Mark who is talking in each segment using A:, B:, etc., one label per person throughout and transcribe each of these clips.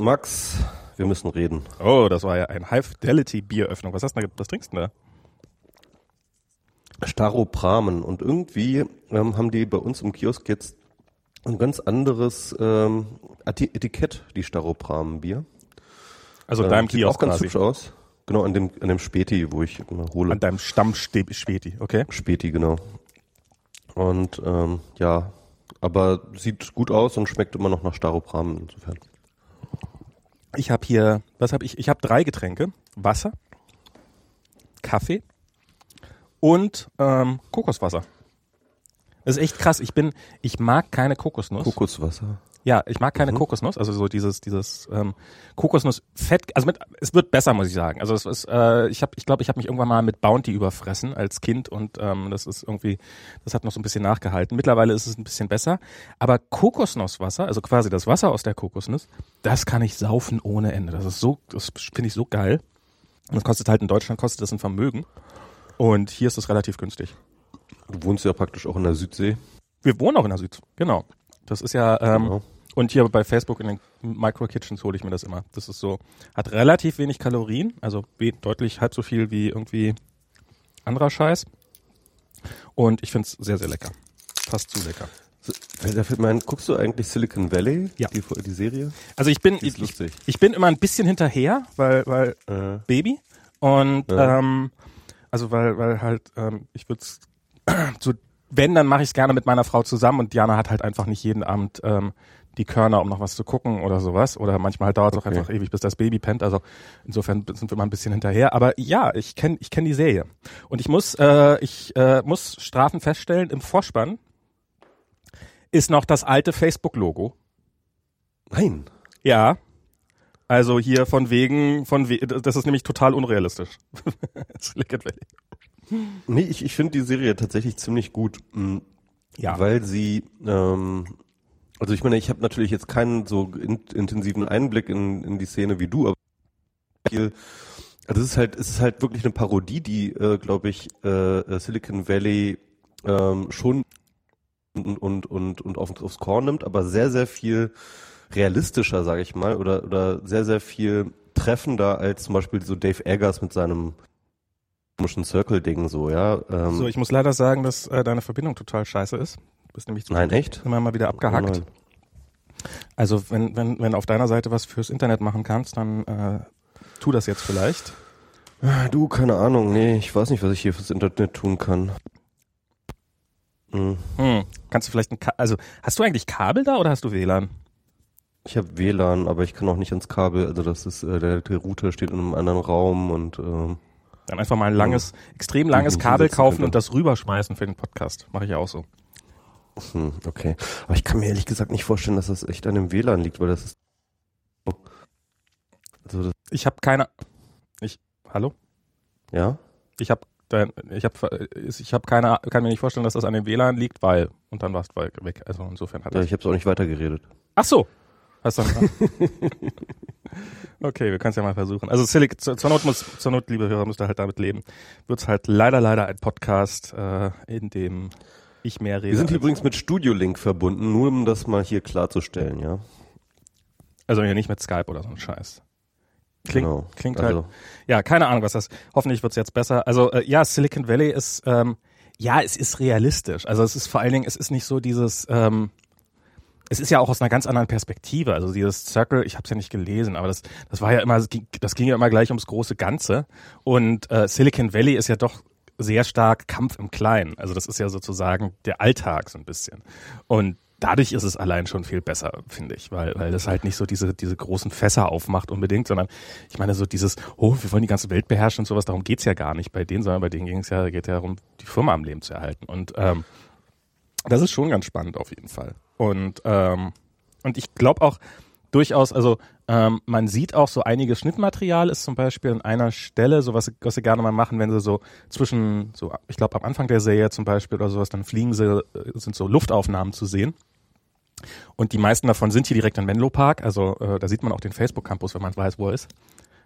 A: Max, wir müssen reden.
B: Oh, das war ja ein High Fidelity Bieröffnung. Was hast du was trinkst du denn
A: da? Staropramen. Und irgendwie ähm, haben die bei uns im Kiosk jetzt ein ganz anderes ähm, Etikett, die Staropramen-Bier.
B: Also in deinem
A: Sieht
B: Kiosk
A: auch ganz
B: quasi.
A: hübsch aus. Genau, an dem, an dem Späti, wo ich immer hole.
B: An deinem Stammspäti, okay?
A: Späti, genau. Und ähm, ja, aber sieht gut aus und schmeckt immer noch nach Staropramen insofern.
B: Ich habe hier, was habe ich? Ich habe drei Getränke: Wasser, Kaffee und ähm, Kokoswasser. Das ist echt krass. Ich bin, ich mag keine Kokosnuss.
A: Kokoswasser.
B: Ja, ich mag keine Kokosnuss, also so dieses dieses ähm, Kokosnussfett. Also mit, es wird besser, muss ich sagen. Also es ist, äh, ich habe, ich glaube, ich habe mich irgendwann mal mit Bounty überfressen als Kind und ähm, das ist irgendwie, das hat noch so ein bisschen nachgehalten. Mittlerweile ist es ein bisschen besser, aber Kokosnusswasser, also quasi das Wasser aus der Kokosnuss, das kann ich saufen ohne Ende. Das ist so, das finde ich so geil. Und das kostet halt in Deutschland kostet das ein Vermögen und hier ist es relativ günstig.
A: Du wohnst ja praktisch auch in der Südsee.
B: Wir wohnen auch in der Süd, genau. Das ist ja ähm,
A: Genau.
B: Und hier bei Facebook in den Micro Kitchens hole ich mir das immer. Das ist so, hat relativ wenig Kalorien, also deutlich halb so viel wie irgendwie anderer Scheiß. Und ich find's sehr, sehr lecker. Fast zu lecker.
A: So, Da fällt mir ein, guckst du eigentlich Silicon Valley?
B: Ja.
A: Die, die Serie?
B: Also ich bin, ich, ich, bin immer ein bisschen hinterher, weil, weil
A: Äh,
B: Baby und
A: Ja.
B: ähm, also weil, weil halt ähm, ich würde so wenn dann mache ich es gerne mit meiner Frau zusammen und Diana hat halt einfach nicht jeden Abend ähm, die Körner, um noch was zu gucken oder sowas oder manchmal halt dauert es auch
A: Okay.
B: einfach ewig, bis das Baby pennt. Also insofern sind wir mal ein bisschen hinterher. Aber ja, ich kenne ich kenn die Serie und ich muss äh, ich äh, muss Strafen feststellen im Vorspann ist noch das alte Facebook-Logo.
A: nein.
B: Ja. Also hier von wegen, von we das ist nämlich total unrealistisch. Silicon Valley.
A: Nee, ich, ich finde die Serie tatsächlich ziemlich gut. mh,
B: Ja.
A: Weil sie, ähm, also ich meine, ich habe natürlich jetzt keinen so in, intensiven Einblick in, in die Szene wie du, aber viel, also es ist halt, es ist halt wirklich eine Parodie, die, äh, glaube ich, äh, äh, Silicon Valley ähm, schon und, und, und, auf, aufs Korn nimmt, aber sehr, sehr viel realistischer, sage ich mal, oder, oder sehr, sehr viel treffender als zum Beispiel so Dave Eggers mit seinem komischen Circle-Ding so, ja. Ähm,
B: So, ich muss leider sagen, dass äh, deine Verbindung total scheiße ist. Du bist nämlich
A: nein, echt?
B: immer mal wieder abgehackt.
A: Oh.
B: Also wenn, wenn, wenn auf deiner Seite was fürs Internet machen kannst, dann äh, tu das jetzt vielleicht.
A: Du, keine Ahnung, nee, ich weiß nicht, was ich hier fürs Internet tun kann. Hm.
B: Hm. Kannst du vielleicht ein Ka also hast du eigentlich Kabel da oder hast du WLAN?
A: Ich habe WLAN, aber ich kann auch nicht ans Kabel. Also das ist äh, der, der Router steht in einem anderen Raum und ähm,
B: Dann einfach mal ein langes, extrem langes Kabel kaufen und das rüberschmeißen für den Podcast. Mache ich ja auch so.
A: Hm, okay. Aber ich kann mir ehrlich gesagt nicht vorstellen, dass das echt an dem WLAN liegt, weil das ist. Also das,
B: Ich habe keine. Ich. Hallo?
A: ja.
B: Ich habe ich habe ich habe keine kann mir nicht vorstellen, dass das an dem WLAN liegt, weil und dann warst du weg. Also insofern hat
A: ja ich habe es auch nicht weitergeredet.
B: Ach so. Hast du Okay, wir können es ja mal versuchen. Also Silic, zur, zur Not muss zur Not liebe Hörer müsst ihr halt damit leben. Wird's halt leider leider ein Podcast äh, in dem ich mehr rede.
A: Wir sind übrigens mit Studio Link verbunden, nur um das mal hier klarzustellen, ja.
B: also ja nicht mit Skype oder so ein Scheiß. Klingt
A: genau.
B: klingt
A: also,
B: halt Ja, keine Ahnung, was das. Hoffentlich wird's jetzt besser. Also äh, ja, Silicon Valley ist ähm, ja, es ist realistisch. Also es ist vor allen Dingen, es ist nicht so dieses. Ähm, es ist ja auch aus einer ganz anderen Perspektive. Also dieses Circle, ich habe es ja nicht gelesen, aber das, das war ja immer, das ging, das ging ja immer gleich ums große Ganze. Und äh, Silicon Valley ist ja doch sehr stark Kampf im Kleinen. Also das ist ja sozusagen der Alltag so ein bisschen. Und dadurch ist es allein schon viel besser, finde ich, weil, weil das halt nicht so diese, diese großen Fässer aufmacht unbedingt, sondern ich meine so dieses, oh, wir wollen die ganze Welt beherrschen und sowas, darum geht's ja gar nicht bei denen, sondern bei denen ging es ja, geht ja darum, die Firma am Leben zu erhalten. Und ähm, das ist schon ganz spannend auf jeden Fall. Und, ähm, und ich glaube auch durchaus, also ähm, man sieht auch so einiges Schnittmaterial ist zum Beispiel an einer Stelle, so was, was sie gerne mal machen, wenn sie so zwischen, so ich glaube am Anfang der Serie zum Beispiel oder sowas, dann fliegen sie, äh, sind so Luftaufnahmen zu sehen. Und die meisten davon sind hier direkt in Menlo Park, also äh, da sieht man auch den Facebook-Campus, wenn man weiß, wo er ist.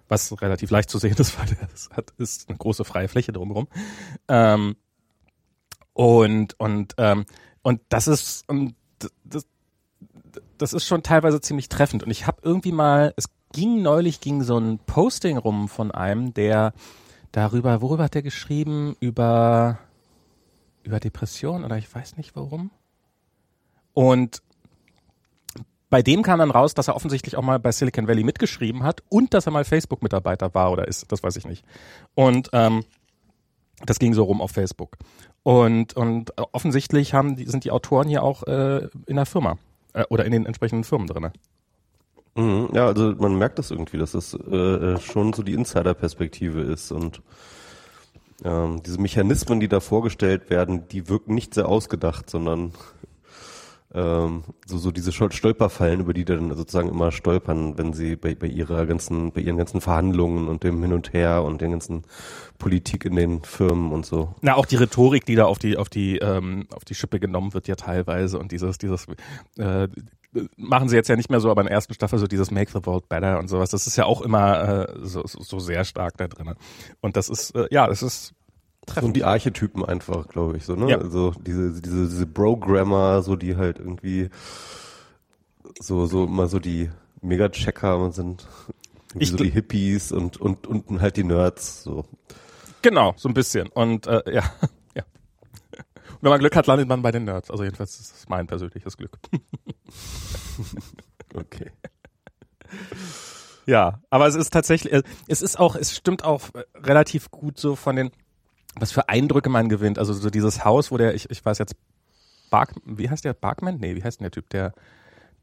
B: Was relativ leicht zu sehen ist, weil es hat, ist eine große freie Fläche drumherum. Ähm, und, und, ähm, und das ist, und das, das ist schon teilweise ziemlich treffend. Und ich habe irgendwie mal, es ging neulich, ging so ein Posting rum von einem, der darüber, worüber hat der geschrieben? Über, über Depression oder ich weiß nicht warum. Und bei dem kam dann raus, dass er offensichtlich auch mal bei Silicon Valley mitgeschrieben hat und dass er mal Facebook-Mitarbeiter war oder ist, das weiß ich nicht. Und ähm, das ging so rum auf Facebook. Und, und offensichtlich haben die, sind die Autoren hier auch äh, in der Firma äh, oder in den entsprechenden Firmen drinne.
A: Mhm, ja, also man merkt das irgendwie, dass das äh, schon so die Insider-Perspektive ist und ähm, diese Mechanismen, die da vorgestellt werden, die wirken nicht sehr ausgedacht, sondern ähm, so, so diese Stolperfallen, über die dann sozusagen immer stolpern, wenn sie bei, bei ihrer ganzen, bei ihren ganzen Verhandlungen und dem Hin und Her und den ganzen Politik in den Firmen und so.
B: Na, auch die Rhetorik, die da auf die, auf die, ähm, auf die Schippe genommen wird ja teilweise und dieses, dieses, äh, machen sie jetzt ja nicht mehr so, aber in der ersten Staffel so dieses Make the World Better und sowas. Das ist ja auch immer äh, so, so, so sehr stark da drin. Und das ist, äh, ja, das ist
A: treffend. Und die Archetypen einfach, glaube ich, so, ne?
B: Ja.
A: Also diese, diese, diese Programmer, so die halt irgendwie so, so immer so die Mega-Checker sind.
B: Ich
A: so die Hippies und, und unten halt die Nerds, so.
B: Genau, so ein bisschen. Und äh, ja, ja. Und wenn man Glück hat, landet man bei den Nerds. Also jedenfalls ist das mein persönliches Glück.
A: Okay.
B: Ja, aber es ist tatsächlich, äh, es ist auch, es stimmt auch äh, relativ gut so von den, was für Eindrücke man gewinnt. Also so dieses Haus, wo der, ich, ich weiß jetzt, Bark, wie heißt der? Barkman? Nee, wie heißt denn der Typ? Der,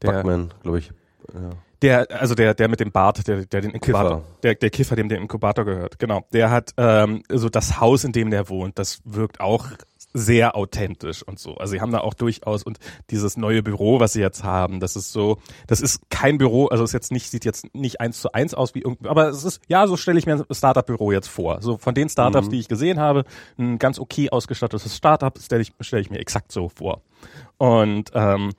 B: der,
A: Buckman, glaube ich. Ja.
B: der, also der, der mit dem Bart, der, der den Inkubator,
A: Kiffer.
B: der, der Kiffer, dem der Inkubator gehört, genau. Der hat ähm, so das Haus, in dem der wohnt, das wirkt auch sehr authentisch und so. Also sie haben da auch durchaus und dieses neue Büro, was sie jetzt haben, das ist so, das ist kein Büro, also es ist jetzt nicht, sieht jetzt nicht eins zu eins aus wie irgendwie, aber es ist, ja, so stelle ich mir ein Startup-Büro jetzt vor. So von den Startups, die ich gesehen habe, ein ganz okay ausgestattetes Startup, stelle ich, stelle ich mir exakt so vor. Und ähm,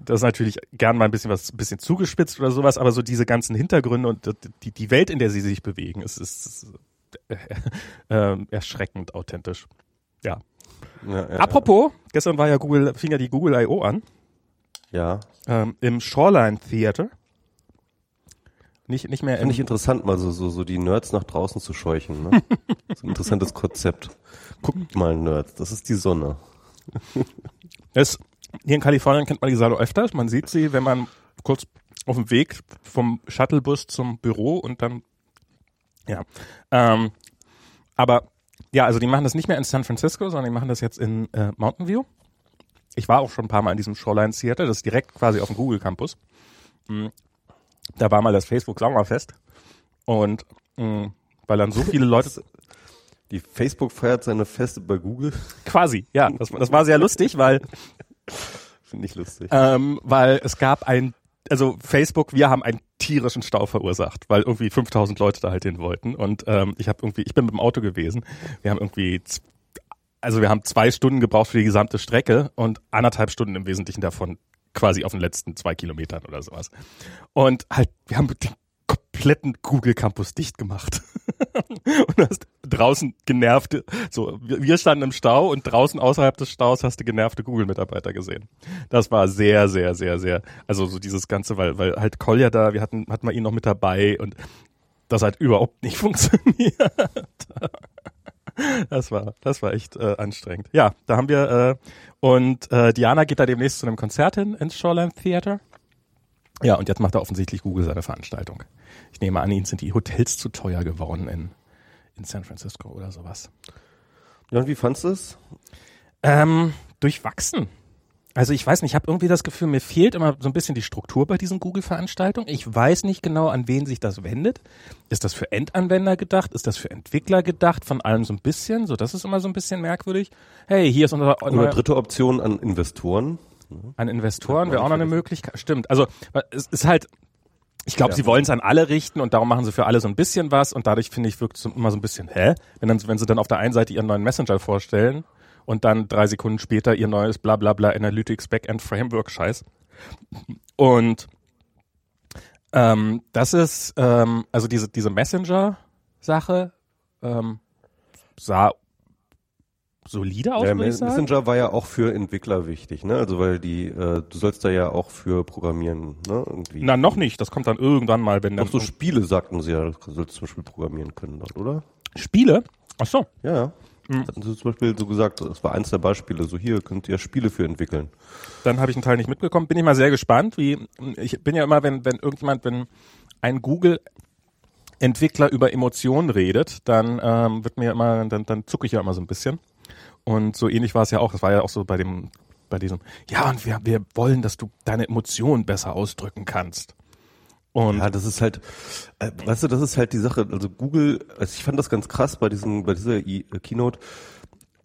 B: das ist natürlich gern mal ein bisschen was, ein bisschen zugespitzt oder sowas, aber so diese ganzen Hintergründe und die, die Welt, in der sie sich bewegen, ist, ist, ist äh, äh, erschreckend authentisch. Ja.
A: Ja, ja,
B: Apropos, gestern war ja Google, fing ja die Google I.O. an,
A: ja.
B: ähm, im Shoreline Theater. Nicht, nicht mehr
A: Finde ich interessant, mal so, so, so die Nerds nach draußen zu scheuchen. Ne? so ein interessantes Konzept. Guckt mal, Nerds, das ist die Sonne.
B: Das, hier in Kalifornien kennt man die Saale öfters. Man sieht sie, wenn man kurz auf dem Weg vom Shuttlebus zum Büro und dann, ja. Ähm, aber ja, also die machen das nicht mehr in San Francisco, sondern die machen das jetzt in äh, Mountain View. Ich war auch schon ein paar Mal in diesem Shoreline Theater, das ist direkt quasi auf dem Google Campus. Mm, Da war mal das Facebook Sommerfest und mh, weil dann so viele Leute
A: Die Facebook feiert seine Feste bei Google.
B: quasi, ja, das, das war sehr lustig, weil
A: Finde ich lustig.
B: ähm, weil es gab ein, also Facebook, wir haben einen tierischen Stau verursacht, weil irgendwie 5000 Leute da halt hin wollten und ähm, ich habe irgendwie, ich bin mit dem Auto gewesen, wir haben irgendwie, also wir haben zwei Stunden gebraucht für die gesamte Strecke und anderthalb Stunden im Wesentlichen davon quasi auf den letzten zwei Kilometern oder sowas. Und halt, wir haben den kompletten Google Campus dicht gemacht. und du hast draußen genervte, so, wir standen im Stau und draußen außerhalb des Staus hast du genervte Google-Mitarbeiter gesehen. Das war sehr, sehr, sehr, sehr, also so dieses Ganze, weil, weil halt Kolja da, wir hatten, hatten wir ihn noch mit dabei und das hat überhaupt nicht funktioniert. Das war, das war echt äh, anstrengend. Ja, da haben wir äh, und äh, Diana geht da demnächst zu einem Konzert hin ins Shoreline Theater. Ja, und jetzt macht er offensichtlich Google seine Veranstaltung. Ich nehme an, ihnen sind die Hotels zu teuer geworden in, in San Francisco oder sowas.
A: Ja, und wie fandst du es?
B: Ähm, durchwachsen. Also ich weiß nicht, ich habe irgendwie das Gefühl, mir fehlt immer so ein bisschen die Struktur bei diesen Google-Veranstaltungen. Ich weiß nicht genau, an wen sich das wendet. Ist das für Endanwender gedacht? Ist das für Entwickler gedacht? Von allem so ein bisschen. So, das ist immer so ein bisschen merkwürdig. Hey, hier ist unser
A: Oder dritte Option an Investoren.
B: An Investoren wäre auch noch eine Möglichkeit. Stimmt. Also es ist halt, ich glaube,
A: Ja.
B: sie wollen es an alle richten und darum machen sie für alle so ein bisschen was und dadurch finde ich wirkt es immer so ein bisschen, hä? Wenn dann, wenn sie dann auf der einen Seite ihren neuen Messenger vorstellen und dann drei Sekunden später ihr neues bla bla bla Analytics Backend Framework Scheiß. Und ähm, das ist, ähm, also diese, diese Messenger-Sache ähm, sah solide aus,
A: Ja,
B: würde ich sagen.
A: Messenger war ja auch für Entwickler wichtig, ne? Also weil die, äh, du sollst da ja auch für programmieren, ne? Irgendwie.
B: Na, noch nicht. Das kommt dann irgendwann mal, wenn dann
A: auch so Spiele sagten sie ja, du sollst zum Beispiel programmieren können dort, oder?
B: Spiele. Ach so.
A: Ja, ja. Hatten sie zum Beispiel so gesagt, das war eins der Beispiele, so hier könnt ihr Spiele für entwickeln.
B: Dann habe ich einen Teil nicht mitbekommen. Bin ich mal sehr gespannt, wie ich bin ja immer, wenn wenn irgendjemand, wenn ein Google Entwickler über Emotionen redet, dann ähm, wird mir immer, dann, dann zucke ich ja immer so ein bisschen. Und so ähnlich war es ja auch. Das war ja auch so bei dem, bei diesem. Ja, und wir wir wollen, dass du deine Emotionen besser ausdrücken kannst. Und
A: Ja, das ist halt, äh, weißt du, das ist halt die Sache. Also Google, also ich fand das ganz krass bei diesem, bei dieser I äh, Keynote,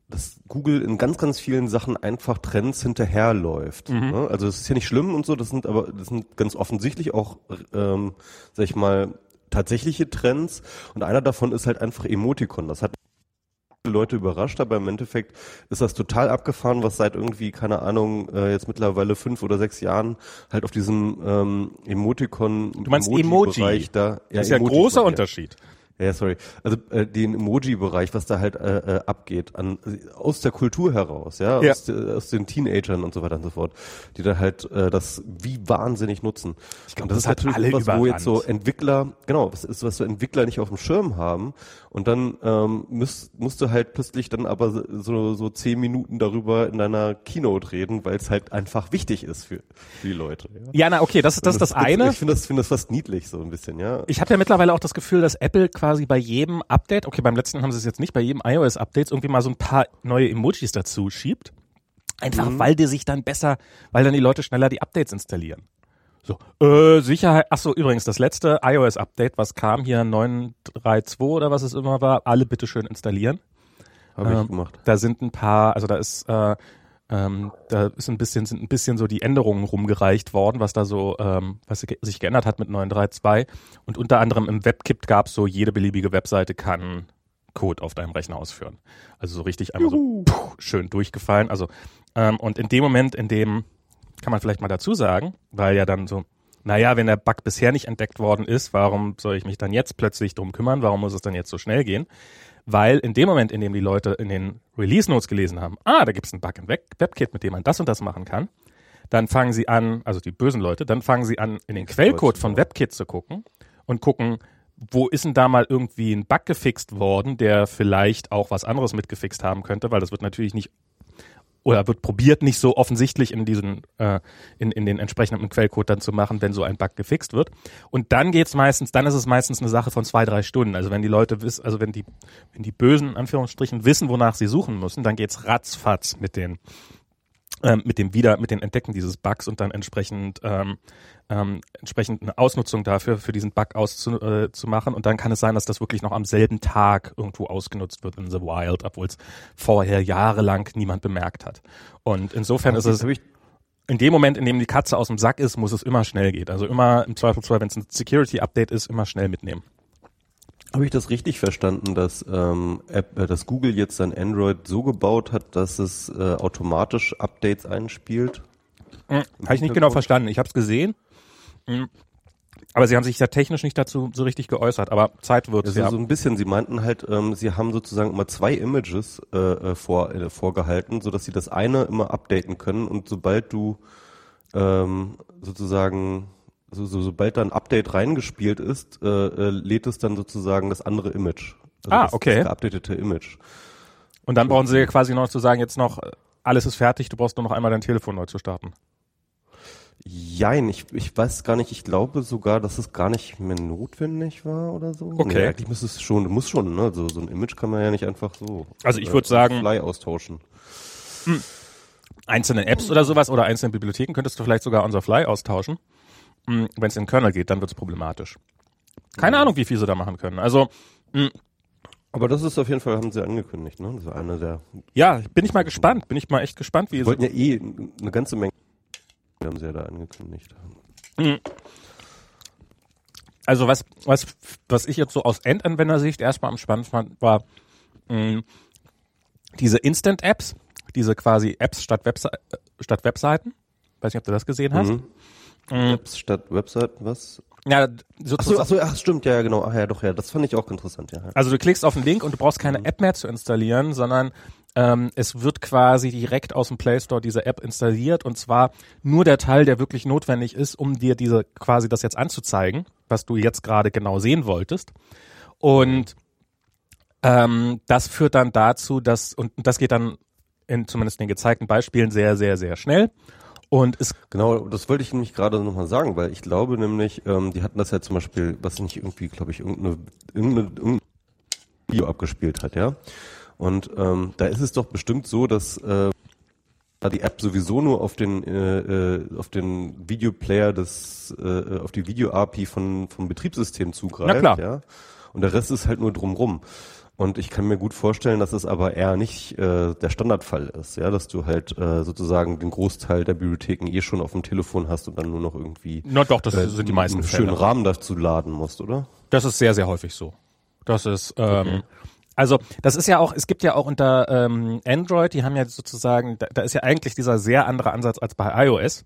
A: dass Google in ganz, ganz vielen Sachen einfach Trends hinterherläuft. Ne? Also das ist ja nicht schlimm und so, das sind aber, das sind ganz offensichtlich auch, ähm, sag ich mal, tatsächliche Trends. Und einer davon ist halt einfach Emoticon. Das hat Leute überrascht, aber im Endeffekt ist das total abgefahren, was seit irgendwie, keine Ahnung, äh, jetzt mittlerweile fünf oder sechs Jahren halt auf diesem ähm, Emoticon
B: Du meinst Emoji?
A: Bereich da
B: das ist ja ein
A: Emoji-
B: großer
A: ja.
B: Unterschied.
A: Ja, sorry. Also äh, den Emoji-Bereich, was da halt äh, äh, abgeht, an, aus der Kultur heraus, ja,
B: Ja.
A: Aus, de, aus den Teenagern und so weiter und so fort, die da halt äh, das wie wahnsinnig nutzen. Ich
B: glaub,
A: das,
B: das
A: ist natürlich
B: alle
A: etwas, wo jetzt so. Entwickler, genau, was ist, was so Entwickler nicht auf dem Schirm haben und dann ähm, müsst, musst du halt plötzlich dann aber so, so zehn Minuten darüber in deiner Keynote reden, weil es halt einfach wichtig ist für, für die Leute. Ja,
B: Ja, na okay, das ist das, ist das eine.
A: Ich finde das, finde das fast niedlich so ein bisschen, ja.
B: Ich habe ja mittlerweile auch das Gefühl, dass Apple quasi bei jedem Update, okay, beim letzten haben sie es jetzt nicht, bei jedem iOS-Update irgendwie mal so ein paar neue Emojis dazu schiebt. Einfach weil die sich dann besser, weil dann die Leute schneller die Updates installieren. So, äh, Sicherheit, ach so, übrigens, das letzte iOS-Update, was kam hier, 9.3.2 oder was es immer war, alle bitte schön installieren.
A: Habe ich
B: Ähm,
A: gemacht.
B: Da sind ein paar, also da ist, äh, ähm, da ist ein bisschen, sind ein bisschen so die Änderungen rumgereicht worden, was da so, ähm, was sich- geändert hat mit 9.3.2. Und unter anderem im WebKit gab es so, jede beliebige Webseite kann Code auf deinem Rechner ausführen. Also so richtig einmal so puh, schön durchgefallen. Also, ähm, und in dem Moment, in dem, kann man vielleicht mal dazu sagen, weil ja dann so, naja, wenn der Bug bisher nicht entdeckt worden ist, warum soll ich mich dann jetzt plötzlich drum kümmern? Warum muss es dann jetzt so schnell gehen? Weil in dem Moment, in dem die Leute in den Release Notes gelesen haben, ah, da gibt es einen Bug im Web WebKit, mit dem man das und das machen kann, dann fangen sie an, also die bösen Leute, dann fangen sie an, in den Quellcode von WebKit zu gucken und gucken, wo ist denn da mal irgendwie ein Bug gefixt worden, der vielleicht auch was anderes mitgefixt haben könnte, weil das wird natürlich nicht oder wird probiert, nicht so offensichtlich in diesen, äh, in, in den entsprechenden Quellcode dann zu machen, wenn so ein Bug gefixt wird. Und dann geht's meistens, dann ist es meistens eine Sache von zwei, drei Stunden. Also wenn die Leute wissen, also wenn die, wenn die Bösen, Anführungsstrichen, wissen, wonach sie suchen müssen, dann geht's ratzfatz mit den, ähm, mit dem wieder, mit den Entdecken dieses Bugs und dann entsprechend, ähm, ähm, entsprechend eine Ausnutzung dafür, für diesen Bug auszumachen. Äh, und dann kann es sein, dass das wirklich noch am selben Tag irgendwo ausgenutzt wird in the wild, obwohl es vorher jahrelang niemand bemerkt hat. Und insofern ist es, in dem Moment, in dem die Katze aus dem Sack ist, muss es immer schnell gehen. Also immer im Zweifelsfall, wenn es ein Security-Update ist, immer schnell mitnehmen.
A: Habe ich das richtig verstanden, dass, ähm, App, äh, dass Google jetzt sein Android so gebaut hat, dass es äh, automatisch Updates einspielt?
B: Habe ich nicht genau verstanden. Ich habe es gesehen. Mm. Aber sie haben sich ja technisch nicht dazu so richtig geäußert. Aber Zeit wird
A: Also
B: ja.
A: so ein bisschen, sie meinten halt, ähm, sie haben sozusagen immer zwei Images äh, äh, vor, äh, vorgehalten, so dass sie das eine immer updaten können und sobald du ähm, sozusagen so, so, sobald da ein Update reingespielt ist, äh, äh, lädt es dann sozusagen das andere Image. Also
B: Ah,
A: das,
B: okay.
A: Das geupdatete Image.
B: Und dann brauchen sie ja quasi noch zu sagen, jetzt noch, äh, alles ist fertig, du brauchst nur noch einmal dein Telefon neu zu starten.
A: Jein, ich, ich weiß gar nicht, ich glaube sogar, dass es gar nicht mehr notwendig war oder so.
B: Okay.
A: Nee, eigentlich muss es schon, muss schon, ne? So, so ein Image kann man ja nicht einfach so.
B: Also ich
A: äh,
B: würd sagen-
A: Fly austauschen.
B: Einzelne Apps oder sowas oder einzelne Bibliotheken könntest du vielleicht sogar on the fly austauschen. Wenn es in den Kernel geht, dann wird es problematisch. Keine Ahnung, wie viel sie da machen können. Also,
A: Aber das ist auf jeden Fall, haben sie angekündigt, ne? Das war eine der,
B: ja, bin ich mal gespannt. Bin ich mal echt gespannt, wie es
A: wollten ja eh eine ganze Menge, haben sie ja da angekündigt.
B: Also was, was, was ich jetzt so aus Endanwendersicht erstmal am spannend fand, war mh, diese Instant-Apps, diese quasi Apps statt, Webse äh, statt Webseiten. Weiß nicht, ob du das gesehen hast.
A: Mhm. Apps statt Webseiten, was?
B: Ja,
A: Ach so,
B: sozusagen.
A: ach so, ach, stimmt, ja, genau. Ach ja, doch, ja, das fand ich auch interessant, ja.
B: Also du klickst auf einen Link und du brauchst keine App mehr zu installieren, sondern ähm, es wird quasi direkt aus dem Play Store diese App installiert und zwar nur der Teil, der wirklich notwendig ist, um dir diese quasi das jetzt anzuzeigen, was du jetzt gerade genau sehen wolltest. Und ähm, das führt dann dazu, dass, und das geht dann in zumindest den gezeigten Beispielen sehr, sehr, sehr schnell. Und es
A: genau, das wollte ich nämlich gerade nochmal sagen, weil ich glaube nämlich, ähm, die hatten das ja zum Beispiel, was nicht irgendwie, glaube ich, irgendeine, irgendeine, irgendein Video abgespielt hat, ja. Und ähm, da ist es doch bestimmt so, dass äh, die App sowieso nur auf den äh, äh, auf den Videoplayer des äh, auf die Video API von vom Betriebssystem zugreift,
B: Na klar.
A: ja. Und der Rest ist halt nur drumrum. Und ich kann mir gut vorstellen, dass es aber eher nicht äh, der Standardfall ist, ja, dass du halt äh, sozusagen den Großteil der Bibliotheken eh schon auf dem Telefon hast und dann nur noch irgendwie
B: Na doch, das
A: äh,
B: sind die meisten
A: einen
B: Fälle.
A: schönen Rahmen dazu laden musst, oder?
B: Das ist sehr, sehr häufig so. Das ist, ähm, also das ist ja auch, es gibt ja auch unter ähm, Android, die haben ja sozusagen, da, da ist ja eigentlich dieser sehr andere Ansatz als bei iOS.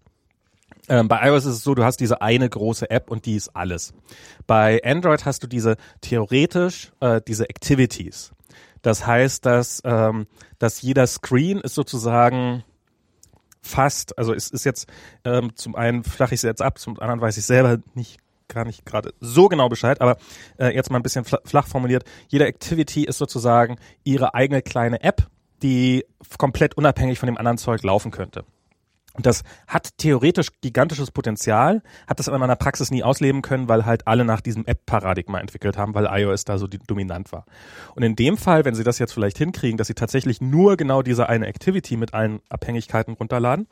B: Ähm, bei iOS ist es so, du hast diese eine große App und die ist alles. Bei Android hast du diese theoretisch äh, diese Activities. Das heißt, dass, ähm, dass jeder Screen ist sozusagen fast, also es ist jetzt ähm, zum einen flache ich es jetzt ab, zum anderen weiß ich selber nicht gar nicht gerade so genau Bescheid, aber äh, jetzt mal ein bisschen fla- flach formuliert. Jede Activity ist sozusagen ihre eigene kleine App, die komplett unabhängig von dem anderen Zeug laufen könnte. Das hat theoretisch gigantisches Potenzial, hat das aber in meiner Praxis nie ausleben können, weil halt alle nach diesem App-Paradigma entwickelt haben, weil iOS da so dominant war. Und in dem Fall, wenn sie das jetzt vielleicht hinkriegen, dass sie tatsächlich nur genau diese eine Activity mit allen Abhängigkeiten runterladen,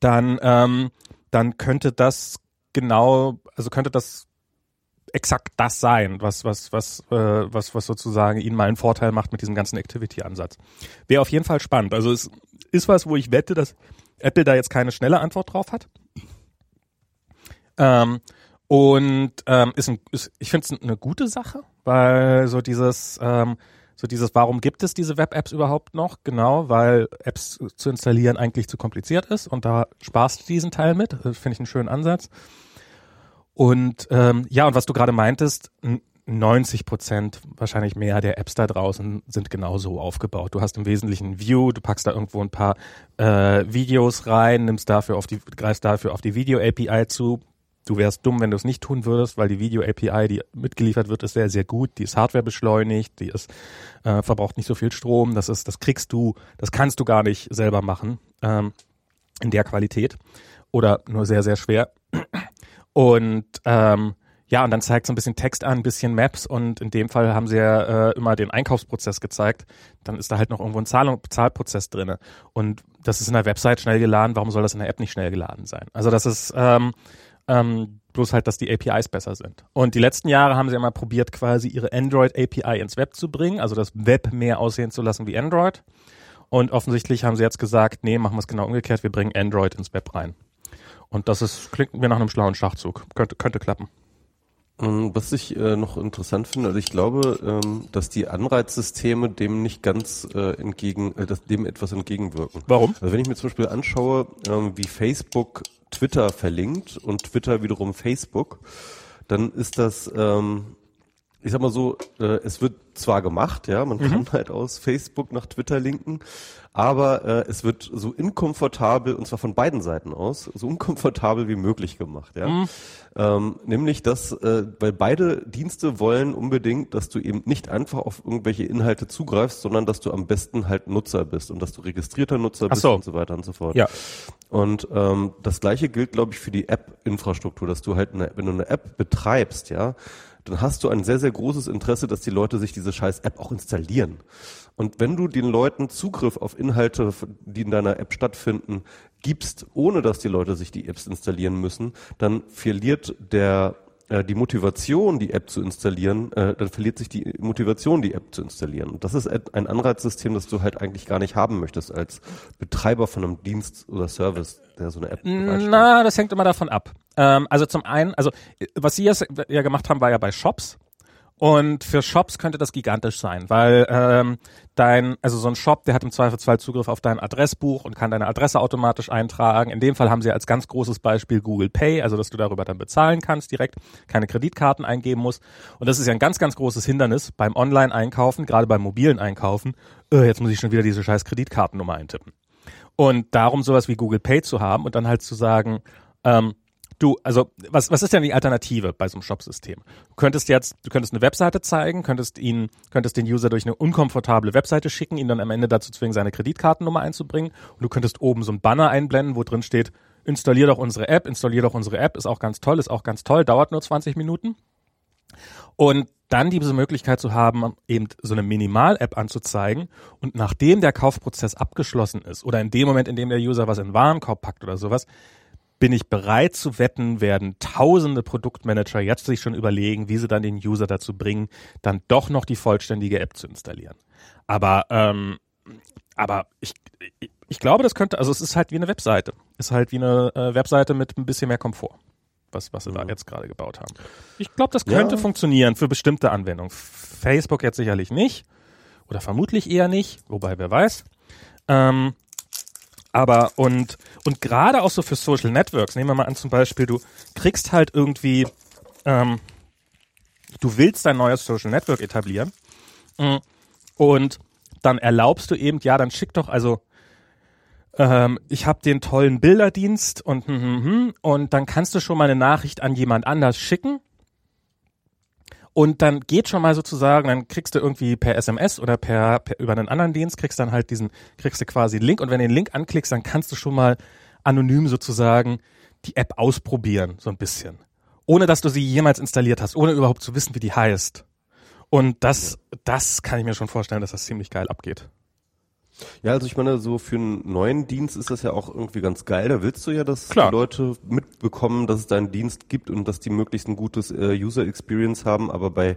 B: dann, ähm, dann könnte das genau, also könnte das exakt das sein, was, was, was, äh, was, was sozusagen ihnen mal einen Vorteil macht mit diesem ganzen Activity-Ansatz. Wäre auf jeden Fall spannend. Also es ist was, wo ich wette, dass Apple da jetzt keine schnelle Antwort drauf hat. Ähm, und ähm, ist, ein, ist ich finde es eine gute Sache, weil so dieses ähm, so dieses, warum gibt es diese Web-Apps überhaupt noch? Genau, weil Apps zu installieren eigentlich zu kompliziert ist und da sparst du diesen Teil mit. Das Finde ich einen schönen Ansatz. Und ähm, ja, und was du gerade meintest, n- 90 Prozent, wahrscheinlich mehr der Apps da draußen sind genauso aufgebaut. Du hast im Wesentlichen View, du packst da irgendwo ein paar äh, Videos rein, nimmst dafür auf die, greifst dafür auf die Video-API zu. Du wärst dumm, wenn du es nicht tun würdest, weil die Video-API, die mitgeliefert wird, ist sehr, sehr gut. Die ist Hardware beschleunigt, die ist, äh, verbraucht nicht so viel Strom. Das ist, das kriegst du, das kannst du gar nicht selber machen ähm, in der Qualität oder nur sehr, sehr schwer. Und ähm, ja, und dann zeigt so ein bisschen Text an, ein bisschen Maps und in dem Fall haben sie ja äh, immer den Einkaufsprozess gezeigt. Dann ist da halt noch irgendwo ein Zahlung, Zahlprozess drinne. Und das ist in der Website schnell geladen. Warum soll das in der App nicht schnell geladen sein? Also das ist ähm, ähm, bloß halt, dass die APIs besser sind. Und die letzten Jahre haben sie immer probiert, quasi ihre Android API ins Web zu bringen, also das Web mehr aussehen zu lassen wie Android. Und offensichtlich haben sie jetzt gesagt, nee, machen wir es genau umgekehrt, wir bringen Android ins Web rein. Und das ist, klingt mir nach einem schlauen Schachzug. Könnte, könnte klappen.
A: Ähm, Was ich äh, noch interessant finde, also ich glaube, ähm, dass die Anreizsysteme dem nicht ganz äh, entgegen, äh, dass dem etwas entgegenwirken.
B: Warum?
A: Also wenn ich mir zum Beispiel anschaue, ähm, wie Facebook Twitter verlinkt und Twitter wiederum Facebook, dann ist das, ähm, ich sag mal so, äh, es wird zwar gemacht, ja, man kann halt aus Facebook nach Twitter linken, aber äh, es wird so inkomfortabel, und zwar von beiden Seiten aus, so unkomfortabel wie möglich gemacht, ja. Ähm, nämlich das, äh, weil beide Dienste wollen unbedingt, dass du eben nicht einfach auf irgendwelche Inhalte zugreifst, sondern dass du am besten halt Nutzer bist und dass du registrierter Nutzer
B: Ach
A: bist
B: so.
A: und so weiter und so fort.
B: Ja.
A: Und ähm, das gleiche gilt, glaube ich, für die App-Infrastruktur, dass du halt, eine, wenn du eine App betreibst, ja, dann hast du ein sehr, sehr großes Interesse, dass die Leute sich diese scheiß App auch installieren. Und wenn du den Leuten Zugriff auf Inhalte, die in deiner App stattfinden, gibst, ohne dass die Leute sich die Apps installieren müssen, dann verliert der äh, die Motivation, die App zu installieren, äh, dann verliert sich die Motivation, die App zu installieren. Und das ist ein Anreizsystem, das du halt eigentlich gar nicht haben möchtest als Betreiber von einem Dienst oder Service, der so eine App bereitstellt.
B: Na, das hängt immer davon ab. Ähm, also zum einen, also äh, was sie jetzt ja gemacht haben, war ja bei Shops. Und für Shops könnte das gigantisch sein, weil ähm, dein, also so ein Shop, der hat im Zweifelsfall Zugriff auf dein Adressbuch und kann deine Adresse automatisch eintragen. In dem Fall haben sie als ganz großes Beispiel Google Pay, also dass du darüber dann bezahlen kannst direkt, keine Kreditkarten eingeben musst. Und das ist ja ein ganz, ganz großes Hindernis beim Online-Einkaufen, gerade beim mobilen Einkaufen. Äh, jetzt muss ich schon wieder diese scheiß Kreditkartennummer eintippen. Und darum sowas wie Google Pay zu haben und dann halt zu sagen, ähm, Du, also was, was ist denn die Alternative bei so einem Shop-System? Du könntest jetzt, du könntest eine Webseite zeigen, könntest ihn, könntest den User durch eine unkomfortable Webseite schicken, ihn dann am Ende dazu zwingen, seine Kreditkartennummer einzubringen. Und du könntest oben so ein Banner einblenden, wo drin steht, installier doch unsere App, installier doch unsere App, ist auch ganz toll, ist auch ganz toll, dauert nur 20 Minuten. Und dann diese Möglichkeit zu haben, eben so eine Minimal-App anzuzeigen und nachdem der Kaufprozess abgeschlossen ist oder in dem Moment, in dem der User was in den Warenkorb packt oder sowas, bin ich bereit zu wetten, werden tausende Produktmanager jetzt sich schon überlegen, wie sie dann den User dazu bringen, dann doch noch die vollständige App zu installieren. Aber, ähm, aber ich, ich, ich glaube, das könnte, also es ist halt wie eine Webseite. Ist halt wie eine äh, Webseite mit ein bisschen mehr Komfort, was, was sie da jetzt gerade gebaut haben. Ich glaube, das könnte ja. funktionieren für bestimmte Anwendungen. Facebook jetzt sicherlich nicht. Oder vermutlich eher nicht, wobei wer weiß. Ähm, aber und, und gerade auch so für Social Networks, nehmen wir mal an zum Beispiel, du kriegst halt irgendwie, ähm, du willst dein neues Social Network etablieren mm, und dann erlaubst du eben, ja, dann schick doch, also ähm, ich habe den tollen Bilderdienst und hm, hm, hm, und dann kannst du schon mal eine Nachricht an jemand anders schicken und dann geht schon mal sozusagen, dann kriegst du irgendwie per SMS oder per, per über einen anderen Dienst, kriegst dann halt diesen, kriegst du quasi einen Link und wenn du den Link anklickst, dann kannst du schon mal anonym sozusagen die App ausprobieren, so ein bisschen. Ohne dass du sie jemals installiert hast, ohne überhaupt zu wissen, wie die heißt. Und das, das kann ich mir schon vorstellen, dass das ziemlich geil abgeht.
A: Ja, also ich meine, so für einen neuen Dienst ist das ja auch irgendwie ganz geil. Da willst du ja, dass
B: Klar.
A: die Leute mitbekommen, dass es da einen Dienst gibt und dass die möglichst ein gutes äh, User Experience haben. Aber bei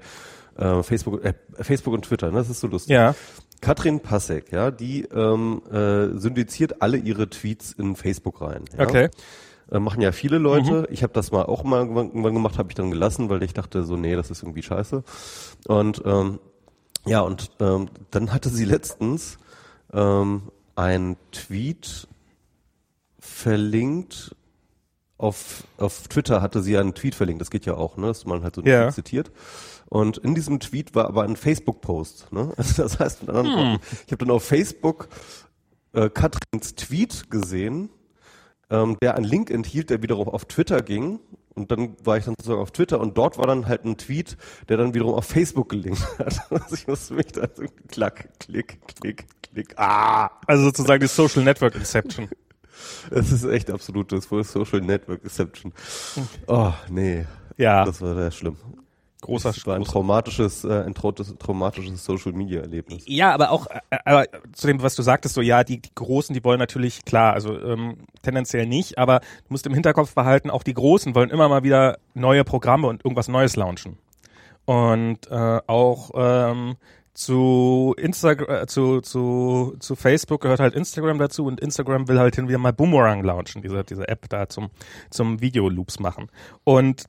A: äh, Facebook, äh, Facebook und Twitter, ne, das ist so lustig.
B: Ja.
A: Katrin Passek, ja, die ähm, äh, syndiziert alle ihre Tweets in Facebook rein. Ja?
B: Okay.
A: Äh, machen ja viele Leute. Mhm. Ich habe das mal auch mal irgendwann gemacht, habe ich dann gelassen, weil ich dachte so, nee, das ist irgendwie scheiße. Und ähm, ja, und ähm, dann hatte sie letztens ähm, ein Tweet verlinkt. Auf, auf Twitter hatte sie einen Tweet verlinkt, das geht ja auch, ne, dass man halt so einen
B: ja.
A: Tweet zitiert. Und in diesem Tweet war aber ein Facebook-Post. Ne? Also das heißt, mit anderen hm. Worten, ich habe dann auf Facebook äh, Katrins Tweet gesehen, ähm, der einen Link enthielt, der wiederum auf Twitter ging und dann war ich dann sozusagen auf Twitter und dort war dann halt ein Tweet, der dann wiederum auf Facebook gelinkt hat. Also ich musste mich da so klack, klick, klick, klick, ah.
B: Also sozusagen die Social Network Inception.
A: Es ist echt absolutes Social Network Inception. Oh, nee.
B: Ja.
A: Das war sehr schlimm.
B: Großer
A: das war ein traumatisches, äh, ein traumatisches Social Media Erlebnis.
B: Ja, aber auch, äh, aber zu dem, was du sagtest, so ja, die, die Großen, die wollen natürlich, klar, also ähm, tendenziell nicht, aber du musst im Hinterkopf behalten, auch die Großen wollen immer mal wieder neue Programme und irgendwas Neues launchen. Und äh, auch ähm, zu Instagram, äh, zu, zu, zu Facebook gehört halt Instagram dazu und Instagram will halt hin wieder mal Boomerang launchen, diese, diese App da zum, zum Videoloops machen. Und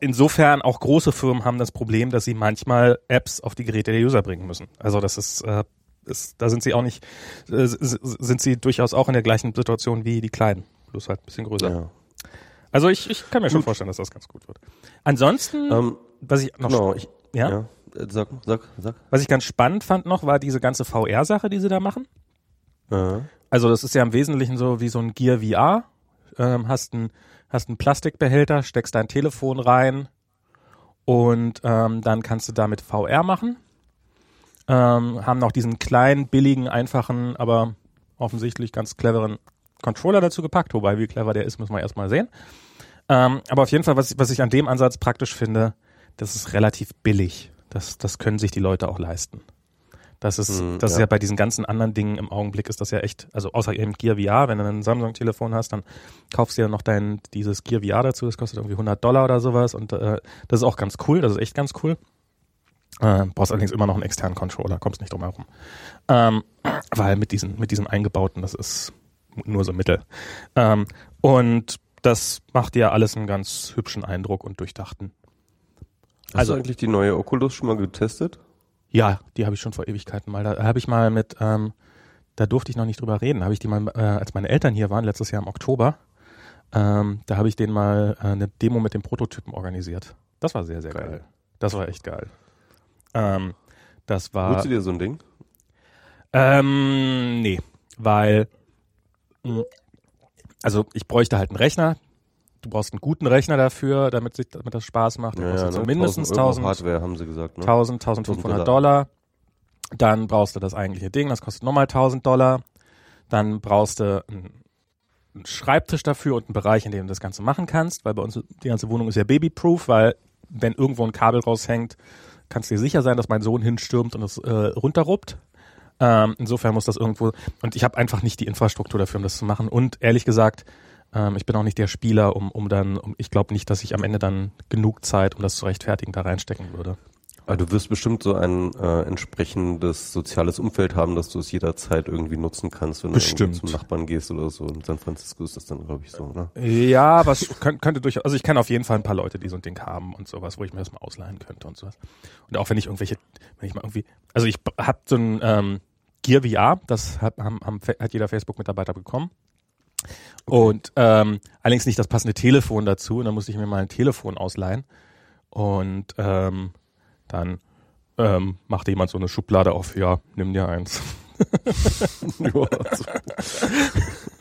B: insofern auch große Firmen haben das Problem, dass sie manchmal Apps auf die Geräte der User bringen müssen. Also das ist, äh, ist da sind sie auch nicht, äh, sind sie durchaus auch in der gleichen Situation wie die Kleinen, bloß halt ein bisschen größer. Ja. Also ich, ich kann mir schon vorstellen, dass das ganz gut wird. Ansonsten,
A: ähm,
B: was ich noch,
A: genau, ich,
B: ja?
A: ja, äh, sag, sag, sag.
B: Was ich ganz spannend fand noch, war diese ganze VR-Sache, die sie da machen.
A: Ja.
B: Also das ist ja im Wesentlichen so wie so ein Gear VR. Ähm, hast ein hast einen Plastikbehälter, steckst dein Telefon rein und ähm, dann kannst du damit VR machen. Ähm, haben noch diesen kleinen, billigen, einfachen, aber offensichtlich ganz cleveren Controller dazu gepackt, wobei wie clever der ist, müssen wir erstmal sehen. Ähm, aber auf jeden Fall, was, was ich an dem Ansatz praktisch finde, das ist relativ billig. Das, das können sich die Leute auch leisten. Das ist, hm, das ja. ist ja bei diesen ganzen anderen Dingen im Augenblick ist das ja echt, also außer eben Gear VR, wenn du ein Samsung-Telefon hast, dann kaufst du ja noch dein, dieses Gear VR dazu, das kostet irgendwie 100 Dollar oder sowas und äh, das ist auch ganz cool, das ist echt ganz cool. Äh, brauchst allerdings immer noch einen externen Controller, kommst nicht drum herum. Ähm, weil mit diesen, mit diesem eingebauten, das ist nur so Mittel. Ähm, und das macht ja alles einen ganz hübschen Eindruck und durchdachten.
A: Hast
B: Also-
A: du eigentlich die neue Oculus schon mal getestet?
B: Ja, die habe ich schon vor Ewigkeiten mal. Da habe ich mal mit, ähm, da durfte ich noch nicht drüber reden. Habe ich die mal, äh, als meine Eltern hier waren, letztes Jahr im Oktober, ähm, da habe ich denen mal äh, eine Demo mit dem Prototypen organisiert. Das war sehr, sehr geil.
A: Geil.
B: Das war echt geil. Ähm, das war.
A: Holst du dir so ein Ding?
B: Ähm, nee, weil mh, also ich bräuchte halt einen Rechner. Du brauchst einen guten Rechner dafür, damit, sich, damit das Spaß macht. Der kostet so mindestens
A: 1000 Euro
B: 1000,
A: Hardware, haben sie gesagt, ne?
B: 1000, 1500 Dollar. Dann brauchst du das eigentliche Ding, das kostet nochmal 1000 Dollar. Dann brauchst du einen, einen Schreibtisch dafür und einen Bereich, in dem du das Ganze machen kannst, weil bei uns die ganze Wohnung ist ja babyproof, weil wenn irgendwo ein Kabel raushängt, kannst du dir sicher sein, dass mein Sohn hinstürmt und es äh, runterruppt. Ähm, insofern muss das irgendwo, und ich habe einfach nicht die Infrastruktur dafür, um das zu machen. Und ehrlich gesagt, ähm, ich bin auch nicht der Spieler, um, um dann, um, ich glaube nicht, dass ich am Ende dann genug Zeit, um das zu rechtfertigen, da reinstecken würde.
A: Aber du wirst bestimmt so ein äh, entsprechendes soziales Umfeld haben, dass du es jederzeit irgendwie nutzen kannst, wenn
B: Bestimmt.
A: du zum Nachbarn gehst oder so. In San Francisco ist das dann, glaube ich, so, ne?
B: Ja, aber es könnte, könnte durchaus, also ich kenne auf jeden Fall ein paar Leute, die so ein Ding haben und sowas, wo ich mir das mal ausleihen könnte und sowas. Und auch wenn ich irgendwelche, wenn ich mal irgendwie, also ich habe so ein ähm, Gear VR, das hat, haben, haben, hat jeder Facebook-Mitarbeiter bekommen. Und ähm, allerdings nicht das passende Telefon dazu. Und dann musste ich mir mal ein Telefon ausleihen. Und ähm, dann ähm, machte jemand so eine Schublade auf, ja, nimm dir eins.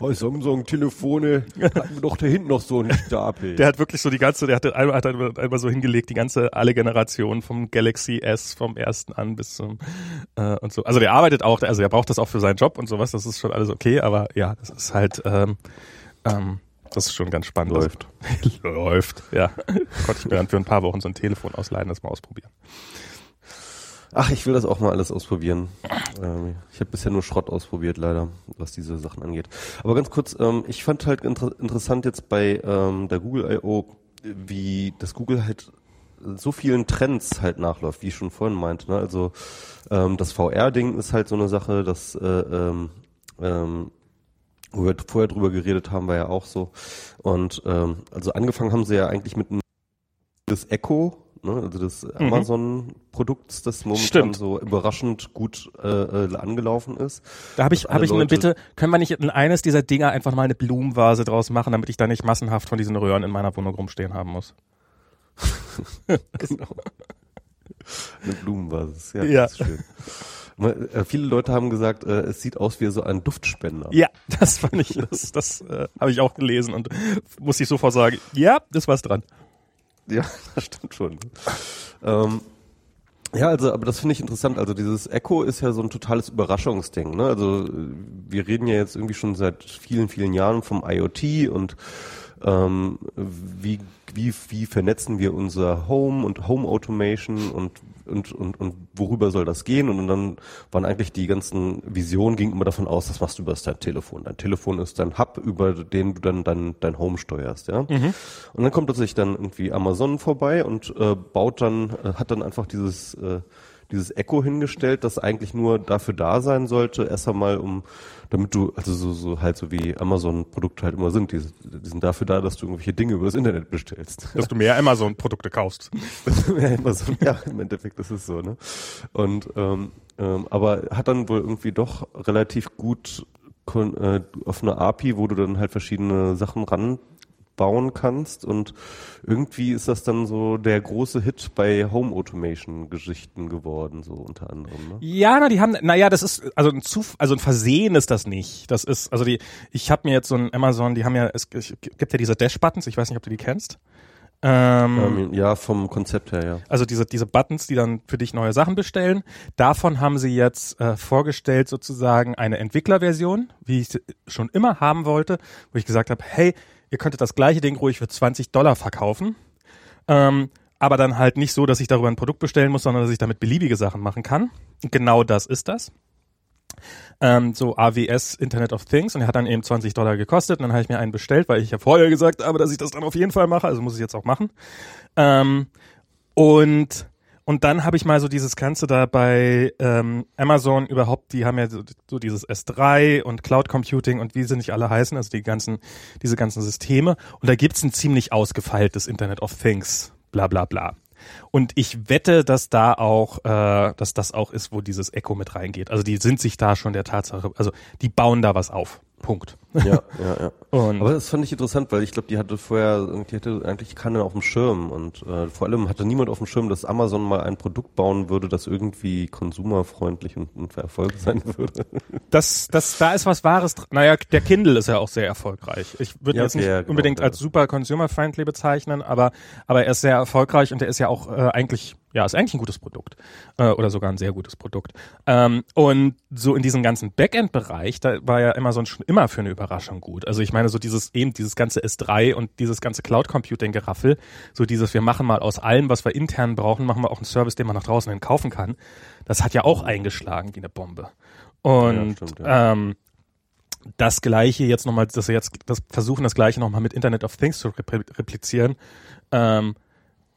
A: Oh, Samsung-Telefone hatten wir doch da hinten noch so einen Stapel.
B: Der hat wirklich so die ganze, der hat einmal, hat einmal so hingelegt, die ganze, alle Generationen vom Galaxy S vom ersten an bis zum äh, und so. Also der arbeitet auch, also er braucht das auch für seinen Job und sowas, das ist schon alles okay, aber ja, das ist halt, ähm, ähm, das ist schon ganz spannend.
A: Läuft.
B: Läuft, ja. Gott, ich mir dann für ein paar Wochen so ein Telefon ausleihen, das mal ausprobieren.
A: Ach, ich will das auch mal alles ausprobieren. Ähm, ich habe bisher nur Schrott ausprobiert, leider, was diese Sachen angeht. Aber ganz kurz, ähm, ich fand halt inter interessant jetzt bei ähm, der Google I.O., wie das Google halt so vielen Trends halt nachläuft, wie ich schon vorhin meinte. Ne? Also ähm, das VR-Ding ist halt so eine Sache, das äh, ähm, ähm, wo wir vorher drüber geredet haben, war ja auch so. Und ähm, also angefangen haben sie ja eigentlich mit einem das Echo, ne, also des Amazon-Produkts, das momentan
B: Stimmt.
A: so überraschend gut äh, äh, angelaufen ist.
B: Da habe ich, habe ich eine
A: Leute-
B: Bitte, können wir nicht in eines dieser Dinger einfach mal eine Blumenvase draus machen, damit ich da nicht massenhaft von diesen Röhren in meiner Wohnung rumstehen haben muss?
A: Genau. Eine Blumenbasis, ja,
B: Ja.
A: das ist schön. Äh, Viele Leute haben gesagt, äh, es sieht aus wie so ein Duftspender.
B: Ja, das fand ich, das, das äh, habe ich auch gelesen und muss ich sofort sagen, ja, das war's dran.
A: Ja, das stimmt schon. Ähm, ja, also, aber das finde ich interessant. Also dieses Echo ist ja so ein totales Überraschungsding. Ne? Also wir reden ja jetzt irgendwie schon seit vielen, vielen Jahren vom IoT und ähm, wie, wie, wie vernetzen wir unser Home und Home Automation und und, und, und worüber soll das gehen? Und dann waren eigentlich die ganzen Visionen gingen immer davon aus, das machst du über dein Telefon. Dein Telefon ist dein Hub, über den du dann dein, dein Home steuerst, ja. Und dann kommt plötzlich dann irgendwie Amazon vorbei und äh, baut dann, äh, hat dann einfach dieses, äh, dieses Echo hingestellt, das eigentlich nur dafür da sein sollte, erst einmal um, damit du, also so, so halt so wie Amazon-Produkte halt immer sind, die, die sind dafür da, dass du irgendwelche Dinge über das Internet bestellst.
B: Dass du mehr Amazon-Produkte kaufst.
A: ja, immer so, ja, im Endeffekt ist es so, ne? Und ähm, ähm, aber hat dann wohl irgendwie doch relativ gut kon äh, auf eine API, wo du dann halt verschiedene Sachen ranbauen kannst und irgendwie ist das dann so der große Hit bei Home Automation Geschichten geworden, so unter anderem, ne?
B: Ja, na, die haben, naja, das ist, also ein Zuf also ein Versehen ist das nicht. Das ist, also die, ich habe mir jetzt so ein Amazon, die haben ja, es gibt ja diese Dash-Buttons, ich weiß nicht, ob du die kennst. Ähm,
A: Ähm, ja, vom Konzept her, ja.
B: Also diese, diese Buttons, die dann für dich neue Sachen bestellen. Davon haben sie jetzt äh, vorgestellt sozusagen eine Entwicklerversion, wie ich schon immer haben wollte, wo ich gesagt habe, hey, ihr könntet das gleiche Ding ruhig für 20 Dollar verkaufen. Ähm, aber dann halt nicht so, dass ich darüber ein Produkt bestellen muss, sondern dass ich damit beliebige Sachen machen kann. Genau das ist das. Ähm, so AWS Internet of Things und er hat dann eben 20 Dollar gekostet und dann habe ich mir einen bestellt, weil ich ja vorher gesagt habe, dass ich das dann auf jeden Fall mache, also muss ich jetzt auch machen. Ähm, und und dann habe ich mal so dieses Ganze da bei ähm, Amazon überhaupt, die haben ja so, so dieses S3 und Cloud Computing und wie sie nicht alle heißen, also die ganzen, diese ganzen Systeme. Und da gibt's ein ziemlich ausgefeiltes Internet of Things, bla bla bla. Und ich wette, dass da auch, äh, dass das auch ist, wo dieses Echo mit reingeht. Also die sind sich da schon der Tatsache, also die bauen da was auf. Punkt.
A: Ja, ja, ja. Und Aber das fand ich interessant, weil ich glaube, die hatte vorher, die hatte eigentlich keiner auf dem Schirm und äh, vor allem hatte niemand auf dem Schirm, dass Amazon mal ein Produkt bauen würde, das irgendwie konsumerfreundlich und, und Erfolg sein würde.
B: Das, das, da ist was Wahres. Naja, der Kindle ist ja auch sehr erfolgreich. Ich würde ja, jetzt nicht genau, unbedingt als super consumer-friendly bezeichnen, aber, aber er ist sehr erfolgreich und er ist ja auch äh, eigentlich ja, ist eigentlich ein gutes Produkt äh, oder sogar ein sehr gutes Produkt. Ähm, und so in diesem ganzen Backend-Bereich, da war ja Amazon schon immer für eine Überraschung gut. Also ich meine so dieses eben dieses ganze S3 und dieses ganze Cloud-Computing-Geraffel, so dieses wir machen mal aus allem, was wir intern brauchen, machen wir auch einen Service, den man nach draußen hin kaufen kann. Das hat ja auch eingeschlagen wie eine Bombe. Und ja, stimmt, ja. ähm, das Gleiche jetzt nochmal, dass wir jetzt das versuchen, das Gleiche nochmal mit Internet of Things zu replizieren. Ähm,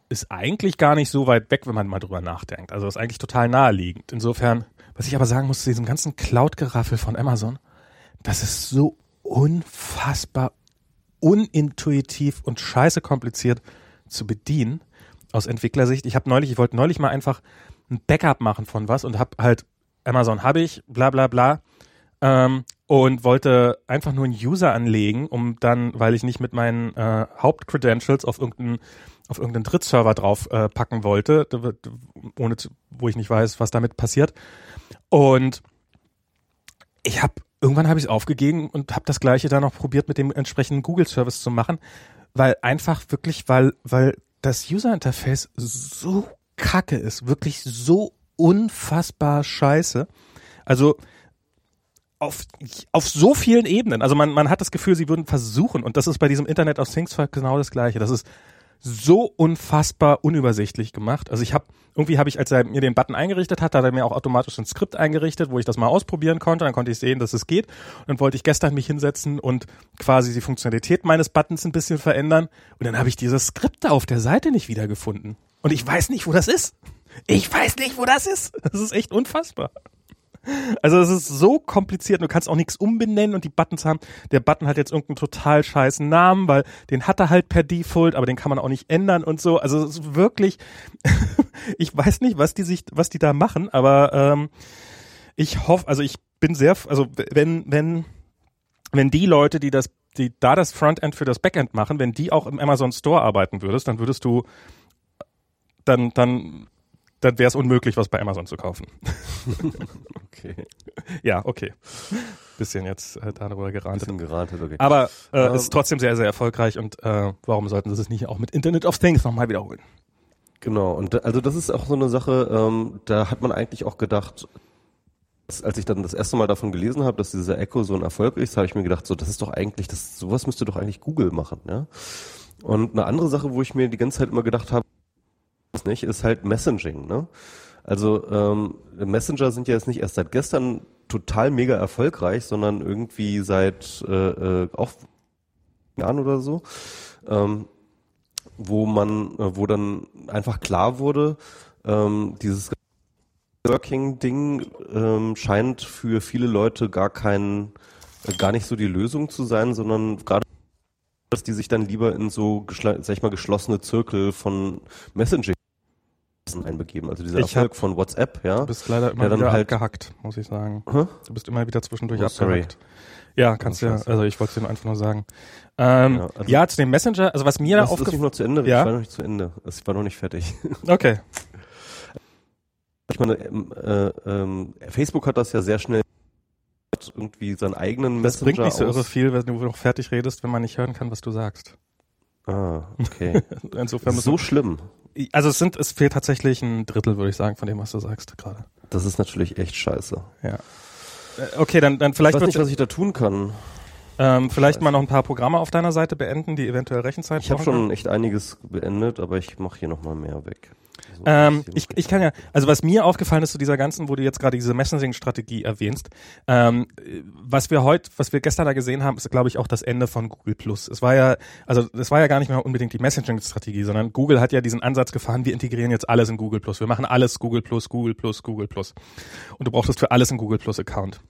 B: ist eigentlich gar nicht so weit weg, wenn man mal drüber nachdenkt. Also ist eigentlich total naheliegend. Insofern, was ich aber sagen muss zu diesem ganzen Cloud-Geraffel von Amazon, das ist so unfassbar unintuitiv und scheiße kompliziert zu bedienen aus Entwicklersicht. Ich habe neulich, ich wollte neulich mal einfach ein Backup machen von was und habe halt Amazon habe ich, bla bla bla. Ähm, und wollte einfach nur einen User anlegen, um dann, weil ich nicht mit meinen äh, Hauptcredentials auf irgendeinen auf irgendeinen Drittserver drauf äh, packen wollte, ohne zu, wo ich nicht weiß, was damit passiert. Und ich habe irgendwann habe ich es aufgegeben und habe das gleiche dann noch probiert mit dem entsprechenden Google Service zu machen, weil einfach wirklich, weil weil das User Interface so kacke ist, wirklich so unfassbar scheiße. Also auf, auf so vielen Ebenen. Also man, man hat das Gefühl, sie würden versuchen, und das ist bei diesem Internet of Things genau das Gleiche. Das ist so unfassbar unübersichtlich gemacht. Also ich habe irgendwie habe ich, als er mir den Button eingerichtet hat, hat er mir auch automatisch ein Skript eingerichtet, wo ich das mal ausprobieren konnte. Dann konnte ich sehen, dass es geht. Und dann wollte ich gestern mich hinsetzen und quasi die Funktionalität meines Buttons ein bisschen verändern. Und dann habe ich dieses Skript da auf der Seite nicht wiedergefunden. Und ich weiß nicht, wo das ist. Ich weiß nicht, wo das ist. Das ist echt unfassbar. Also es ist so kompliziert, du kannst auch nichts umbenennen und die Buttons haben, der Button hat jetzt irgendeinen total scheißen Namen, weil den hat er halt per Default, aber den kann man auch nicht ändern und so. Also es ist wirklich, ich weiß nicht, was die sich, was die da machen, aber ähm, ich hoffe, also ich bin sehr, also wenn, wenn, wenn die Leute, die das, die da das Frontend für das Backend machen, wenn die auch im Amazon Store arbeiten würdest, dann würdest du dann, dann dann wäre es unmöglich, was bei Amazon zu kaufen. okay. Ja, okay. Bisschen jetzt äh, darüber gerantet.
A: Bisschen gerantet, okay.
B: Aber äh, ähm, ist trotzdem sehr, sehr erfolgreich und äh, warum sollten sie es nicht auch mit Internet of Things nochmal wiederholen?
A: Genau, und also das ist auch so eine Sache, ähm, da hat man eigentlich auch gedacht, als ich dann das erste Mal davon gelesen habe, dass dieser Echo so ein Erfolg ist, habe ich mir gedacht, so das ist doch eigentlich, das sowas müsste doch eigentlich Google machen, ja. Und eine andere Sache, wo ich mir die ganze Zeit immer gedacht habe, nicht, ist halt Messaging. Ne? Also ähm, Messenger sind ja jetzt nicht erst seit gestern total mega erfolgreich, sondern irgendwie seit äh, äh, auch Jahren oder so, ähm, wo man, äh, wo dann einfach klar wurde, ähm, dieses Working-Ding ähm, scheint für viele Leute gar kein, äh, gar nicht so die Lösung zu sein, sondern gerade dass die sich dann lieber in so, sag ich mal, geschlossene Zirkel von Messaging einbegeben. Also dieser ich Erfolg hab, von WhatsApp, ja.
B: Du bist leider immer wieder halt abgehackt, muss ich sagen. Huh? Du bist immer wieder zwischendurch oh, abgehackt. Sorry. Ja, kannst du ja, also ich wollte es dir einfach nur sagen. Ähm, ja, also ja, zu dem Messenger, also was mir
A: aufgefallen ist. noch zu Ende, ja? ich war noch nicht zu Ende. Ich war noch nicht fertig.
B: Okay.
A: Ich meine, ähm, äh, ähm, Facebook hat das ja sehr schnell irgendwie seinen eigenen das Messenger
B: Das bringt nicht so irre viel, wenn du noch fertig redest, wenn man nicht hören kann, was du sagst.
A: Ah, okay.
B: Insofern
A: so schlimm.
B: Also es sind, es fehlt tatsächlich ein Drittel, würde ich sagen, von dem, was du sagst gerade.
A: Das ist natürlich echt scheiße.
B: Ja. Äh, okay, dann, dann vielleicht.
A: Ich weiß nicht, was ich da tun kann.
B: Ähm, vielleicht mal noch ein paar Programme auf deiner Seite beenden, die eventuell Rechenzeit
A: Ich habe schon echt einiges beendet, aber ich mache hier nochmal mehr weg.
B: Ähm, ich, ich kann ja, also was mir aufgefallen ist zu dieser ganzen, wo du jetzt gerade diese Messaging-Strategie erwähnst, ähm, was wir heute, was wir gestern da gesehen haben, ist glaube ich auch das Ende von Google Plus. Es war ja, also es war ja gar nicht mehr unbedingt die Messaging-Strategie, sondern Google hat ja diesen Ansatz gefahren, wir integrieren jetzt alles in Google Plus. Wir machen alles Google Plus, Google Plus, Google Plus. Und du brauchtest für alles einen Google Plus Account.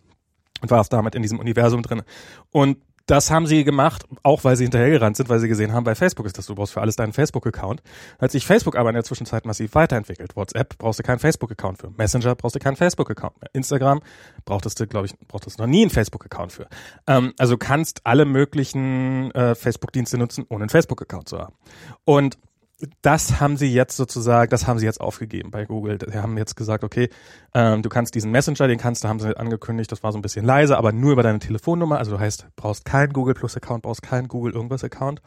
B: Und warst damit in diesem Universum drin. Und Das haben sie gemacht, auch weil sie hinterhergerannt sind, weil sie gesehen haben, bei Facebook ist das, du brauchst für alles deinen Facebook-Account. Hat sich Facebook aber in der Zwischenzeit massiv weiterentwickelt. WhatsApp brauchst du keinen Facebook-Account für. Messenger brauchst du keinen Facebook-Account mehr. Instagram brauchtest du, glaube ich, brauchtest du noch nie einen Facebook-Account für. Ähm, also kannst alle möglichen äh, Facebook-Dienste nutzen, ohne einen Facebook-Account zu haben. Und das haben sie jetzt sozusagen, das haben sie jetzt aufgegeben bei Google. Sie haben jetzt gesagt, okay, ähm, du kannst diesen Messenger, den kannst du, haben sie angekündigt, das war so ein bisschen leise, aber nur über deine Telefonnummer. Also du heißt, brauchst keinen Google Plus Account, brauchst keinen Google irgendwas Account.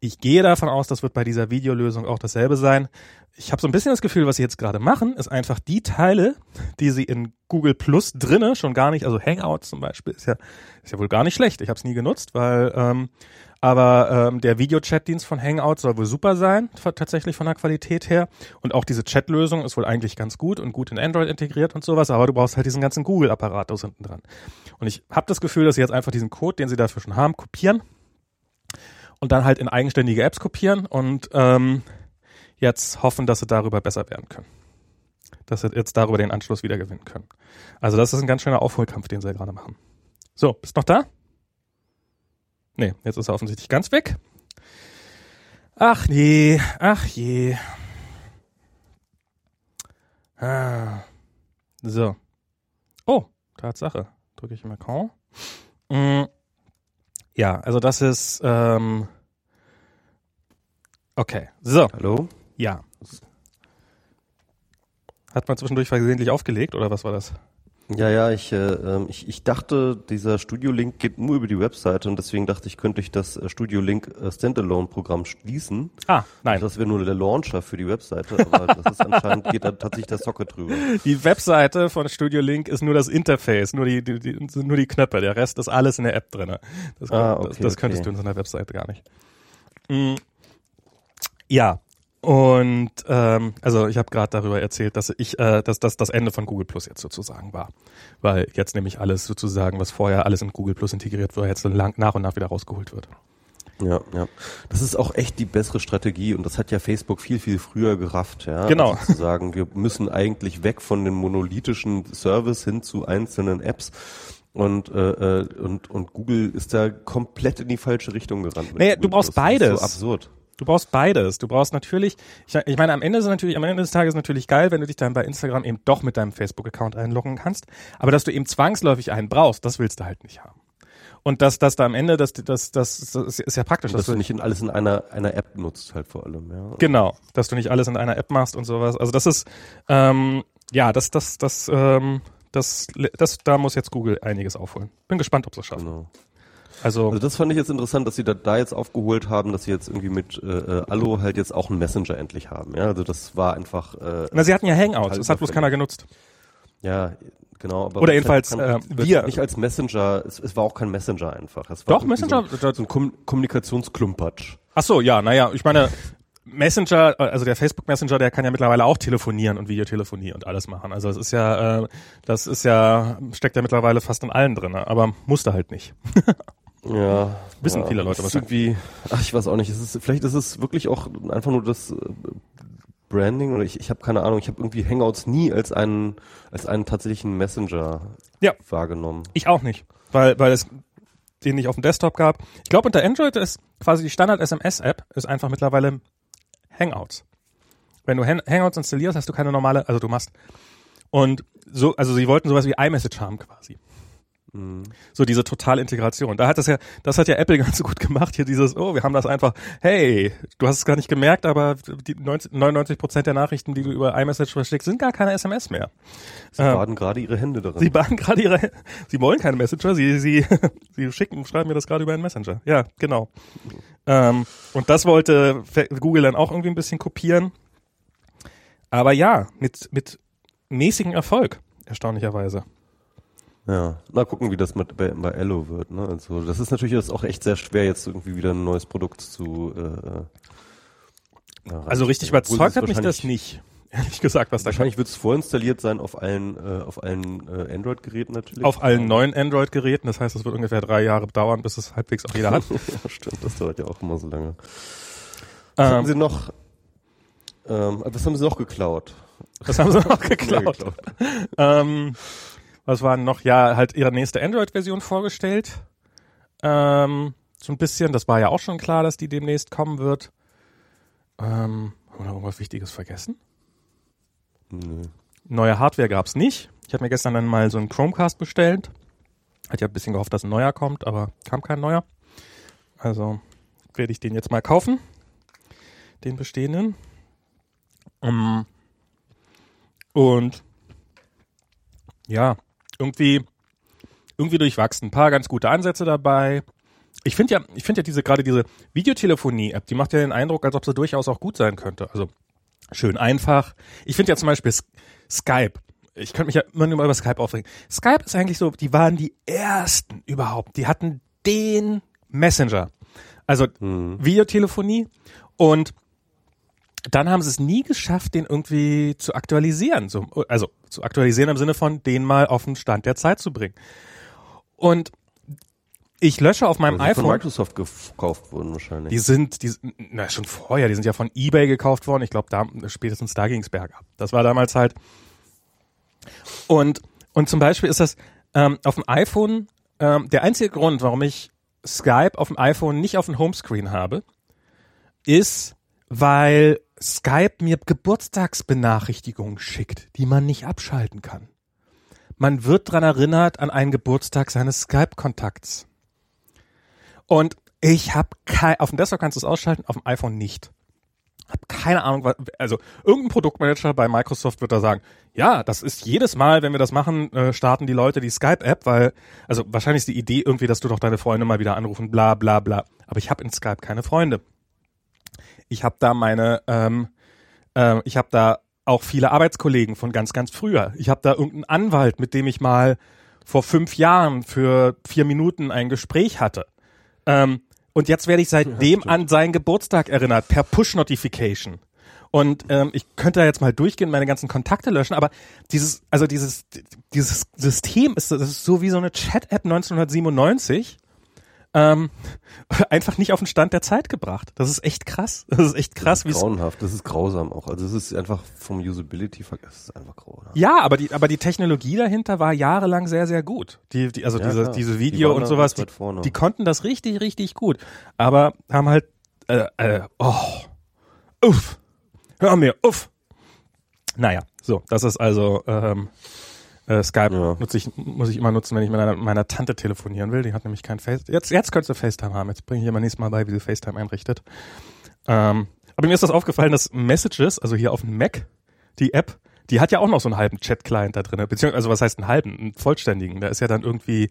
B: Ich gehe davon aus, das wird bei dieser Videolösung auch dasselbe sein. Ich habe so ein bisschen das Gefühl, was sie jetzt gerade machen, ist einfach die Teile, die sie in Google Plus drinne schon gar nicht, also Hangout zum Beispiel, ist ja, ist ja wohl gar nicht schlecht. Ich habe es nie genutzt, weil ähm, aber ähm, der Videochat-Dienst von Hangout soll wohl super sein, tatsächlich von der Qualität her. Und auch diese Chat-Lösung ist wohl eigentlich ganz gut und gut in Android integriert und sowas, aber du brauchst halt diesen ganzen Google-Apparat da hinten dran. Und ich habe das Gefühl, dass sie jetzt einfach diesen Code, den sie dafür schon haben, kopieren und dann halt in eigenständige Apps kopieren und ähm, jetzt hoffen, dass sie darüber besser werden können. Dass sie jetzt darüber den Anschluss wieder gewinnen können. Also das ist ein ganz schöner Aufholkampf, den sie gerade machen. So, bist noch da? Nee, jetzt ist er offensichtlich ganz weg. Ach nee, ach je. Ah. So. Oh, Tatsache. Drücke ich im Account. Mm. Ja, also das ist ähm, okay. So.
A: Hallo?
B: Ja. Hat man zwischendurch versehentlich aufgelegt oder was war das?
A: Ja, ja, ich, äh, ähm, ich, ich dachte, dieser Studio-Link geht nur über die Webseite und deswegen dachte ich, könnte ich das äh, Studio-Link äh, Standalone-Programm schließen.
B: Ah, nein.
A: Das wäre nur der Launcher für die Webseite, aber das ist anscheinend, geht da tatsächlich der Socket drüber.
B: Die Webseite von Studio Link ist nur das Interface, nur die, die, die nur die Knöpfe, der Rest ist alles in der App drinne. Das,
A: Ah, okay,
B: das, das könntest
A: okay.
B: du in so einer Webseite gar nicht. Mm. Ja, und ähm, also ich habe gerade darüber erzählt, dass ich, äh, dass das das Ende von Google Plus jetzt sozusagen war, weil jetzt nämlich alles sozusagen, was vorher alles in Google Plus integriert war, jetzt lang, nach und nach wieder rausgeholt wird.
A: Ja, ja. Das ist auch echt die bessere Strategie und das hat ja Facebook viel, viel früher gerafft, ja.
B: Genau.
A: Also zu sagen, wir müssen eigentlich weg von dem monolithischen Service hin zu einzelnen Apps. Und, äh, äh, und, und Google ist da komplett in die falsche Richtung gerannt.
B: Naja,
A: Google
B: du brauchst
A: Plus. Das ist
B: beides.
A: So absurd.
B: Du brauchst beides. Du brauchst natürlich, ich, ich meine, am Ende ist natürlich, am Ende des Tages ist natürlich geil, wenn du dich dann bei Instagram eben doch mit deinem Facebook-Account einloggen kannst. Aber dass du eben zwangsläufig einen brauchst, das willst du halt nicht haben. Und dass, dass da am Ende, das, das, das, das ist ja praktisch,
A: Dass du nicht in alles in einer, einer App nutzt halt vor allem, ja.
B: Genau, dass du nicht alles in einer App machst und sowas. Also das ist, ähm, ja, das, das, das, ähm, das, das, da muss jetzt Google einiges aufholen. Bin gespannt, ob sie es schaffen.
A: Genau.
B: Also,
A: Also das fand ich jetzt interessant, dass sie da, da jetzt aufgeholt haben, dass sie jetzt irgendwie mit äh, äh, Allo halt jetzt auch einen Messenger endlich haben. Ja, also das war einfach. Äh,
B: na, sie hatten ja Hangouts, das hat bloß keiner genutzt.
A: Ja, genau. Aber
B: Oder
A: es
B: jedenfalls,
A: kann-
B: äh, wir-
A: Nicht als Messenger. Es, es war auch kein Messenger einfach. Es war
B: Doch, Messenger-
A: So ein, so ein Kom Kommunikationsklumpatsch.
B: Ach so, ja, naja, ich meine, Messenger, also der Facebook Messenger, der kann ja mittlerweile auch telefonieren und Videotelefonie und alles machen. Also das ist ja, äh, das ist ja, steckt ja mittlerweile fast in allen drin, aber musste halt nicht.
A: Ja.
B: Wissen
A: ja,
B: viele Leute wahrscheinlich.
A: irgendwie. Ach, ich weiß auch nicht. Es ist, vielleicht ist es wirklich auch einfach nur das äh, Branding oder ich, ich habe keine Ahnung. Ich habe irgendwie Hangouts nie als einen als einen tatsächlichen Messenger
B: Ja.
A: wahrgenommen.
B: Ich auch nicht, weil, weil es den nicht auf dem Desktop gab. Ich glaube, unter Android ist quasi die Standard-SMS-App ist einfach mittlerweile Hangouts. Wenn du Han- Hangouts installierst, hast du keine normale, also du machst und so, also sie wollten sowas wie iMessage haben quasi. So diese Totalintegration. Da hat das ja, das hat ja Apple ganz gut gemacht. Hier dieses, oh, wir haben das einfach, hey, du hast es gar nicht gemerkt, aber die 90, 99 Prozent der Nachrichten, die du über iMessage verschickst, sind gar keine SMS mehr.
A: Sie
B: Ja.
A: baden gerade ihre Hände daran.
B: Sie bahnen gerade ihre, sie wollen keine Messenger, sie, sie, sie schicken, schreiben mir das gerade über einen Messenger. Ja, genau. Ähm, und das wollte Google dann auch irgendwie ein bisschen kopieren. Aber ja, mit, mit mäßigem Erfolg, erstaunlicherweise.
A: Ja, mal gucken, wie das mit, bei, bei Ello wird. Ne? Also das ist natürlich jetzt auch echt sehr schwer, jetzt irgendwie wieder ein neues Produkt zu. Äh, äh, ja,
B: Also richtig überzeugt hat mich das nicht. Ehrlich gesagt, was da
A: Wahrscheinlich wird es vorinstalliert sein auf allen äh, auf allen äh, Android-Geräten natürlich.
B: auf allen neuen Android-Geräten. Das heißt, es wird ungefähr drei Jahre dauern, bis es halbwegs auch jeder hat.
A: ja, stimmt, das dauert ja auch immer so lange. Was haben
B: ähm,
A: Sie noch? Ähm, was haben Sie noch geklaut?
B: das haben sie noch
A: Ja,
B: geklaut. Ähm, was war noch? Ja, halt ihre nächste Android-Version vorgestellt. Ähm, so ein bisschen, das war ja auch schon klar, dass die demnächst kommen wird. Ähm, haben wir noch irgendwas Wichtiges vergessen?
A: Nö.
B: Neue Hardware gab's nicht. Ich habe mir gestern dann mal so einen Chromecast bestellt. Hat ja ein bisschen gehofft, dass ein neuer kommt, aber kam kein neuer. Also werde ich den jetzt mal kaufen. Den bestehenden. Um, und ja, irgendwie, irgendwie durchwachsen. Ein paar ganz gute Ansätze dabei. Ich finde ja, ich finde ja diese, gerade diese Videotelefonie-App, die macht ja den Eindruck, als ob sie durchaus auch gut sein könnte. Also schön einfach. Ich finde ja zum Beispiel Skype. Ich könnte mich ja immer nur über Skype aufregen. Skype ist eigentlich so, die waren die ersten überhaupt. Die hatten den Messenger. Also Videotelefonie und dann haben sie es nie geschafft, den irgendwie zu aktualisieren. So, also zu aktualisieren im Sinne von, den mal auf den Stand der Zeit zu bringen. Und ich lösche auf meinem
A: Weil sie von
B: iPhone.
A: Microsoft gekauft wurden wahrscheinlich.
B: Die sind, die, na schon vorher, die sind ja von eBay gekauft worden. Ich glaube, da spätestens da ging's bergab. Das war damals halt. Und und zum Beispiel ist das ähm, auf dem iPhone ähm, der einzige Grund, warum ich Skype auf dem iPhone nicht auf dem Homescreen habe, ist, weil Skype mir Geburtstagsbenachrichtigungen schickt, die man nicht abschalten kann. Man wird dran erinnert an einen Geburtstag seines Skype-Kontakts. Und ich habe kein, auf dem Desktop kannst du es ausschalten, auf dem iPhone nicht. Hab keine Ahnung, was, also irgendein Produktmanager bei Microsoft wird da sagen, ja, das ist jedes Mal, wenn wir das machen, äh, starten die Leute die Skype-App, weil, also wahrscheinlich ist die Idee irgendwie, dass du doch deine Freunde mal wieder anrufen, bla bla bla. Aber ich habe in Skype keine Freunde. Ich habe da meine, ähm, äh, ich habe da auch viele Arbeitskollegen von ganz, ganz früher. Ich habe da irgendeinen Anwalt, mit dem ich mal vor fünf Jahren für vier Minuten ein Gespräch hatte. Ähm, und jetzt werde ich seitdem an seinen Geburtstag erinnert, per Push-Notification. Und ähm, ich könnte da jetzt mal durchgehen, meine ganzen Kontakte löschen, aber dieses, also dieses, dieses System ist, das ist so wie so eine Chat-App 1997. Ähm, einfach nicht auf den Stand der Zeit gebracht. Das ist echt krass. Das ist echt krass, wie
A: grauenhaft, das ist grausam auch. Also es ist einfach vom Usability, es ist einfach grauenhaft.
B: Ja, aber die, aber die Technologie dahinter war jahrelang sehr, sehr gut. Die, die, also
A: Ja,
B: diese,
A: klar.
B: diese
A: Die
B: Video
A: waren
B: und sowas, die, die konnten das richtig, richtig gut. Aber haben halt, äh, äh, oh, uff, hör mir, uff. Naja, so, das ist also, ähm, äh, Skype
A: Ja.
B: nutze ich, muss ich immer nutzen, wenn ich mit meiner, meiner Tante telefonieren will. Die hat nämlich kein Face. Jetzt, jetzt könntest du FaceTime haben. Jetzt bringe ich immer nächstes Mal bei, wie sie FaceTime einrichtet. Ähm, aber mir ist das aufgefallen, dass Messages, also hier auf dem Mac, die App, die hat ja auch noch so einen halben Chat-Client da drin. Beziehungsweise, also was heißt einen halben? Einen vollständigen. Da ist ja dann irgendwie,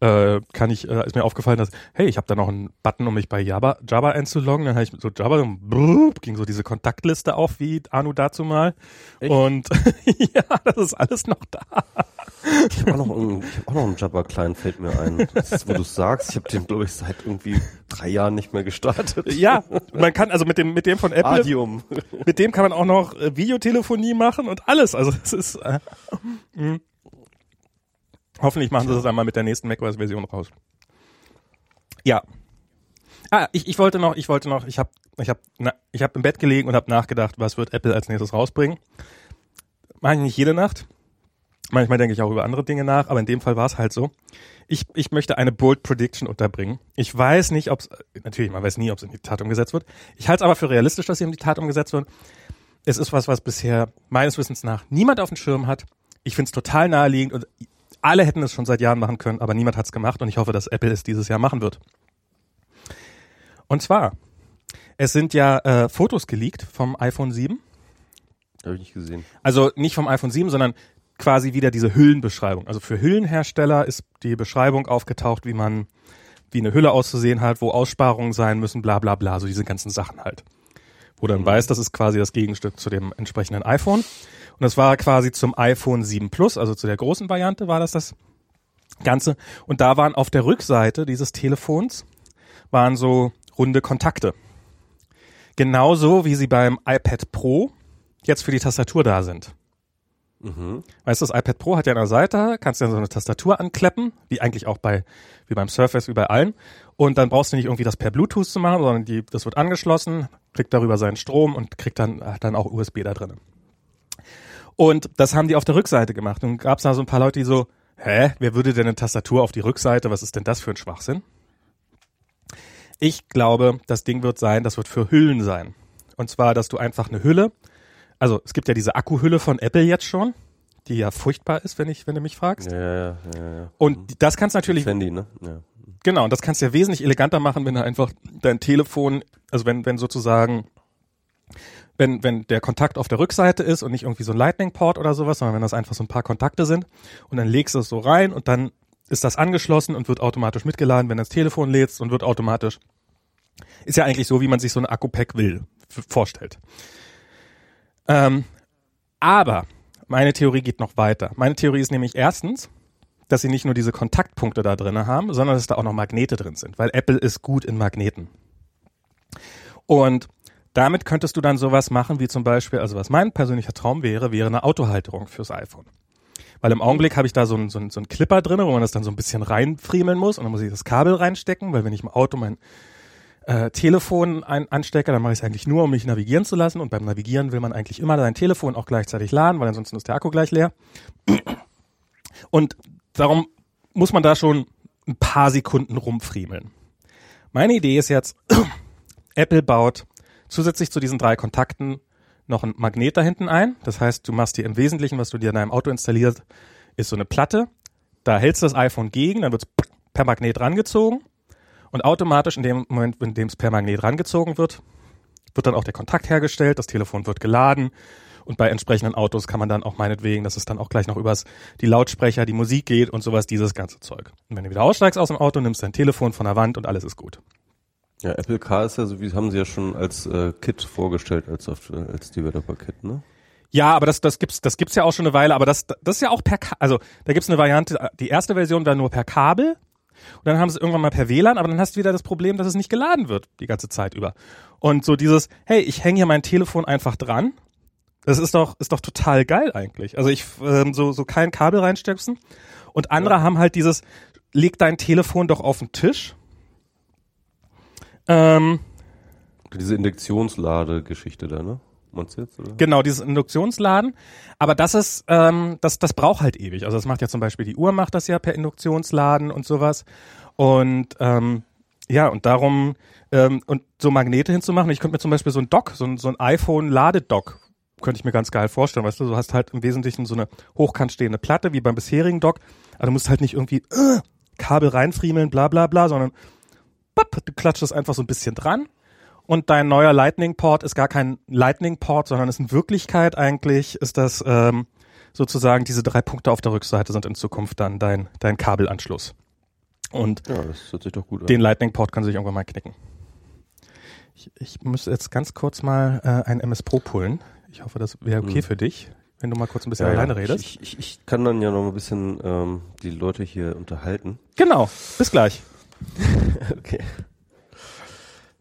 B: äh, kann ich, äh, ist mir aufgefallen, dass, hey, ich habe da noch einen Button, um mich bei Java, Java einzuloggen. Dann habe ich so Java, so brrr, ging so diese Kontaktliste auf, wie Anu dazu mal.
A: Echt?
B: Und ja, das ist alles noch da.
A: Ich habe auch noch einen, ich hab auch noch einen Jabba-Client, fällt mir ein. Das ist, wo du sagst, ich habe den, glaube ich, seit irgendwie drei Jahren nicht mehr gestartet.
B: Ja, man kann also mit dem mit dem von Apple,
A: Adium.
B: mit dem kann man auch noch äh, Videotelefonie machen und alles. Also es ist äh, mh. hoffentlich machen sie das einmal mit der nächsten macOS-Version raus. Ja. Ah, ich, ich wollte noch, ich wollte noch, ich habe ich habe ich habe im Bett gelegen und habe nachgedacht, was wird Apple als nächstes rausbringen. Mache ich nicht jede Nacht. Manchmal denke ich auch über andere Dinge nach, aber in dem Fall war es halt so. Ich, ich möchte eine Bold Prediction unterbringen. Ich weiß nicht, ob es, natürlich, man weiß nie, ob es in die Tat umgesetzt wird. Ich halte es aber für realistisch, dass sie in die Tat umgesetzt wird. Es ist was, was bisher meines Wissens nach niemand auf dem Schirm hat. Ich finde es total naheliegend und alle hätten es schon seit Jahren machen können, aber niemand hat es gemacht und ich hoffe, dass Apple es dieses Jahr machen wird. Und zwar, es sind ja äh, Fotos geleakt vom iPhone 7.
A: Habe ich nicht gesehen.
B: Also nicht vom iPhone 7, sondern quasi wieder diese Hüllenbeschreibung. Also für Hüllenhersteller ist die Beschreibung aufgetaucht, wie man, wie eine Hülle auszusehen hat, wo Aussparungen sein müssen, bla bla bla, so diese ganzen Sachen halt. Wo dann weiß, das ist quasi das Gegenstück zu dem entsprechenden iPhone. Und das war quasi zum iPhone 7 Plus, also zu der großen Variante war das das Ganze. Und da waren auf der Rückseite dieses Telefons, waren so runde Kontakte. Genauso wie sie beim iPad Pro jetzt für die Tastatur da sind.
A: Mhm.
B: Weißt du, das iPad Pro hat ja eine Seite, kannst ja so eine Tastatur ankleppen, wie eigentlich auch bei, wie beim Surface, wie bei allen. Und dann brauchst du nicht irgendwie das per Bluetooth zu machen, sondern die, das wird angeschlossen, kriegt darüber seinen Strom und kriegt dann, hat dann auch USB da drin. Und das haben die auf der Rückseite gemacht. Und gab es da so ein paar Leute, die so, hä, wer würde denn eine Tastatur auf die Rückseite? Was ist denn das für ein Schwachsinn? Ich glaube, das Ding wird sein, das wird für Hüllen sein. Und zwar, dass du einfach eine Hülle, also es gibt ja diese Akkuhülle von Apple jetzt schon, die ja furchtbar ist, wenn ich, wenn du mich fragst.
A: Ja, ja, ja, ja.
B: Und das kannst natürlich,
A: Das Handy, ne? Ja.
B: genau, und das kannst du ja wesentlich eleganter machen, wenn du einfach dein Telefon, also wenn, wenn sozusagen, wenn, wenn der Kontakt auf der Rückseite ist und nicht irgendwie so ein Lightning-Port oder sowas, sondern wenn das einfach so ein paar Kontakte sind und dann legst du es so rein und dann ist das angeschlossen und wird automatisch mitgeladen, wenn du das Telefon lädst und wird automatisch. Ist ja eigentlich so, wie man sich so ein Akku-Pack will, vorstellt. Ähm, aber meine Theorie geht noch weiter. Meine Theorie ist nämlich erstens, dass sie nicht nur diese Kontaktpunkte da drin haben, sondern dass da auch noch Magnete drin sind, weil Apple ist gut in Magneten. Und damit könntest du dann sowas machen wie zum Beispiel, also was mein persönlicher Traum wäre, wäre eine Autohalterung fürs iPhone. Weil im Augenblick habe ich da so einen so einen- so einen Clipper drin, wo man das dann so ein bisschen reinfriemeln muss und dann muss ich das Kabel reinstecken, weil wenn ich im Auto mein äh, Telefon ein, anstecke, dann mache ich es eigentlich nur, um mich navigieren zu lassen und beim Navigieren will man eigentlich immer sein Telefon auch gleichzeitig laden, weil ansonsten ist der Akku gleich leer. Und darum muss man da schon ein paar Sekunden rumfriemeln. Meine Idee ist jetzt, Apple baut zusätzlich zu diesen drei Kontakten noch ein Magnet da hinten ein. Das heißt, du machst dir im Wesentlichen, was du dir in deinem Auto installierst, ist so eine Platte. Da hältst du das iPhone gegen, dann wird es per Magnet rangezogen. Und automatisch in dem Moment, in dem es per Magnet rangezogen wird, wird dann auch der Kontakt hergestellt, das Telefon wird geladen und bei entsprechenden Autos kann man dann auch meinetwegen, dass es dann auch gleich noch übers die Lautsprecher, die Musik geht und sowas, dieses ganze Zeug. Und wenn du wieder aussteigst aus dem Auto, nimmst dein Telefon von der Wand und alles ist gut.
A: Ja, Apple Car ist ja so, wie haben sie ja schon als äh, Kit vorgestellt, als Software, als Developer-Kit, ne?
B: Ja, aber das, das gibt's, das gibt's ja auch schon eine Weile, aber das, das ist ja auch per, Ka- also da gibt's eine Variante, die erste Version war nur per Kabel und dann haben sie irgendwann mal per WLAN, aber dann hast du wieder das Problem, dass es nicht geladen wird die ganze Zeit über. Und so dieses, hey, ich hänge hier mein Telefon einfach dran. Das ist doch, ist doch total geil eigentlich. Also ich ähm, so so kein Kabel reinstecksen. Und andere haben halt dieses, leg dein Telefon doch auf den Tisch. Ähm,
A: Diese Induktionsladegeschichte da, ne? Meinst oder?
B: Genau, dieses Induktionsladen. Aber das ist, ähm, das, das braucht halt ewig. Also das macht ja zum Beispiel die Uhr macht das ja per Induktionsladen und sowas. Und ähm, ja, und darum ähm, und so Magnete hinzumachen. Ich könnte mir zum Beispiel so ein Dock, so ein, so ein iPhone-Ladedock, könnte ich mir ganz geil vorstellen. Weißt du, du hast halt im Wesentlichen so eine hochkant stehende Platte wie beim bisherigen Dock. Aber du musst halt nicht irgendwie äh, Kabel reinfriemeln, bla bla bla, sondern papp, du klatschst es einfach so ein bisschen dran und dein neuer Lightning-Port ist gar kein Lightning-Port, sondern ist in Wirklichkeit eigentlich, ist das ähm, sozusagen diese drei Punkte auf der Rückseite sind in Zukunft dann dein, dein Kabelanschluss. Und
A: Ja, das hört sich doch gut an.
B: den Lightning-Port kann sich irgendwann mal knicken. Ich, ich muss jetzt ganz kurz mal äh, ein MS Pro pullen. Ich hoffe, das wäre okay
A: Hm.
B: für dich, wenn du mal kurz ein bisschen
A: ja,
B: alleine
A: ja.
B: redest.
A: Ich, ich, ich kann dann ja noch ein bisschen ähm, die Leute hier unterhalten.
B: genau, bis gleich.
A: Okay.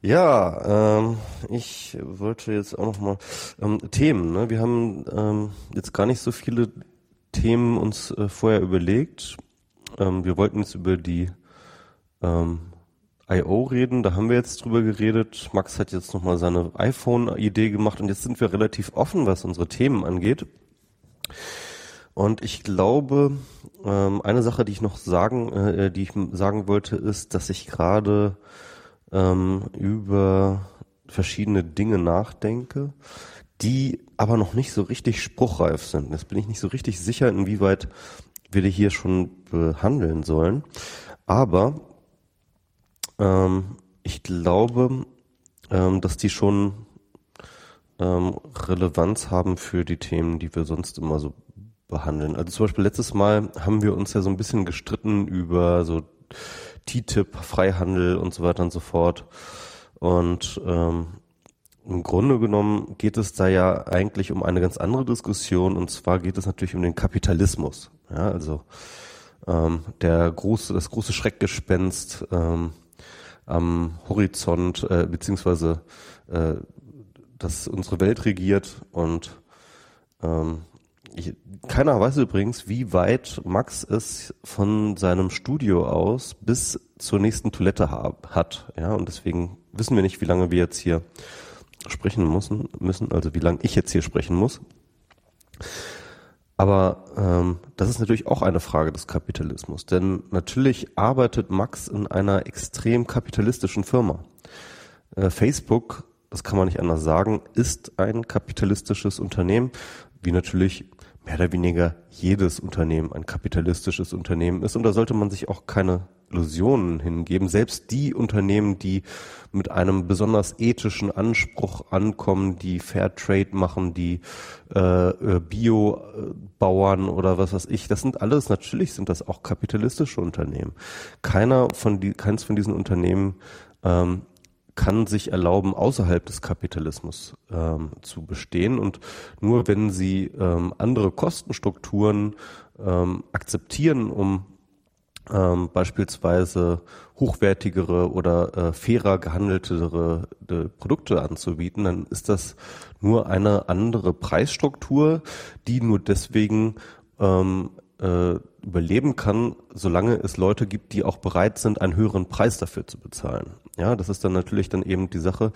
A: Ja, ähm, ich wollte jetzt auch noch mal ähm, Themen. Ne? Wir haben ähm, jetzt gar nicht so viele Themen uns äh, vorher überlegt. Ähm, wir wollten jetzt über die ähm, I.O. reden. Da haben wir jetzt drüber geredet. Max hat jetzt noch mal seine iPhone-Idee gemacht und jetzt sind wir relativ offen, was unsere Themen angeht. Und ich glaube, ähm, eine Sache, die ich noch sagen, äh, die ich sagen wollte, ist, dass ich gerade ähm, über verschiedene Dinge nachdenke, die aber noch nicht so richtig spruchreif sind. Jetzt bin ich nicht so richtig sicher, inwieweit wir die hier schon behandeln sollen. Aber ähm, ich glaube, ähm, dass die schon ähm, Relevanz haben für die Themen, die wir sonst immer so behandeln. Also zum Beispiel letztes Mal haben wir uns ja so ein bisschen gestritten über so TTIP, Freihandel und so weiter und so fort. Und ähm, im Grunde genommen geht es da ja eigentlich um eine ganz andere Diskussion und zwar geht es natürlich um den Kapitalismus. Ja, also ähm, der große, das große Schreckgespenst ähm, am Horizont äh, beziehungsweise äh, das unsere Welt regiert und ähm, ich, keiner weiß übrigens, wie weit Max es von seinem Studio aus bis zur nächsten Toilette hab, hat. Ja, und deswegen wissen wir nicht, wie lange wir jetzt hier sprechen müssen, müssen, also wie lange ich jetzt hier sprechen muss. Aber ähm, das ist natürlich auch eine Frage des Kapitalismus, denn natürlich arbeitet Max in einer extrem kapitalistischen Firma. Äh, Facebook, das kann man nicht anders sagen, ist ein kapitalistisches Unternehmen, wie natürlich mehr oder weniger jedes Unternehmen ein kapitalistisches Unternehmen ist. Und da sollte man sich auch keine Illusionen hingeben. Selbst die Unternehmen, die mit einem besonders ethischen Anspruch ankommen, die Fair Trade machen, die äh, äh Bio-Bauern oder was weiß ich, das sind alles, natürlich sind das auch kapitalistische Unternehmen. Keiner von die, keins von diesen Unternehmen ähm, kann sich erlauben, außerhalb des Kapitalismus ähm, zu bestehen. Und nur wenn sie ähm, andere Kostenstrukturen ähm, akzeptieren, um ähm, beispielsweise hochwertigere oder äh, fairer gehandeltere äh, Produkte anzubieten, dann ist das nur eine andere Preisstruktur, die nur deswegen ähm, äh, überleben kann, solange es Leute gibt, die auch bereit sind, einen höheren Preis dafür zu bezahlen. Ja, das ist dann natürlich dann eben die Sache.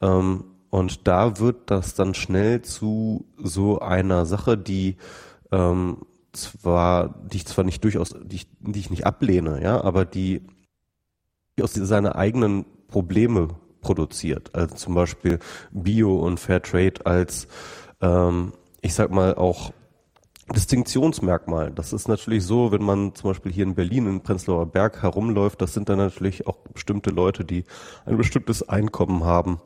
A: Ähm, und da wird das dann schnell zu so einer Sache, die ähm, zwar, die ich zwar nicht durchaus, die ich, die ich nicht ablehne, ja, aber die, die aus seine eigenen Probleme produziert. Also zum Beispiel Bio und Fairtrade als, ähm, ich sag mal auch Distinktionsmerkmal. Das ist natürlich so, wenn man zum Beispiel hier in Berlin in Prenzlauer Berg herumläuft, das sind dann natürlich auch bestimmte Leute, die ein bestimmtes Einkommen haben,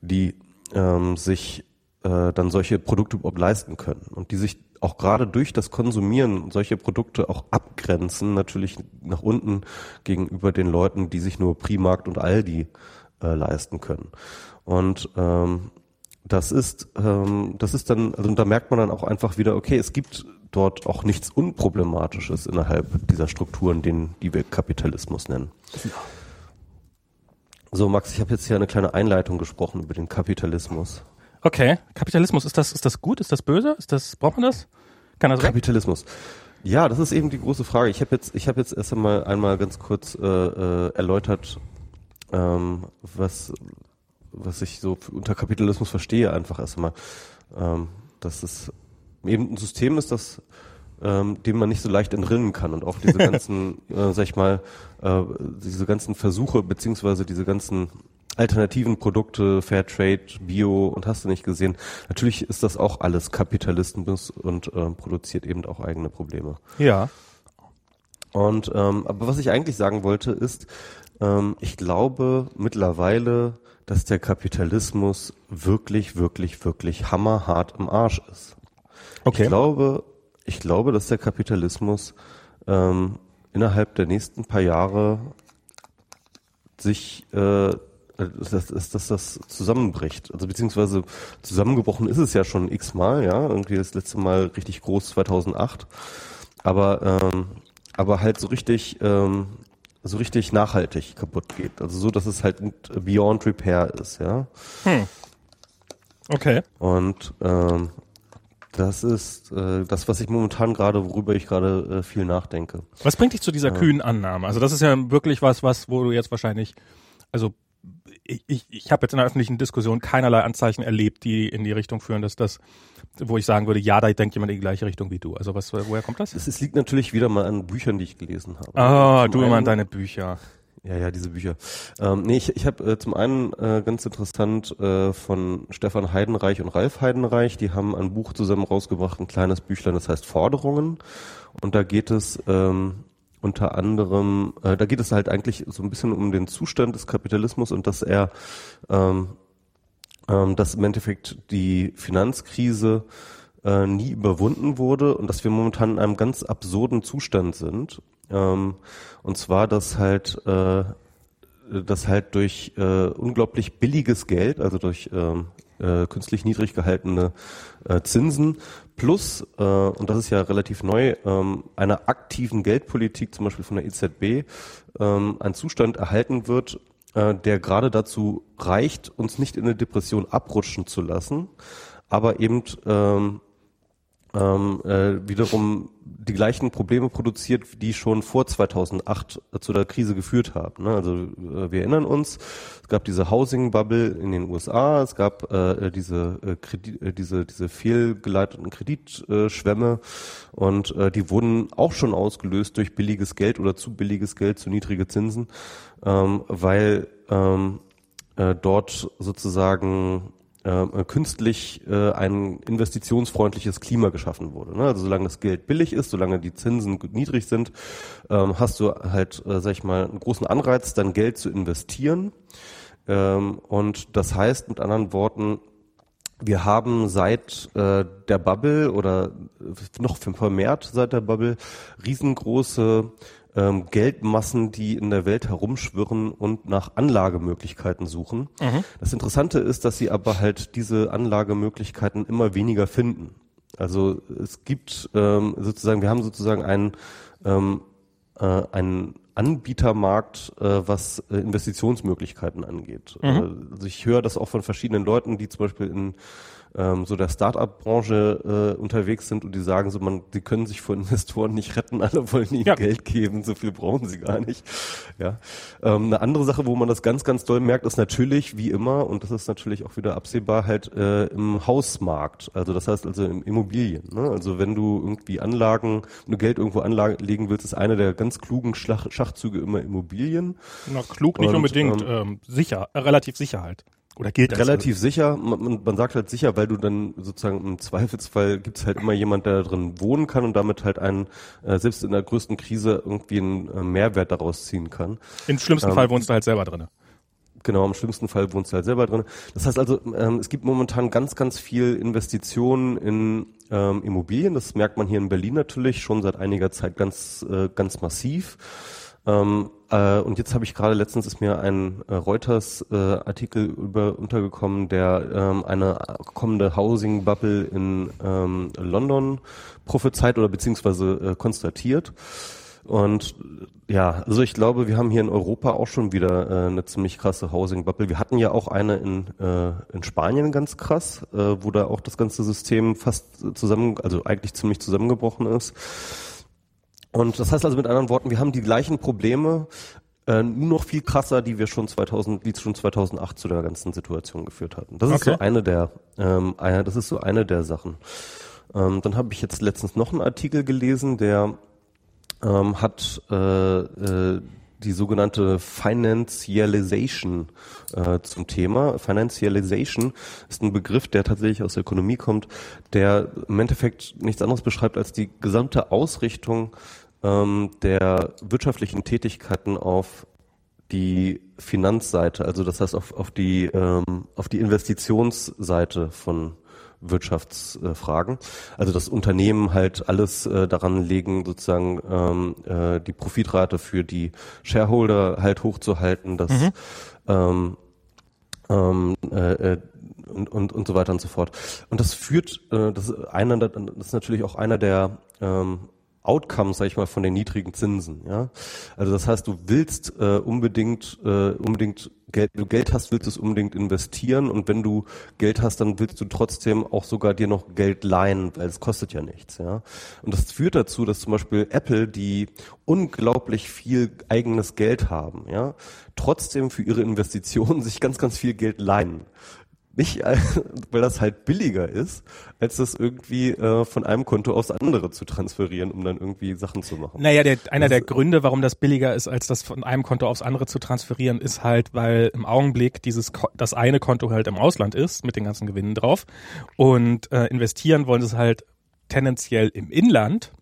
A: die ähm, sich äh, dann solche Produkte überhaupt leisten können und die sich auch gerade durch das Konsumieren solche Produkte auch abgrenzen, natürlich nach unten gegenüber den Leuten, die sich nur Primarkt und Aldi äh, leisten können. Und ähm, das ist, ähm, das ist dann, also da merkt man dann auch einfach wieder, okay, es gibt dort auch nichts Unproblematisches innerhalb dieser Strukturen, den, die wir Kapitalismus nennen. So, Max, ich habe jetzt hier eine kleine Einleitung gesprochen über den Kapitalismus.
B: Okay, Kapitalismus, ist das, ist das gut? Ist das böse? Ist das, braucht man das? Kann das
A: Kapitalismus. Ja, das ist eben die große Frage. Ich habe jetzt, ich habe jetzt erst einmal einmal ganz kurz äh, äh, erläutert, ähm, was was ich so unter Kapitalismus verstehe, einfach erstmal, ähm, dass es eben ein System ist, das ähm, dem man nicht so leicht entrinnen kann und auch diese ganzen, äh, sag ich mal, äh, diese ganzen Versuche beziehungsweise diese ganzen alternativen Produkte, Fairtrade, Bio und hast du nicht gesehen. Natürlich ist das auch alles Kapitalismus und äh, produziert eben auch eigene Probleme.
B: Ja.
A: Und ähm, aber was ich eigentlich sagen wollte ist, ähm, ich glaube mittlerweile dass der Kapitalismus wirklich, wirklich, wirklich hammerhart im Arsch ist. Okay. Ich glaube, ich glaube, dass der Kapitalismus ähm, innerhalb der nächsten paar Jahre sich äh, dass, dass, dass das zusammenbricht. Also beziehungsweise zusammengebrochen ist es ja schon x-mal, ja, irgendwie das letzte Mal richtig groß 2008. Aber ähm, aber halt so richtig ähm, so richtig nachhaltig kaputt geht. Also so, dass es halt beyond repair ist, ja. Hm.
B: Okay.
A: Und ähm, das ist äh, das, was ich momentan gerade, worüber ich gerade äh, viel nachdenke.
B: Was bringt dich zu dieser äh, kühnen Annahme? Also das ist ja wirklich was, was, wo du jetzt wahrscheinlich, also ich, ich, ich habe jetzt in der öffentlichen Diskussion keinerlei Anzeichen erlebt, die in die Richtung führen, dass das, wo ich sagen würde, ja, da denkt jemand in die gleiche Richtung wie du. Also was, woher kommt das?
A: Es, es liegt natürlich wieder mal an Büchern, die ich gelesen habe.
B: Ah, du immer an deine Bücher.
A: Ja, ja, diese Bücher. Ähm, nee, ich, ich habe äh, zum einen äh, ganz interessant äh, von Stefan Heidenreich und Ralf Heidenreich, die haben ein Buch zusammen rausgebracht, ein kleines Büchlein, das heißt Forderungen. Und da geht es ähm, unter anderem, äh, da geht es halt eigentlich so ein bisschen um den Zustand des Kapitalismus und dass er, ähm, ähm, dass im Endeffekt die Finanzkrise äh, nie überwunden wurde und dass wir momentan in einem ganz absurden Zustand sind. Ähm, und zwar, dass halt, äh, dass halt durch äh, unglaublich billiges Geld, also durch ähm, äh, künstlich niedrig gehaltene äh, Zinsen plus, äh, und das ist ja relativ neu, ähm, einer aktiven Geldpolitik, zum Beispiel von der EZB, ähm, ein Zustand erhalten wird, äh, der gerade dazu reicht, uns nicht in eine Depression abrutschen zu lassen, aber eben ähm, ähm, äh, wiederum die gleichen Probleme produziert, die schon vor 2008 zu der Krise geführt haben. Ne? Also äh, wir erinnern uns, es gab diese Housing Bubble in den USA, es gab äh, diese äh, Kredit, äh, diese diese fehlgeleiteten Kreditschwämme und äh, die wurden auch schon ausgelöst durch billiges Geld oder zu billiges Geld, zu niedrige Zinsen, ähm, weil ähm, äh, dort sozusagen äh, künstlich äh, ein investitionsfreundliches Klima geschaffen wurde. Ne? Also solange das Geld billig ist, solange die Zinsen niedrig sind, ähm, hast du halt, äh, sag ich mal, einen großen Anreiz, dein Geld zu investieren. Ähm, und das heißt mit anderen Worten, wir haben seit äh, der Bubble oder noch vermehrt seit der Bubble riesengroße ähm, Geldmassen, die in der Welt herumschwirren und nach Anlagemöglichkeiten suchen. Mhm. Das Interessante ist, dass sie aber halt diese Anlagemöglichkeiten immer weniger finden. Also es gibt ähm, sozusagen, wir haben sozusagen einen, ähm, äh, einen Anbietermarkt, äh, was äh, Investitionsmöglichkeiten angeht. Mhm. Äh, also ich höre das auch von verschiedenen Leuten, die zum Beispiel in ähm, so der Start-up-Branche äh, unterwegs sind und die sagen so, man, die können sich vor Investoren nicht retten, alle wollen ihnen ja. Geld geben, so viel brauchen sie gar nicht. Ja. Ähm, eine andere Sache, wo man das ganz, ganz doll merkt, ist natürlich, wie immer, und das ist natürlich auch wieder absehbar, halt äh, im Hausmarkt. Also das heißt also im Immobilien. Ne? Also wenn du irgendwie Anlagen, wenn du Geld irgendwo anlegen willst, ist eine der ganz klugen Schach Schachzüge immer Immobilien.
B: Na, klug nicht und, unbedingt, ähm, ähm, sicher, äh, relativ sicher halt. Oder gilt das?
A: Relativ sicher. Man, man, sagt halt sicher, weil du dann sozusagen im Zweifelsfall gibt es halt immer jemand, der da drin wohnen kann und damit halt einen, äh, selbst in der größten Krise irgendwie einen äh, Mehrwert daraus ziehen kann.
B: Im schlimmsten ähm, Fall wohnst du halt selber drin.
A: Genau, im schlimmsten Fall wohnst du halt selber drin. Das heißt also, ähm, es gibt momentan ganz, ganz viel Investitionen in ähm, Immobilien. Das merkt man hier in Berlin natürlich schon seit einiger Zeit ganz, äh, ganz massiv. Ähm, äh, und jetzt habe ich gerade letztens ist mir ein äh, Reuters-Artikel äh, über untergekommen, der ähm, eine kommende Housing Bubble in ähm, London prophezeit oder beziehungsweise äh, konstatiert. Und ja, also ich glaube, wir haben hier in Europa auch schon wieder äh, eine ziemlich krasse Housing Bubble. Wir hatten ja auch eine in, äh, in Spanien ganz krass, äh, wo da auch das ganze System fast zusammen, also eigentlich ziemlich zusammengebrochen ist. Und das heißt also mit anderen Worten, wir haben die gleichen Probleme, äh, nur noch viel krasser, die wir schon 2000, die schon 2008 zu der ganzen Situation geführt hatten. Das ist okay. so eine der, ähm, eine, das ist so eine der Sachen. Ähm, dann habe ich jetzt letztens noch einen Artikel gelesen, der ähm, hat äh, äh, die sogenannte Financialization äh, zum Thema. Financialization ist ein Begriff, der tatsächlich aus der Ökonomie kommt, der im Endeffekt nichts anderes beschreibt als die gesamte Ausrichtung ähm, der wirtschaftlichen Tätigkeiten auf die Finanzseite, also das heißt auf, auf die ähm, auf die Investitionsseite von Wirtschaftsfragen. Also das Unternehmen halt alles äh, daran legen, sozusagen ähm, äh, die Profitrate für die Shareholder halt hochzuhalten, dass mhm. ähm, ähm, äh, äh und, und, und so weiter und so fort. Und das führt, äh, das ist einer, das ist natürlich auch einer der ähm, Outcomes, sag ich mal, von den niedrigen Zinsen. Ja, also das heißt, du willst äh, unbedingt äh, unbedingt Geld, du Geld hast, willst du es unbedingt investieren und wenn du Geld hast, dann willst du trotzdem auch sogar dir noch Geld leihen, weil es kostet ja nichts. Ja, und das führt dazu, dass zum Beispiel Apple, die unglaublich viel eigenes Geld haben, ja, trotzdem für ihre Investitionen sich ganz, ganz viel Geld leihen. Nicht, weil das halt billiger ist, als das irgendwie äh, von einem Konto aufs andere zu transferieren, um dann irgendwie Sachen zu machen.
B: Naja, der, einer das der Gründe, warum das billiger ist, als das von einem Konto aufs andere zu transferieren, ist halt, weil im Augenblick dieses das eine Konto halt im Ausland ist, mit den ganzen Gewinnen drauf. Und äh, investieren wollen sie es halt tendenziell im Inland.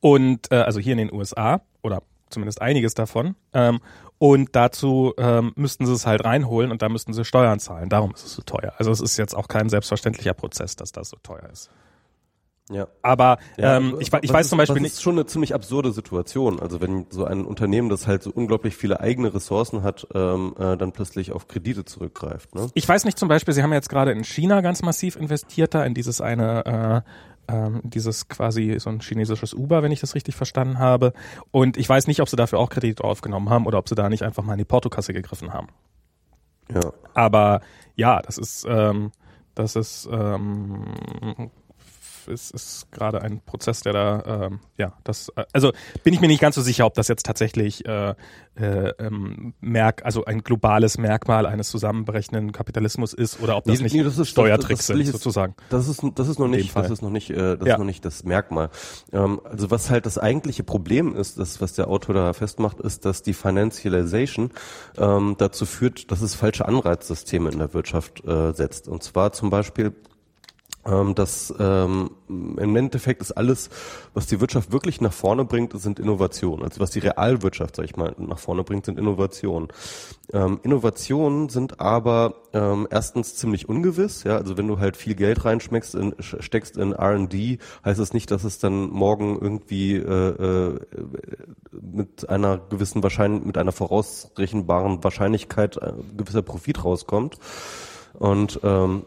B: Und äh, also hier in den USA oder zumindest einiges davon. Ähm, und dazu ähm, müssten sie es halt reinholen und da müssten sie Steuern zahlen. Darum ist es so teuer. Also es ist jetzt auch kein selbstverständlicher Prozess, dass das so teuer ist.
A: Ja.
B: Aber ja, ähm, ich, ich weiß
A: ist,
B: zum Beispiel
A: nicht. Das ist schon eine ziemlich absurde Situation. Also wenn so ein Unternehmen, das halt so unglaublich viele eigene Ressourcen hat, ähm, äh, dann plötzlich auf Kredite zurückgreift. Ne?
B: Ich weiß nicht zum Beispiel, Sie haben jetzt gerade in China ganz massiv investiert da in dieses eine äh, ähm, dieses quasi so ein chinesisches Uber, wenn ich das richtig verstanden habe. Und ich weiß nicht, ob sie dafür auch Kredite aufgenommen haben oder ob sie da nicht einfach mal in die Portokasse gegriffen haben.
A: Ja.
B: Aber ja, das ist, ähm, das ist, ähm, ist, ist gerade ein Prozess, der da, ähm, ja, das, äh, also bin ich mir nicht ganz so sicher, ob das jetzt tatsächlich äh, äh, ähm, Merk, also ein globales Merkmal eines zusammenbrechenden Kapitalismus ist oder ob das
A: Nee,
B: nicht
A: nee, das ist-
B: Steuertricks
A: das- das
B: sind, sozusagen.
A: Das ist, das ist noch nicht, das ist noch nicht, äh, das
B: Ja.
A: ist noch nicht das Merkmal. Ähm, also was halt das eigentliche Problem ist, das, was der Autor da festmacht, ist, dass die Financialization ähm, dazu führt, dass es falsche Anreizsysteme in der Wirtschaft äh, setzt. Und zwar zum Beispiel ähm, dass ähm, im Endeffekt ist alles, was die Wirtschaft wirklich nach vorne bringt, sind Innovationen. Also was die Realwirtschaft, sag ich mal, nach vorne bringt, sind Innovationen. Ähm, Innovationen sind aber ähm, erstens ziemlich ungewiss. Ja, also wenn du halt viel Geld reinschmeckst, in, steckst in R&D, heißt es nicht, dass es dann morgen irgendwie äh, äh, mit einer gewissen Wahrscheinlich mit einer vorausrechenbaren Wahrscheinlichkeit äh, gewisser Profit rauskommt. Und ähm,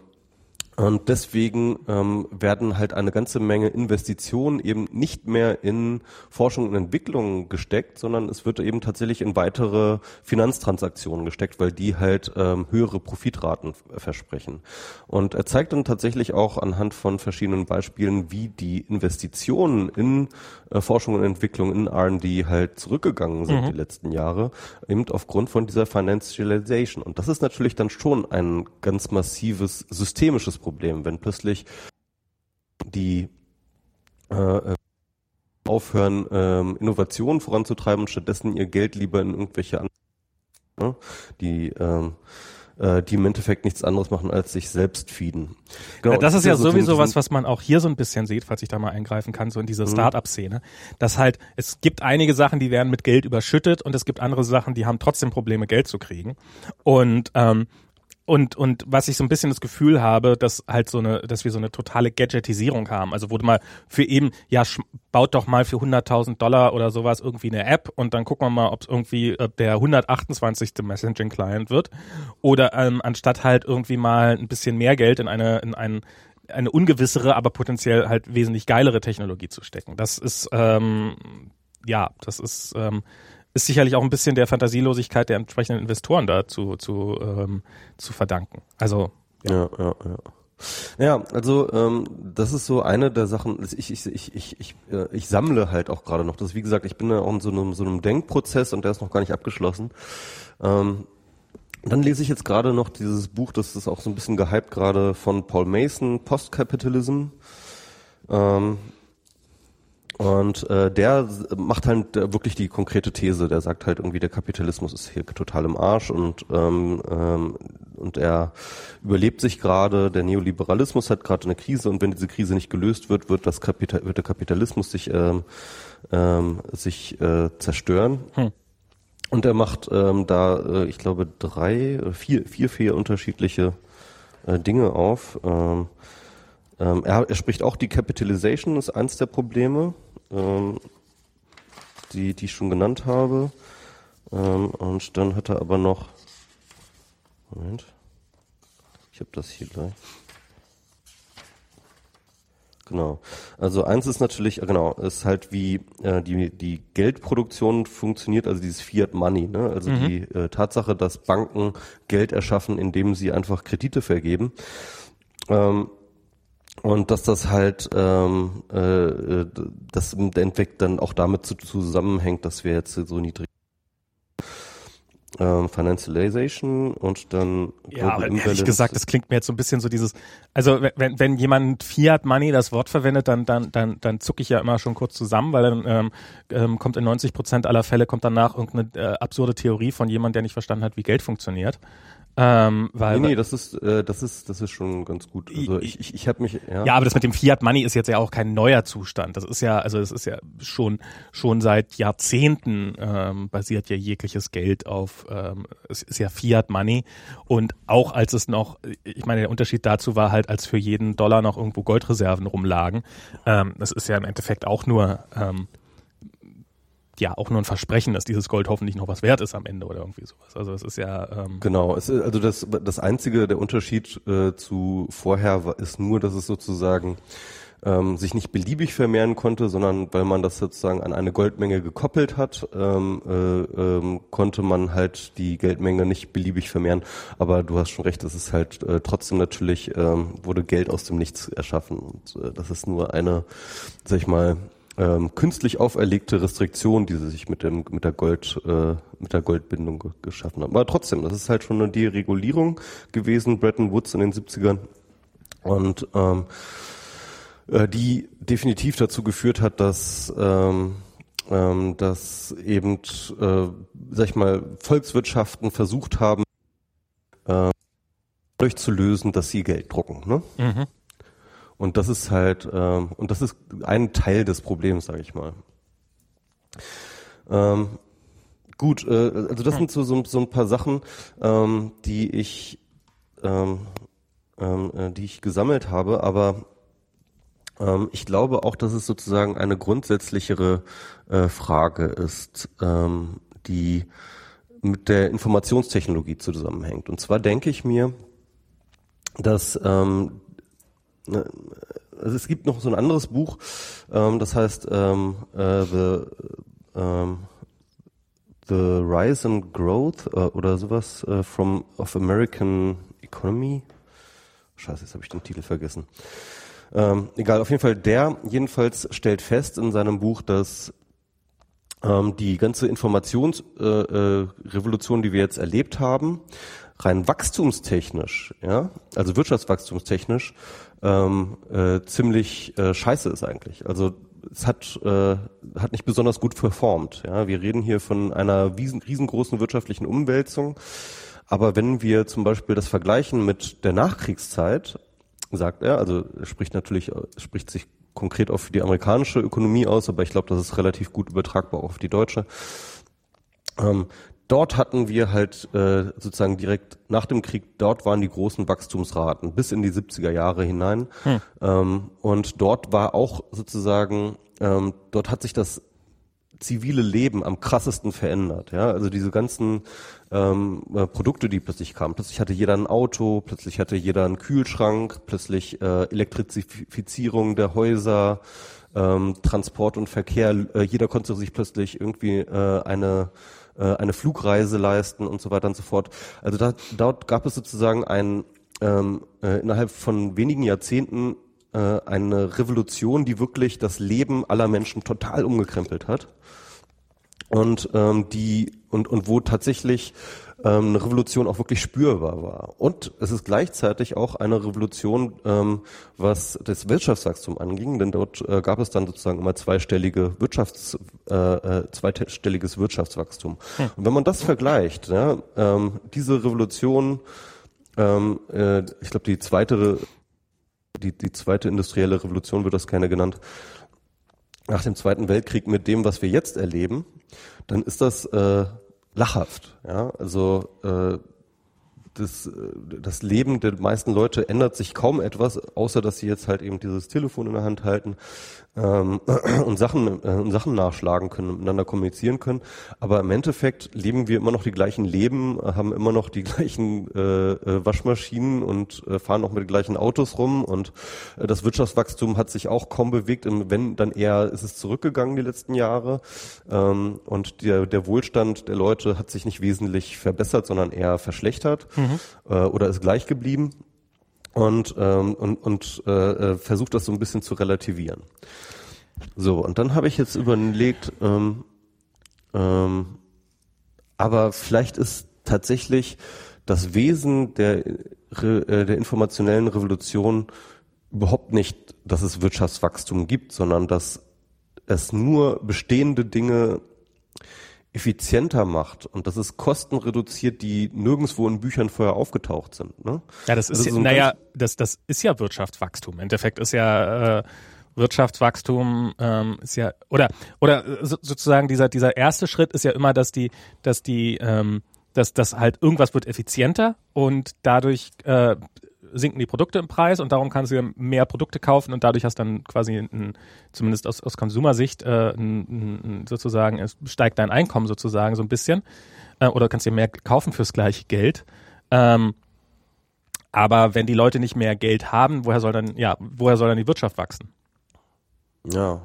A: und deswegen ähm, werden halt eine ganze Menge Investitionen eben nicht mehr in Forschung und Entwicklung gesteckt, sondern es wird eben tatsächlich in weitere Finanztransaktionen gesteckt, weil die halt ähm, höhere Profitraten versprechen. Und er zeigt dann tatsächlich auch anhand von verschiedenen Beispielen, wie die Investitionen in äh, Forschung und Entwicklung, in R&D halt zurückgegangen sind die letzten Jahre, eben aufgrund von dieser Financialization. Und das ist natürlich dann schon ein ganz massives systemisches Problem, wenn plötzlich die äh, äh, aufhören, ähm, Innovationen voranzutreiben und stattdessen ihr Geld lieber in irgendwelche anderen, ne, die ähm, äh, die im Endeffekt nichts anderes machen, als sich selbst feeden. Genau,
B: Ja, das ist ja
A: so
B: sowieso was, was man auch hier so ein bisschen sieht, falls ich da mal eingreifen kann, so in dieser Start-up-Szene. Dass halt, es gibt einige Sachen, die werden mit Geld überschüttet und es gibt andere Sachen, die haben trotzdem Probleme, Geld zu kriegen. Und, ähm, und, und was ich so ein bisschen das Gefühl habe, dass halt so eine, dass wir so eine totale Gadgetisierung haben. Also wurde mal für eben, ja, baut doch mal für 100.000 Dollar oder sowas irgendwie eine App und dann gucken wir mal, ob es irgendwie der 128. Messaging Client wird. Oder ähm, anstatt halt irgendwie mal ein bisschen mehr Geld in eine, in einen eine ungewissere, aber potenziell halt wesentlich geilere Technologie zu stecken. Das ist ähm, ja, das ist ähm, ist sicherlich auch ein bisschen der Fantasielosigkeit der entsprechenden Investoren da zu, zu, ähm, zu verdanken. Also
A: Ja, ja, ja. Ja, also ähm, das ist so eine der Sachen, ich, ich, ich, ich, ich, äh, ich sammle halt auch gerade noch. Das wie gesagt, ich bin ja auch in so einem, so einem Denkprozess und der ist noch gar nicht abgeschlossen. Ähm, dann lese ich jetzt gerade noch dieses Buch, das ist auch so ein bisschen gehypt gerade von Paul Mason, Postcapitalism. Ähm, und äh, der macht halt äh, wirklich die konkrete These. Der sagt halt irgendwie, der Kapitalismus ist hier total im Arsch und ähm, ähm, und er überlebt sich gerade. Der Neoliberalismus hat gerade eine Krise und wenn diese Krise nicht gelöst wird, wird das Kapital wird der Kapitalismus sich ähm, ähm, sich äh, zerstören.
B: Hm.
A: Und er macht ähm, da, äh, ich glaube, drei, vier, vier, vier unterschiedliche äh, Dinge auf. Ähm, ähm, er, er spricht auch die Capitalization ist eins der Probleme, ähm, die, die ich schon genannt habe. Ähm, und dann hat er aber noch, Moment, ich habe das hier gleich. Genau. Also eins ist natürlich, äh, genau, ist halt wie äh, die die Geldproduktion funktioniert, also dieses Fiat Money, ne? Also die äh, Tatsache, dass Banken Geld erschaffen, indem sie einfach Kredite vergeben. Ähm, und dass das halt, ähm, äh, das im Endeffekt dann auch damit zu, zusammenhängt, dass wir jetzt so niedrig ähm, Financialization und dann
B: Ja, aber ehrlich
A: Imbalance-
B: gesagt, das klingt mir jetzt so ein bisschen so dieses, also wenn- wenn, wenn jemand Fiat Money das Wort verwendet, dann, dann, dann, dann zucke ich ja immer schon kurz zusammen, weil dann ähm, ähm, kommt in 90 Prozent aller Fälle kommt danach irgendeine äh, absurde Theorie von jemand, der nicht verstanden hat, wie Geld funktioniert. Ähm, weil,
A: Nee, nee, das ist, äh, das ist, das ist schon ganz gut. Also ich, ich, ich habe mich, ja.
B: Ja, aber das mit dem Fiat Money ist jetzt ja auch kein neuer Zustand. Das ist ja, also es ist ja schon schon seit Jahrzehnten ähm, basiert ja jegliches Geld auf, ähm, es ist ja Fiat Money und auch als es noch, ich meine, der Unterschied dazu war halt, als für jeden Dollar noch irgendwo Goldreserven rumlagen. Ähm, das ist ja im Endeffekt auch nur ähm, ja auch nur ein Versprechen, dass dieses Gold hoffentlich noch was wert ist am Ende oder irgendwie sowas. Also es ist ja ähm,
A: Genau, es ist, also das, das einzige, der Unterschied äh, zu vorher war, ist nur, dass es sozusagen ähm, sich nicht beliebig vermehren konnte, sondern weil man das sozusagen an eine Goldmenge gekoppelt hat, ähm, äh, ähm, konnte man halt die Geldmenge nicht beliebig vermehren. Aber du hast schon recht, es ist halt äh, trotzdem natürlich, ähm, wurde Geld aus dem Nichts erschaffen. Und äh, das ist nur eine, sag ich mal, ähm, künstlich auferlegte Restriktion, die sie sich mit dem mit der Gold äh, mit der Goldbindung ge geschaffen haben. Aber trotzdem, das ist halt schon eine Deregulierung gewesen, Bretton Woods in den 70ern und ähm, äh, die definitiv dazu geführt hat, dass ähm, ähm, dass eben, äh, sag ich mal, Volkswirtschaften versucht haben, äh, durchzulösen, dass sie Geld drucken. Ne? Mhm. Und das ist halt, ähm, und das ist ein Teil des Problems, sage ich mal. Ähm, gut, äh, also das sind so, so, so ein paar Sachen, ähm, die ich, ähm, ähm, äh, die ich gesammelt habe, aber ähm, ich glaube auch, dass es sozusagen eine grundsätzlichere äh, Frage ist, ähm, die mit der Informationstechnologie zusammenhängt. Und zwar denke ich mir, dass ähm, also es gibt noch so ein anderes Buch, ähm, das heißt ähm, äh, the, ähm, the Rise and Growth äh, oder sowas äh, from of American Economy. Scheiße, jetzt habe ich den Titel vergessen. Ähm, egal, auf jeden Fall der jedenfalls stellt fest in seinem Buch, dass ähm, die ganze Informationsrevolution, äh, äh, die wir jetzt erlebt haben, rein wachstumstechnisch, ja, also wirtschaftswachstumstechnisch, ähm, äh, ziemlich äh, scheiße ist eigentlich. Also es hat, äh, hat nicht besonders gut performt. Ja? Wir reden hier von einer riesen, riesengroßen wirtschaftlichen Umwälzung. Aber wenn wir zum Beispiel das vergleichen mit der Nachkriegszeit, sagt er, also spricht natürlich, spricht sich konkret auch für die amerikanische Ökonomie aus, aber ich glaube, das ist relativ gut übertragbar auch auf die deutsche. Ähm, dort hatten wir halt äh, sozusagen direkt nach dem Krieg, dort waren die großen Wachstumsraten bis in die 70er Jahre hinein. Hm. Ähm, und dort war auch sozusagen, ähm, dort hat sich das zivile Leben am krassesten verändert. Ja, also diese ganzen ähm, äh, Produkte, die plötzlich kamen. Plötzlich hatte jeder ein Auto, plötzlich hatte jeder einen Kühlschrank, plötzlich äh, Elektrifizierung der Häuser, ähm, Transport und Verkehr. Äh, jeder konnte sich plötzlich irgendwie äh, eine äh, eine Flugreise leisten und so weiter und so fort. Also da, dort gab es sozusagen ein ähm, äh, innerhalb von wenigen Jahrzehnten äh, eine Revolution, die wirklich das Leben aller Menschen total umgekrempelt hat und ähm, die und und wo tatsächlich ähm, eine Revolution auch wirklich spürbar war. Und es ist gleichzeitig auch eine Revolution, ähm, was das Wirtschaftswachstum anging, denn dort äh, gab es dann sozusagen immer zweistellige Wirtschafts, äh, äh, zweistelliges Wirtschaftswachstum. Hm. Und wenn man das vergleicht, ja, ähm, diese Revolution, ähm, äh, ich glaube die zweite, die, die zweite industrielle Revolution wird das keine genannt, nach dem Zweiten Weltkrieg mit dem, was wir jetzt erleben, dann ist das äh, lachhaft. Ja, also äh, das, das Leben der meisten Leute ändert sich kaum etwas, außer dass sie jetzt halt eben dieses Telefon in der Hand halten ähm, und Sachen, äh, Sachen nachschlagen können, miteinander kommunizieren können. Aber im Endeffekt leben wir immer noch die gleichen Leben, haben immer noch die gleichen äh, äh, Waschmaschinen und äh, fahren auch mit den gleichen Autos rum und äh, das Wirtschaftswachstum hat sich auch kaum bewegt. Wenn, dann eher ist es zurückgegangen die letzten Jahre ähm, und der, der Wohlstand der Leute hat sich nicht wesentlich verbessert, sondern eher verschlechtert mhm. äh, oder ist gleich geblieben und, ähm, und, und äh, äh, versucht das so ein bisschen zu relativieren. So, und dann habe ich jetzt überlegt, ähm, ähm, aber vielleicht ist tatsächlich das Wesen der, äh, der informationellen Revolution überhaupt nicht, dass es Wirtschaftswachstum gibt, sondern dass es nur bestehende Dinge effizienter macht und dass es Kosten reduziert, die nirgendwo in Büchern vorher aufgetaucht sind. Ne?
B: Ja, das ist, also so naja, das, das ist ja Wirtschaftswachstum. Im Endeffekt ist ja äh, Wirtschaftswachstum ähm, ist ja oder oder so, sozusagen dieser dieser erste Schritt ist ja immer, dass die dass die ähm, dass das halt irgendwas wird effizienter und dadurch äh, sinken die Produkte im Preis und darum kannst du mehr Produkte kaufen und dadurch hast dann quasi ein, zumindest aus, aus Konsumersicht äh, ein, ein, sozusagen es steigt dein Einkommen sozusagen so ein bisschen äh, oder kannst dir mehr kaufen fürs gleiche Geld. Ähm, aber wenn die Leute nicht mehr Geld haben, woher soll dann ja woher soll dann die Wirtschaft wachsen?
A: Ja.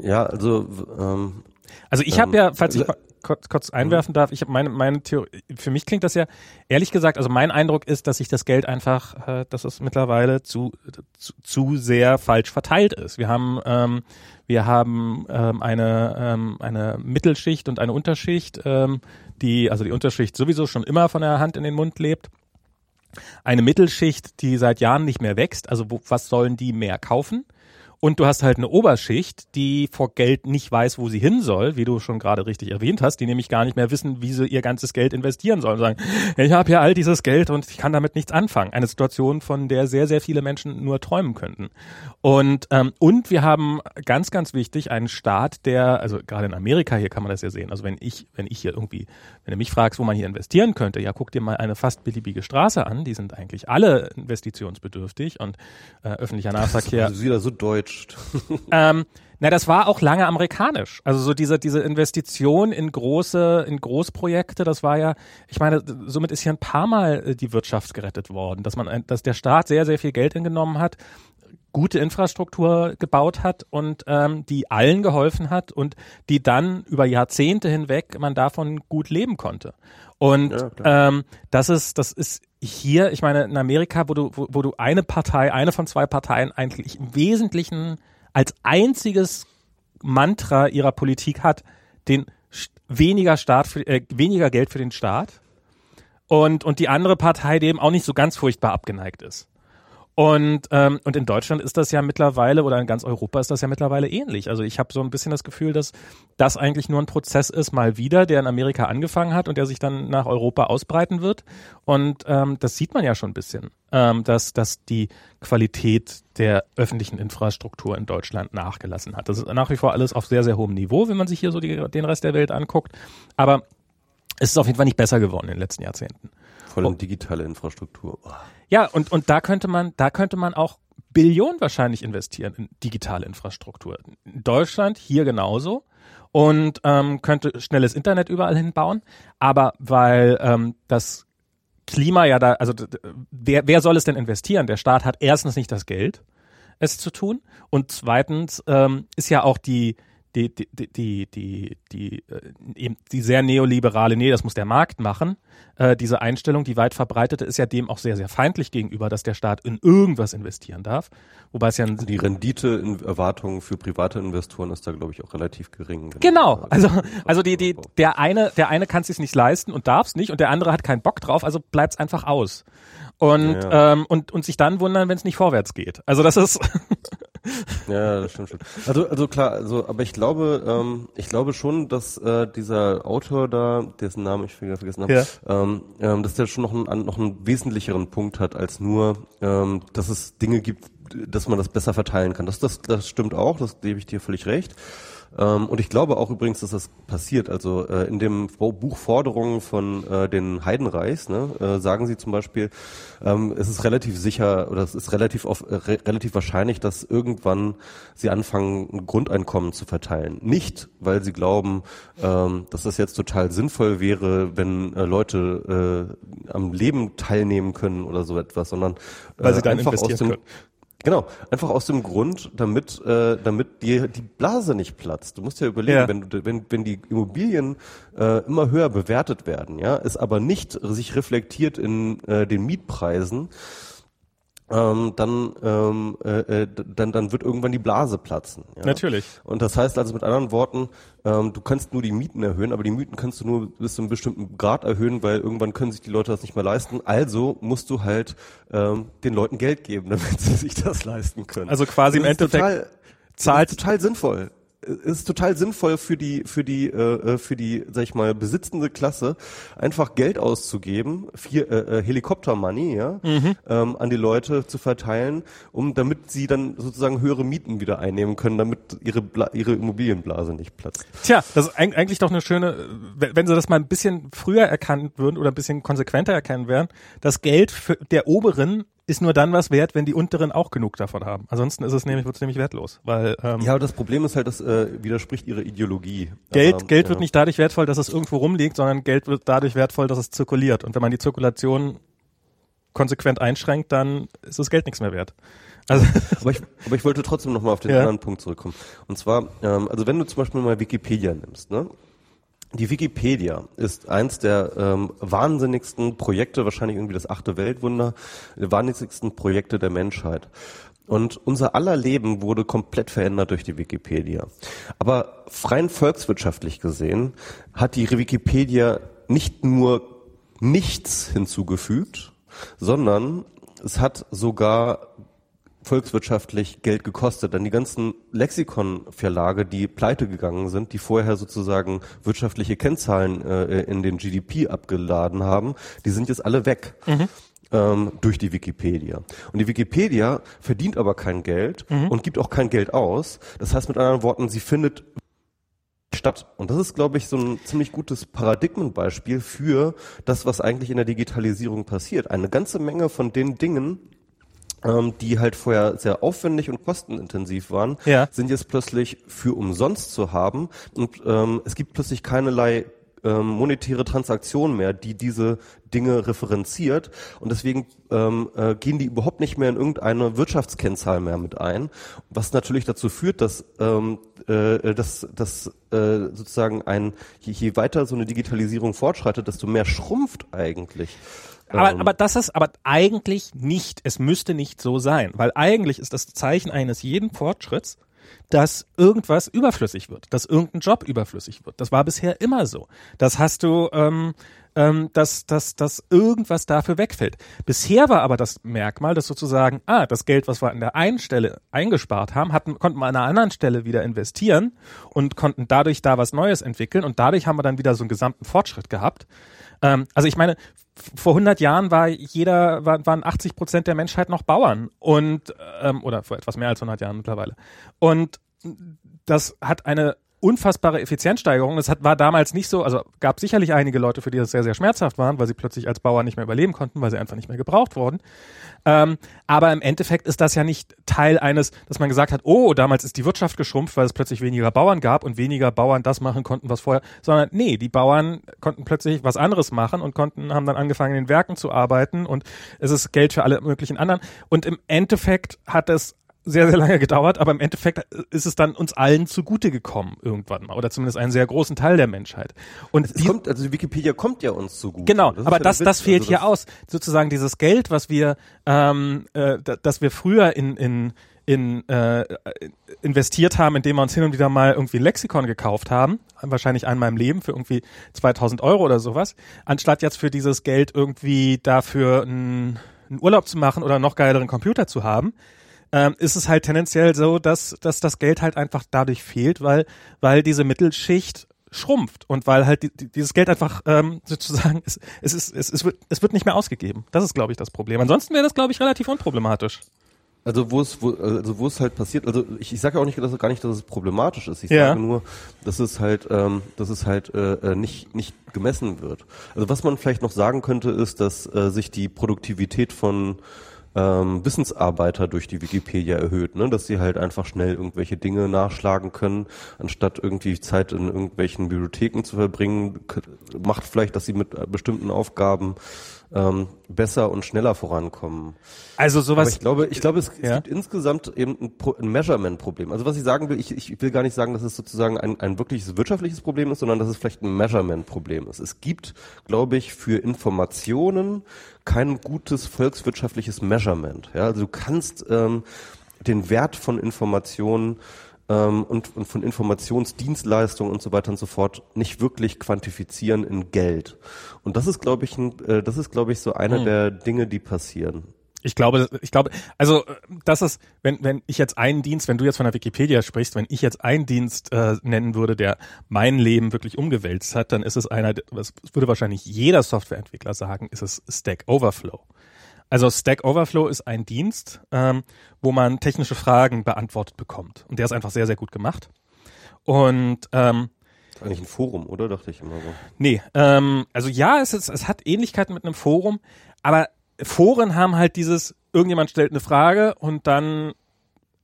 A: Ja, also ähm,
B: Also ich
A: Ähm,
B: habe ja, falls ich mal kurz, kurz einwerfen darf, ich habe meine meine Theorie. Für mich klingt das ja ehrlich gesagt. Also mein Eindruck ist, dass sich das Geld einfach, äh, dass es mittlerweile zu, zu zu sehr falsch verteilt ist. Wir haben ähm, wir haben ähm, eine ähm, eine Mittelschicht und eine Unterschicht, ähm, die also die Unterschicht sowieso schon immer von der Hand in den Mund lebt. Eine Mittelschicht, die seit Jahren nicht mehr wächst. Also wo, was sollen die mehr kaufen? Und du hast halt eine Oberschicht, die vor Geld nicht weiß, wo sie hin soll, wie du schon gerade richtig erwähnt hast, die nämlich gar nicht mehr wissen, wie sie ihr ganzes Geld investieren sollen. Sagen, ich habe ja all dieses Geld und ich kann damit nichts anfangen. Eine Situation, von der sehr, sehr viele Menschen nur träumen könnten. Und, ähm, und wir haben ganz, ganz wichtig einen Staat, der, also gerade in Amerika hier kann man das ja sehen. Also wenn ich, wenn ich hier irgendwie, wenn du mich fragst, wo man hier investieren könnte, ja, guck dir mal eine fast beliebige Straße an. Die sind eigentlich alle investitionsbedürftig und äh, öffentlicher Nahverkehr.
A: also wieder so deutsch.
B: Ähm, na, das war auch lange amerikanisch. Also so diese, diese Investition in große, in Großprojekte, das war ja, ich meine, somit ist hier ein paar Mal äh, die Wirtschaft gerettet worden, dass man, dass der Staat sehr, sehr viel Geld eingenommen hat, gute Infrastruktur gebaut hat und ähm, die allen geholfen hat und die dann über Jahrzehnte hinweg man davon gut leben konnte. Und
A: Ja,
B: ähm, das ist, das ist hier, ich meine, in Amerika, wo du, wo, wo du eine Partei, eine von zwei Parteien eigentlich im Wesentlichen als einziges Mantra ihrer Politik hat, den weniger Staat für, äh, weniger Geld für den Staat und und die andere Partei dem auch nicht so ganz furchtbar abgeneigt ist. Und, ähm, und in Deutschland ist das ja mittlerweile, oder in ganz Europa ist das ja mittlerweile ähnlich. Also ich habe so ein bisschen das Gefühl, dass das eigentlich nur ein Prozess ist, mal wieder, der in Amerika angefangen hat und der sich dann nach Europa ausbreiten wird. Und ähm, das sieht man ja schon ein bisschen, ähm, dass, dass die Qualität der öffentlichen Infrastruktur in Deutschland nachgelassen hat. Das ist nach wie vor alles auf sehr, sehr hohem Niveau, wenn man sich hier so die, den Rest der Welt anguckt. Aber es ist auf jeden Fall nicht besser geworden in den letzten Jahrzehnten.
A: Vor allem digitale Infrastruktur. Oh.
B: Ja, und, und da könnte man, da könnte man auch Billionen wahrscheinlich investieren in digitale Infrastruktur. In Deutschland hier genauso und ähm, könnte schnelles Internet überall hinbauen. Aber weil ähm, das Klima ja da, also wer, wer soll es denn investieren? Der Staat hat erstens nicht das Geld, es zu tun. Und zweitens ähm, ist ja auch die, die, die, die, die, die, die, äh, eben die sehr neoliberale, nee, das muss der Markt machen. Äh, diese Einstellung, die weit verbreitete, ist ja dem auch sehr, sehr feindlich gegenüber, dass der Staat in irgendwas investieren darf. Wobei es ja ein,
A: Die Rendite in Erwartungen für private Investoren ist da, glaube ich, auch relativ gering.
B: Genau, also also die die der eine der eine kann es sich nicht leisten und darf es nicht und der andere hat keinen Bock drauf, also bleibt's einfach aus und
A: Ja.
B: ähm, und und sich dann wundern, wenn es nicht vorwärts geht. Also das ist
A: Ja, das stimmt schon. Also, also klar, also, aber ich glaube, ähm, ich glaube schon, dass äh, dieser Autor da, dessen Namen ich vergessen habe,
B: Ja.
A: ähm, ähm, dass der schon noch einen, noch einen wesentlicheren Punkt hat als nur, ähm, dass es Dinge gibt, dass man das besser verteilen kann. Das, das, das stimmt auch, das gebe ich dir völlig recht. Ähm, und ich glaube auch übrigens, dass das passiert. Also äh, in dem Buch Forderungen von äh, den Heidenreichs ne, äh, sagen sie zum Beispiel, ähm, es ist relativ sicher oder es ist relativ auf, äh, re relativ wahrscheinlich, dass irgendwann sie anfangen, ein Grundeinkommen zu verteilen. Nicht, weil sie glauben, ähm, dass das jetzt total sinnvoll wäre, wenn äh, Leute äh, am Leben teilnehmen können oder so etwas, sondern
B: Weil sie dann
A: einfach aus
B: investieren
A: dem
B: können.
A: Genau, einfach aus dem Grund, damit, äh, damit dir die Blase nicht platzt. Du musst ja überlegen,
B: Ja.
A: wenn, du, wenn, wenn die Immobilien äh, immer höher bewertet werden, ja, es aber nicht sich reflektiert in äh, den Mietpreisen, ähm, dann, ähm, äh, äh, dann, dann wird irgendwann die Blase platzen. Ja?
B: Natürlich.
A: Und das heißt also mit anderen Worten, ähm, du kannst nur die Mieten erhöhen, aber die Mieten kannst du nur bis zu einem bestimmten Grad erhöhen, weil irgendwann können sich die Leute das nicht mehr leisten. Also musst du halt ähm, den Leuten Geld geben, damit sie sich das leisten können.
B: Also quasi im
A: Das ist
B: Endeffekt
A: total,
B: zahlt-
A: total sinnvoll. Es ist total sinnvoll für die für die äh, für die sag ich mal besitzende Klasse einfach Geld auszugeben, vier, äh, äh, Helikopter-Money, ja,
B: Mhm.
A: ähm, an die Leute zu verteilen, um damit sie dann sozusagen höhere Mieten wieder einnehmen können, damit ihre Bla ihre Immobilienblase nicht platzt.
B: Tja, das ist eig- eigentlich doch eine schöne, wenn wenn sie das mal ein bisschen früher erkannt würden oder ein bisschen konsequenter erkennen wären, das Geld für der Oberen ist nur dann was wert, wenn die Unteren auch genug davon haben. Ansonsten ist es nämlich, wird es nämlich wertlos, weil ähm,
A: Ja, aber das Problem ist halt, das äh, widerspricht ihrer Ideologie.
B: Geld,
A: aber,
B: Geld
A: ja.
B: wird nicht dadurch wertvoll, dass es irgendwo rumliegt, sondern Geld wird dadurch wertvoll, dass es zirkuliert. Und wenn man die Zirkulation konsequent einschränkt, dann ist das Geld nichts mehr wert. Also
A: aber, ich, aber ich wollte trotzdem nochmal auf den ja. anderen Punkt zurückkommen. Und zwar, ähm, also wenn du zum Beispiel mal Wikipedia nimmst, ne? Die Wikipedia ist eins der ähm, wahnsinnigsten Projekte, wahrscheinlich irgendwie das achte Weltwunder, der wahnsinnigsten Projekte der Menschheit. Und unser aller Leben wurde komplett verändert durch die Wikipedia. Aber freien volkswirtschaftlich gesehen hat die Wikipedia nicht nur nichts hinzugefügt, sondern es hat sogar volkswirtschaftlich Geld gekostet. Denn die ganzen Lexikon-Verlage, die pleite gegangen sind, die vorher sozusagen wirtschaftliche Kennzahlen äh, in den GDP abgeladen haben, die sind jetzt alle weg. Mhm. Ähm, durch die Wikipedia. Und die Wikipedia verdient aber kein Geld mhm. und gibt auch kein Geld aus. Das heißt mit anderen Worten, sie findet statt. Und das ist, glaube ich, so ein ziemlich gutes Paradigmenbeispiel für das, was eigentlich in der Digitalisierung passiert. Eine ganze Menge von den Dingen, ähm, die halt vorher sehr aufwendig und kostenintensiv waren, ja. sind jetzt plötzlich für umsonst zu haben. Und ähm, es gibt plötzlich keinerlei ähm, monetäre Transaktion mehr, die diese Dinge referenziert und deswegen ähm, äh, gehen die überhaupt nicht mehr in irgendeine Wirtschaftskennzahl mehr mit ein, was natürlich dazu führt, dass ähm, äh, dass, dass äh, sozusagen ein je, je weiter so eine Digitalisierung fortschreitet, desto mehr schrumpft eigentlich
B: aber, ähm. aber das ist aber eigentlich nicht, es müsste nicht so sein, weil eigentlich ist das Zeichen eines jeden Fortschritts, dass irgendwas überflüssig wird, dass irgendein Job überflüssig wird. Das war bisher immer so. Das hast du, ähm, ähm, dass, dass, dass irgendwas dafür wegfällt. Bisher war aber das Merkmal, dass sozusagen, ah, das Geld, was wir an der einen Stelle eingespart haben, hatten, konnten wir an einer anderen Stelle wieder investieren und konnten dadurch da was Neues entwickeln und dadurch haben wir dann wieder so einen gesamten Fortschritt gehabt. Ähm, also ich meine, vor 100 Jahren war jeder, war, waren 80 Prozent der Menschheit noch Bauern und ähm, oder vor etwas mehr als 100 Jahren mittlerweile. Und das hat eine unfassbare Effizienzsteigerung. Das hat, war damals nicht so, also gab sicherlich einige Leute, für die das sehr, sehr schmerzhaft waren, weil sie plötzlich als Bauer nicht mehr überleben konnten, weil sie einfach nicht mehr gebraucht wurden. Ähm, aber im Endeffekt ist das ja nicht Teil eines, dass man gesagt hat, oh, damals ist die Wirtschaft geschrumpft, weil es plötzlich weniger Bauern gab und weniger Bauern das machen konnten, was vorher, sondern nee, die Bauern konnten plötzlich was anderes machen und konnten, haben dann angefangen, in den Werken zu arbeiten und es ist Geld für alle möglichen anderen. Und im Endeffekt hat es sehr, sehr lange gedauert, aber im Endeffekt ist es dann uns allen zugute gekommen irgendwann mal oder zumindest einen sehr großen Teil der Menschheit. Und
A: es kommt, also Wikipedia kommt ja uns zugute.
B: Genau, das aber das, das fehlt also hier aus. Sozusagen dieses Geld, was wir, ähm, äh, das wir früher in, in in, äh, investiert haben, indem wir uns hin und wieder mal irgendwie ein Lexikon gekauft haben, wahrscheinlich einmal im Leben für irgendwie 2000 Euro oder sowas, anstatt jetzt für dieses Geld irgendwie dafür einen, einen Urlaub zu machen oder noch geileren Computer zu haben, ähm, ist es halt tendenziell so, dass, dass das Geld halt einfach dadurch fehlt, weil, weil diese Mittelschicht schrumpft und weil halt die, die, dieses Geld einfach ähm, sozusagen es, es ist es, es wird es wird nicht mehr ausgegeben. Das ist glaube ich das Problem. Ansonsten wäre das glaube ich relativ unproblematisch.
A: Also wo es wo, also wo es halt passiert, also ich, ich sage ja auch nicht, dass, gar nicht, dass es problematisch ist. Ich ja. sage nur, dass es halt, ähm, dass es halt äh, äh, nicht nicht gemessen wird. Also was man vielleicht noch sagen könnte, ist, dass äh, sich die Produktivität von ähm, Wissensarbeiter durch die Wikipedia erhöht, ne? dass sie halt einfach schnell irgendwelche Dinge nachschlagen können, anstatt irgendwie Zeit in irgendwelchen Bibliotheken zu verbringen, macht vielleicht, dass sie mit äh, bestimmten Aufgaben ähm, besser und schneller vorankommen.
B: Also sowas. Aber
A: ich glaube, ich glaube, es, ja? gibt insgesamt eben ein, ein Measurement-Problem. Also was ich sagen will, ich, ich will gar nicht sagen, dass es sozusagen ein, ein wirkliches wirtschaftliches Problem ist, sondern dass es vielleicht ein Measurement-Problem ist. Es gibt, glaube ich, für Informationen kein gutes volkswirtschaftliches Measurement. Ja, also du kannst ähm, den Wert von Informationen ähm, und, und von Informationsdienstleistungen und so weiter und so fort nicht wirklich quantifizieren in Geld. Und das ist, glaube ich, ein, äh, das ist, glaube ich, so einer hm. der Dinge, die passieren.
B: Ich glaube, ich glaube, also das ist, wenn wenn ich jetzt einen Dienst, wenn du jetzt von der Wikipedia sprichst, wenn ich jetzt einen Dienst äh, nennen würde, der mein Leben wirklich umgewälzt hat, dann ist es einer, das würde wahrscheinlich jeder Softwareentwickler sagen, ist es Stack Overflow. Also Stack Overflow ist ein Dienst, ähm, wo man technische Fragen beantwortet bekommt. Und der ist einfach sehr, sehr gut gemacht. Und ähm,
A: ist eigentlich ein Forum, oder? Dachte ich immer so.
B: Nee, ähm, also ja, es, ist, es hat Ähnlichkeiten mit einem Forum, aber Foren haben halt dieses, irgendjemand stellt eine Frage und dann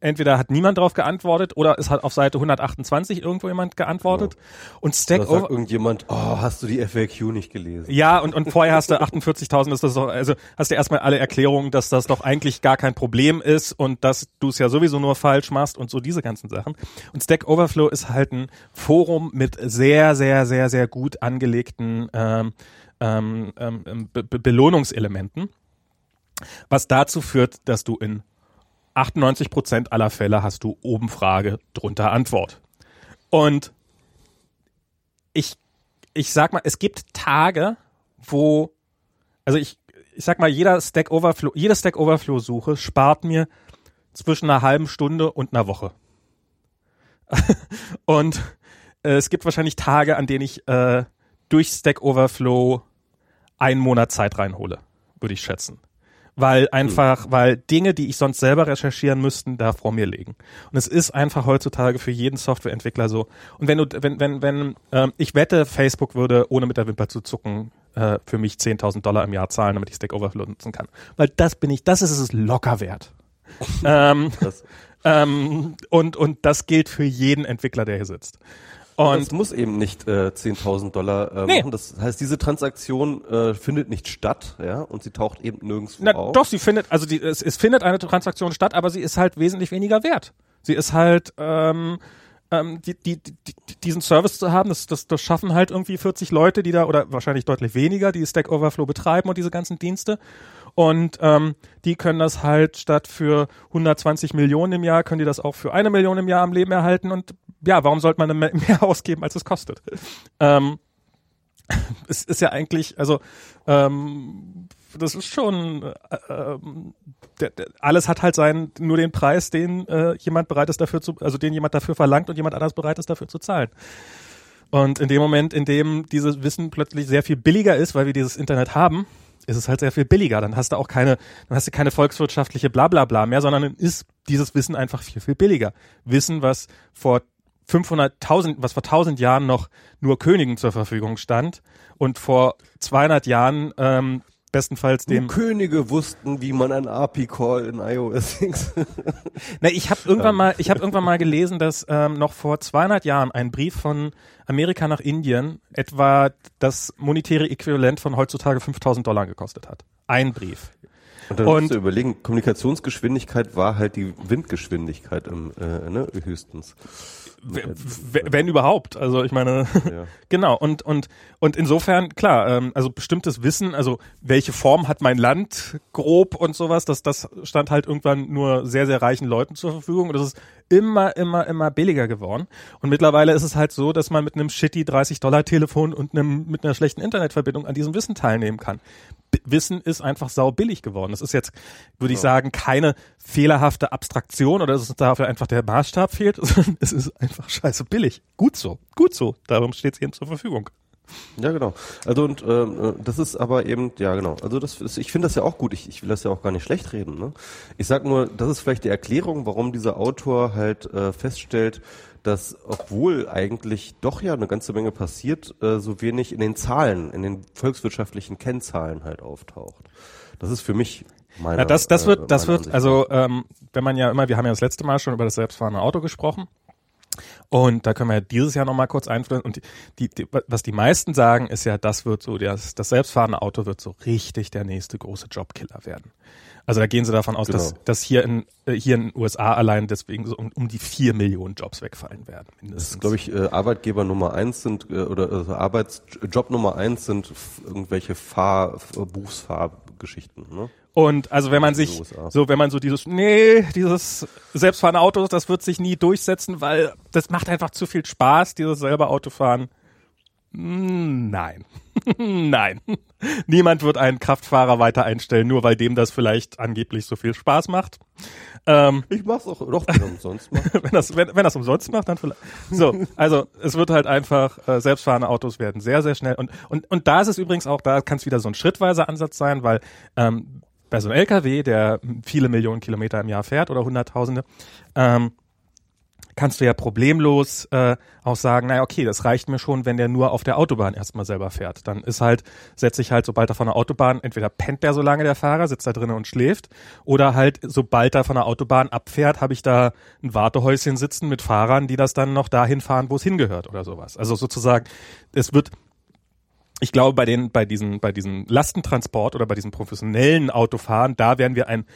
B: entweder hat niemand darauf geantwortet oder es hat auf Seite 128 irgendwo jemand geantwortet. Und Stack
A: Da sagt irgendjemand, oh, hast du die FAQ nicht gelesen?
B: ja, und, und vorher hast du 48.000, ist das doch, also hast du erstmal alle Erklärungen, dass das doch eigentlich gar kein Problem ist und dass du es ja sowieso nur falsch machst und so diese ganzen Sachen. Und Stack Overflow ist halt ein Forum mit sehr, sehr, sehr, sehr gut angelegten ähm, ähm, ähm, Be Be Belohnungselementen, was dazu führt, dass du in 98 Prozent aller Fälle hast du oben Frage, drunter Antwort. Und ich, ich sag mal, es gibt Tage, wo, also ich, ich sag mal, jeder Stack Overflow, jede Stack Overflow Suche spart mir zwischen einer halben Stunde und einer Woche. und äh, es gibt wahrscheinlich Tage, an denen ich äh, durch Stack Overflow einen Monat Zeit reinhole, würde ich schätzen. Weil einfach, weil Dinge, die ich sonst selber recherchieren müssten, da vor mir liegen. Und es ist einfach heutzutage für jeden Softwareentwickler so. Und wenn du, wenn, wenn, wenn, ähm, ich wette, Facebook würde, ohne mit der Wimper zu zucken, äh, für mich 10.000 Dollar im Jahr zahlen, damit ich Stack Overflow nutzen kann. Weil das bin ich, das ist es locker wert. ähm, ähm, und, und das gilt für jeden Entwickler, der hier sitzt. Und
A: das muss eben nicht äh, 10.000 Dollar äh,
B: Nee.
A: machen. Das heißt, diese Transaktion äh, findet nicht statt, ja, und sie taucht eben nirgendwo
B: Na,
A: auf.
B: doch, sie findet, also die, es, es findet eine Transaktion statt, aber sie ist halt wesentlich weniger wert. Sie ist halt, ähm, ähm, die, die, die, diesen Service zu haben, das, das, das schaffen halt irgendwie 40 Leute, die da, oder wahrscheinlich deutlich weniger, die Stack Overflow betreiben und diese ganzen Dienste. Und ähm, die können das halt statt für 120 Millionen im Jahr, können die das auch für eine Million im Jahr am Leben erhalten. Und ja, warum sollte man mehr ausgeben, als es kostet? Ähm, es ist ja eigentlich, also ähm, das ist schon äh, der, alles hat halt seinen nur den Preis, den äh, jemand bereit ist dafür zu, also den jemand dafür verlangt und jemand anders bereit ist dafür zu zahlen. Und in dem Moment, in dem dieses Wissen plötzlich sehr viel billiger ist, weil wir dieses Internet haben, ist es halt sehr viel billiger. Dann hast du auch keine, dann hast du keine volkswirtschaftliche Blablabla mehr, sondern dann ist dieses Wissen einfach viel, viel billiger. Wissen, was vor 500.000, was vor 1000 Jahren noch nur Königen zur Verfügung stand und vor 200 Jahren ähm, bestenfalls
A: Nur
B: dem
A: Könige wussten, wie man ein API-Call in iOS X.
B: Na, ich habe irgendwann mal, ich habe irgendwann mal gelesen, dass ähm, noch vor 200 Jahren ein Brief von Amerika nach Indien etwa das monetäre Äquivalent von heutzutage 5000 Dollar gekostet hat. Ein Brief.
A: Und dann
B: Und-
A: musst du überlegen, Kommunikationsgeschwindigkeit war halt die Windgeschwindigkeit im, äh, ne, höchstens.
B: Wenn überhaupt. Also ich meine,
A: Ja.
B: genau. Und und und insofern klar, ähm, also bestimmtes Wissen, also welche Form hat mein Land grob und sowas, das das stand halt irgendwann nur sehr sehr reichen Leuten zur Verfügung und das ist immer immer immer billiger geworden. Und mittlerweile ist es halt so, dass man mit einem shitty 30 Dollar Telefon und einem mit einer schlechten Internetverbindung an diesem Wissen teilnehmen kann. B Wissen ist einfach sau billig geworden. Das ist jetzt, würde ich sagen, keine fehlerhafte Abstraktion oder dass es dafür einfach der Maßstab fehlt, sondern es ist einfach scheiße billig. Gut so, gut so. Darum steht es eben zur Verfügung.
A: Ja, genau. Also und ähm, äh, das ist aber eben, ja genau. Also das ist, ich finde das ja auch gut. Ich, ich will das ja auch gar nicht schlecht reden. Ne? Ich sag nur, das ist vielleicht die Erklärung, warum dieser Autor halt äh, feststellt, dass obwohl eigentlich doch ja eine ganze Menge passiert, äh, so wenig in den Zahlen, in den volkswirtschaftlichen Kennzahlen halt auftaucht. Das ist für mich meine.
B: Ja, das, das
A: äh,
B: wird, das
A: meine
B: wird, also ähm, wenn man ja immer, wir haben ja das letzte Mal schon über das selbstfahrende Auto gesprochen. Und da können wir ja dieses Jahr nochmal kurz einführen. Und die, die, was die meisten sagen, ist ja, das wird so, das, das selbstfahrende Auto wird so richtig der nächste große Jobkiller werden. Also da gehen sie davon aus, dass,
A: Genau.
B: dass hier in, äh, hier in den USA allein deswegen so um, um die vier Millionen Jobs wegfallen werden.
A: Das
B: Mindestens.
A: ist, glaube ich, äh, Arbeitgeber Nummer eins sind äh, oder also Arbeitsjob Nummer eins sind irgendwelche Fahr Berufsfahrgeschichten. Ne?
B: Und also wenn man sich so, wenn man so dieses, nee, dieses selbstfahrende Auto, das wird sich nie durchsetzen, weil das macht einfach zu viel Spaß, dieses selber Autofahren. Mm, Nein. Nein. Niemand wird einen Kraftfahrer weiter einstellen, nur weil dem das vielleicht angeblich so viel Spaß macht. Ähm,
A: Ich mach's auch doch wenn er umsonst macht.
B: wenn das, wenn, wenn das umsonst macht, dann vielleicht. So, also es wird halt einfach, äh, selbstfahrende Autos werden sehr, sehr schnell. Und, und, und da ist es übrigens auch, da kann es wieder so ein schrittweiser Ansatz sein, weil ähm, bei so einem LKW, der viele Millionen Kilometer im Jahr fährt oder Hunderttausende, ähm, kannst du ja problemlos äh, auch sagen, naja, okay, das reicht mir schon, wenn der nur auf der Autobahn erstmal selber fährt. Dann ist halt, setze ich halt, sobald er von der Autobahn, entweder pennt der so lange der Fahrer, sitzt da drinnen und schläft, oder halt, sobald er von der Autobahn abfährt, habe ich da ein Wartehäuschen sitzen mit Fahrern, die das dann noch dahin fahren, wo es hingehört oder sowas. Also sozusagen, es wird ich glaube, bei den, bei diesen, bei diesen Lastentransport oder bei diesen professionellen Autofahren, da werden wir einen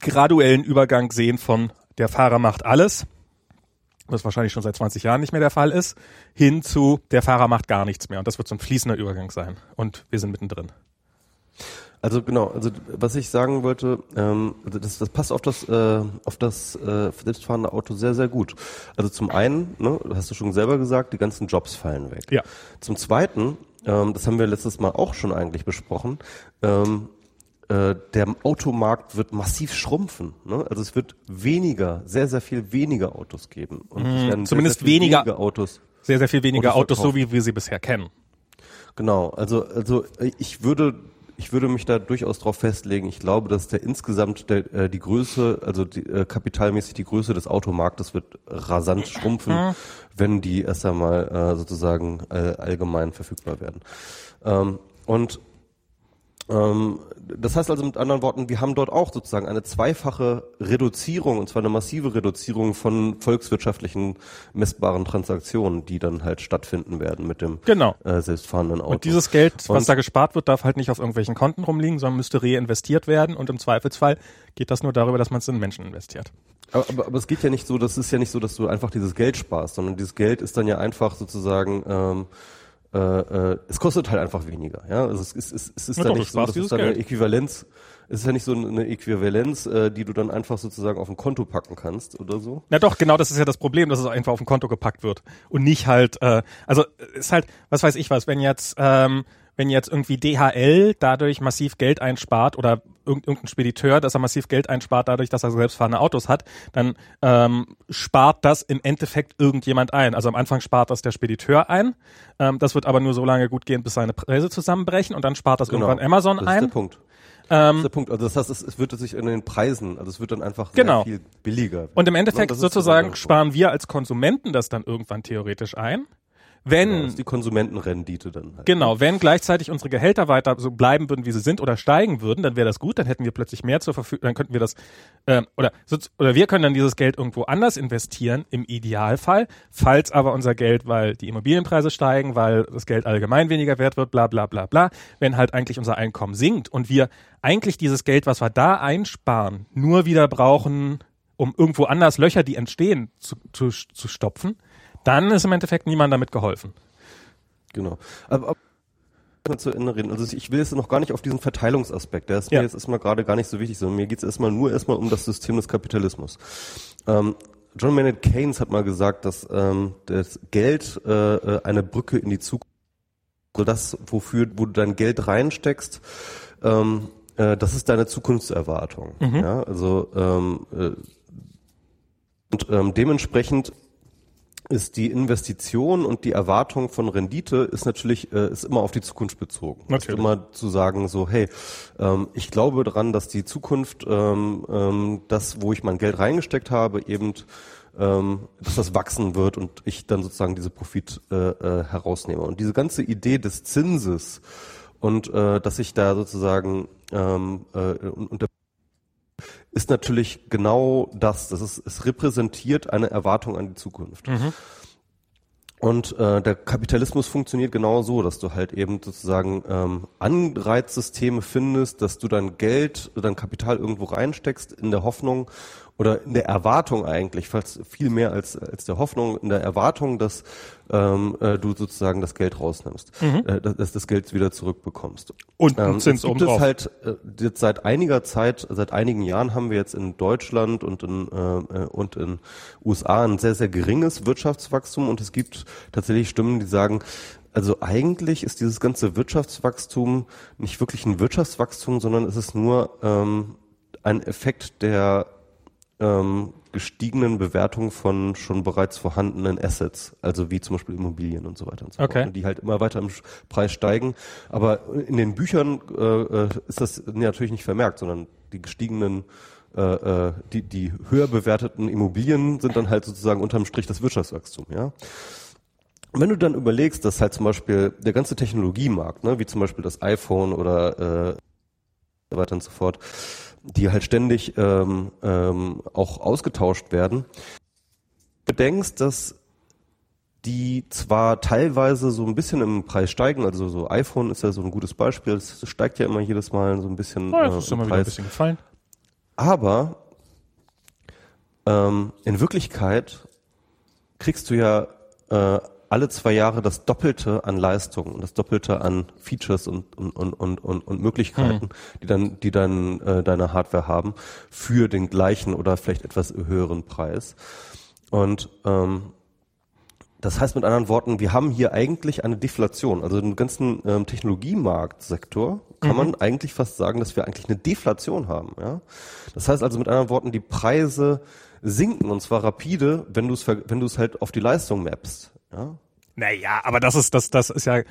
B: graduellen Übergang sehen von der Fahrer macht alles was wahrscheinlich schon seit 20 Jahren nicht mehr der Fall ist, hin zu der Fahrer macht gar nichts mehr. Und das wird so ein fließender Übergang sein. Und wir sind mittendrin.
A: Also genau, also was ich sagen wollte, ähm, also das, das passt auf das äh, auf das äh, selbstfahrende Auto sehr sehr gut. Also zum einen, ne, hast du schon selber gesagt, die ganzen Jobs fallen weg.
B: Ja.
A: Zum zweiten, ähm, das haben wir letztes Mal auch schon eigentlich besprochen, ähm, äh, der Automarkt wird massiv schrumpfen. Ne? Also es wird weniger, sehr, sehr viel weniger Autos geben.
B: Und hm, zumindest sehr, sehr weniger, weniger, Autos. Sehr, sehr viel weniger Autos, Autos so wie wir sie bisher kennen.
A: Genau, also, also ich würde ich würde mich da durchaus drauf festlegen. Ich glaube, dass der insgesamt der, äh, die Größe, also die, äh, kapitalmäßig die Größe des Automarktes wird rasant schrumpfen, mhm. wenn die erst einmal äh, sozusagen äh, allgemein verfügbar werden. Ähm, und das heißt also mit anderen Worten, wir haben dort auch sozusagen eine zweifache Reduzierung, und zwar eine massive Reduzierung von volkswirtschaftlichen messbaren Transaktionen, die dann halt stattfinden werden mit dem
B: genau.
A: äh, selbstfahrenden Auto.
B: Und dieses Geld, was und da gespart wird, darf halt nicht auf irgendwelchen Konten rumliegen, sondern müsste reinvestiert werden und im Zweifelsfall geht das nur darüber, dass man es in Menschen investiert.
A: Aber, aber, aber es geht ja nicht so, das ist ja nicht so, dass du einfach dieses Geld sparst, sondern dieses Geld ist dann ja einfach sozusagen ähm, äh, äh, es kostet halt einfach weniger. Ja, also es, ist, es, es ist ja da nicht so, das ist dann eine Äquivalenz. Es ist ja nicht so eine Äquivalenz, äh, die du dann einfach sozusagen auf ein Konto packen kannst oder so.
B: Na doch, genau, das ist ja das Problem, dass es einfach auf ein Konto gepackt wird und nicht halt. Äh, also ist halt, was weiß ich was, wenn jetzt ähm, wenn jetzt irgendwie DHL dadurch massiv Geld einspart oder irgendein Spediteur, dass er massiv Geld einspart dadurch, dass er selbstfahrende Autos hat, dann ähm, spart das im Endeffekt irgendjemand ein. Also am Anfang spart das der Spediteur ein. Ähm, das wird aber nur so lange gut gehen, bis seine Preise zusammenbrechen und dann spart das genau. irgendwann Amazon
A: das
B: ein. Das
A: ist der Punkt. Ähm, das ist der Punkt. Also das heißt, es, es wird sich in den Preisen, also es wird dann einfach
B: genau.
A: viel billiger.
B: Und im Endeffekt sozusagen sparen wir als Konsumenten das dann irgendwann theoretisch ein. Wenn
A: genau, die Konsumentenrendite dann halt.
B: Genau, wenn gleichzeitig unsere Gehälter weiter so bleiben würden, wie sie sind oder steigen würden, dann wäre das gut, dann hätten wir plötzlich mehr zur Verfügung, dann könnten wir das ähm, oder oder wir können dann dieses Geld irgendwo anders investieren im Idealfall, falls aber unser Geld, weil die Immobilienpreise steigen, weil das Geld allgemein weniger wert wird, bla bla bla bla, wenn halt eigentlich unser Einkommen sinkt und wir eigentlich dieses Geld, was wir da einsparen, nur wieder brauchen, um irgendwo anders Löcher, die entstehen, zu, zu, zu stopfen, dann ist im Endeffekt niemand damit geholfen.
A: Genau. Aber, aber zu Ende reden. Also ich will jetzt noch gar nicht auf diesen Verteilungsaspekt. Der ist ja. mir jetzt erstmal gerade gar nicht so wichtig, sondern mir geht es erstmal nur erstmal um das System des Kapitalismus. Ähm, John Maynard Keynes hat mal gesagt, dass ähm, das Geld äh, äh eine Brücke in die Zukunft, so das, wofür, wo du dein Geld reinsteckst, ähm, äh, das ist deine Zukunftserwartung. Mhm. Ja, also ähm, äh, und ähm, dementsprechend ist die Investition und die Erwartung von Rendite ist natürlich äh, ist immer auf die Zukunft bezogen. Natürlich. Ist immer zu sagen so, hey, ähm, ich glaube daran, dass die Zukunft, ähm, ähm, das, wo ich mein Geld reingesteckt habe, eben ähm, dass das wachsen wird und ich dann sozusagen diese Profit äh, äh, herausnehme. Und diese ganze Idee des Zinses und äh, dass ich da sozusagen ähm, äh, und der ist natürlich genau das. Das ist, es repräsentiert eine Erwartung an die Zukunft. Mhm. Und äh, der Kapitalismus funktioniert genau so, dass du halt eben sozusagen ähm, Anreizsysteme findest, dass du dein Geld, dein Kapital irgendwo reinsteckst in der Hoffnung oder in der Erwartung eigentlich, fast viel mehr als, als der Hoffnung, in der Erwartung, dass ähm, äh, du sozusagen das Geld rausnimmst, mhm. äh, dass das Geld wieder zurückbekommst.
B: Und ähm, Zins
A: gibt es halt äh, jetzt seit einiger Zeit, seit einigen Jahren haben wir jetzt in Deutschland und in äh, und in USA ein sehr sehr geringes Wirtschaftswachstum und es gibt tatsächlich Stimmen, die sagen, also eigentlich ist dieses ganze Wirtschaftswachstum nicht wirklich ein Wirtschaftswachstum, sondern es ist nur ähm, ein Effekt der ähm, gestiegenen Bewertung von schon bereits vorhandenen Assets, also wie zum Beispiel Immobilien und so weiter und so
B: okay.
A: fort, die halt immer weiter im Preis steigen. Aber in den Büchern äh, äh ist das natürlich nicht vermerkt, sondern die gestiegenen äh, äh, die, die höher bewerteten Immobilien sind dann halt sozusagen unterm Strich das Wirtschaftswachstum, ja. Und wenn du dann überlegst, dass halt zum Beispiel der ganze Technologiemarkt, ne, wie zum Beispiel das iPhone oder äh, so weiter und so fort, die halt ständig ähm, ähm, auch ausgetauscht werden, bedenkst, dass die zwar teilweise so ein bisschen im Preis steigen, also so iPhone ist ja so ein gutes Beispiel, es steigt ja immer jedes Mal so ein bisschen
B: oh, das äh, ist immer Preis. wieder ein bisschen gefallen.
A: Aber ähm, in Wirklichkeit kriegst du ja äh, alle zwei Jahre das Doppelte an Leistung und das Doppelte an Features und, und, und, und, und, Möglichkeiten, hm. die dann, die dann äh, deine Hardware haben, für den gleichen oder vielleicht etwas höheren Preis. Und ähm, das heißt mit anderen Worten, wir haben hier eigentlich eine Deflation. Also im ganzen ähm, Technologiemarktsektor kann mhm. man eigentlich fast sagen, dass wir eigentlich eine Deflation haben. Ja? Das heißt also mit anderen Worten, die Preise sinken und zwar rapide, wenn du es wenn du es halt auf die Leistung mappst. Ja?
B: Naja, aber das ist das das ist ja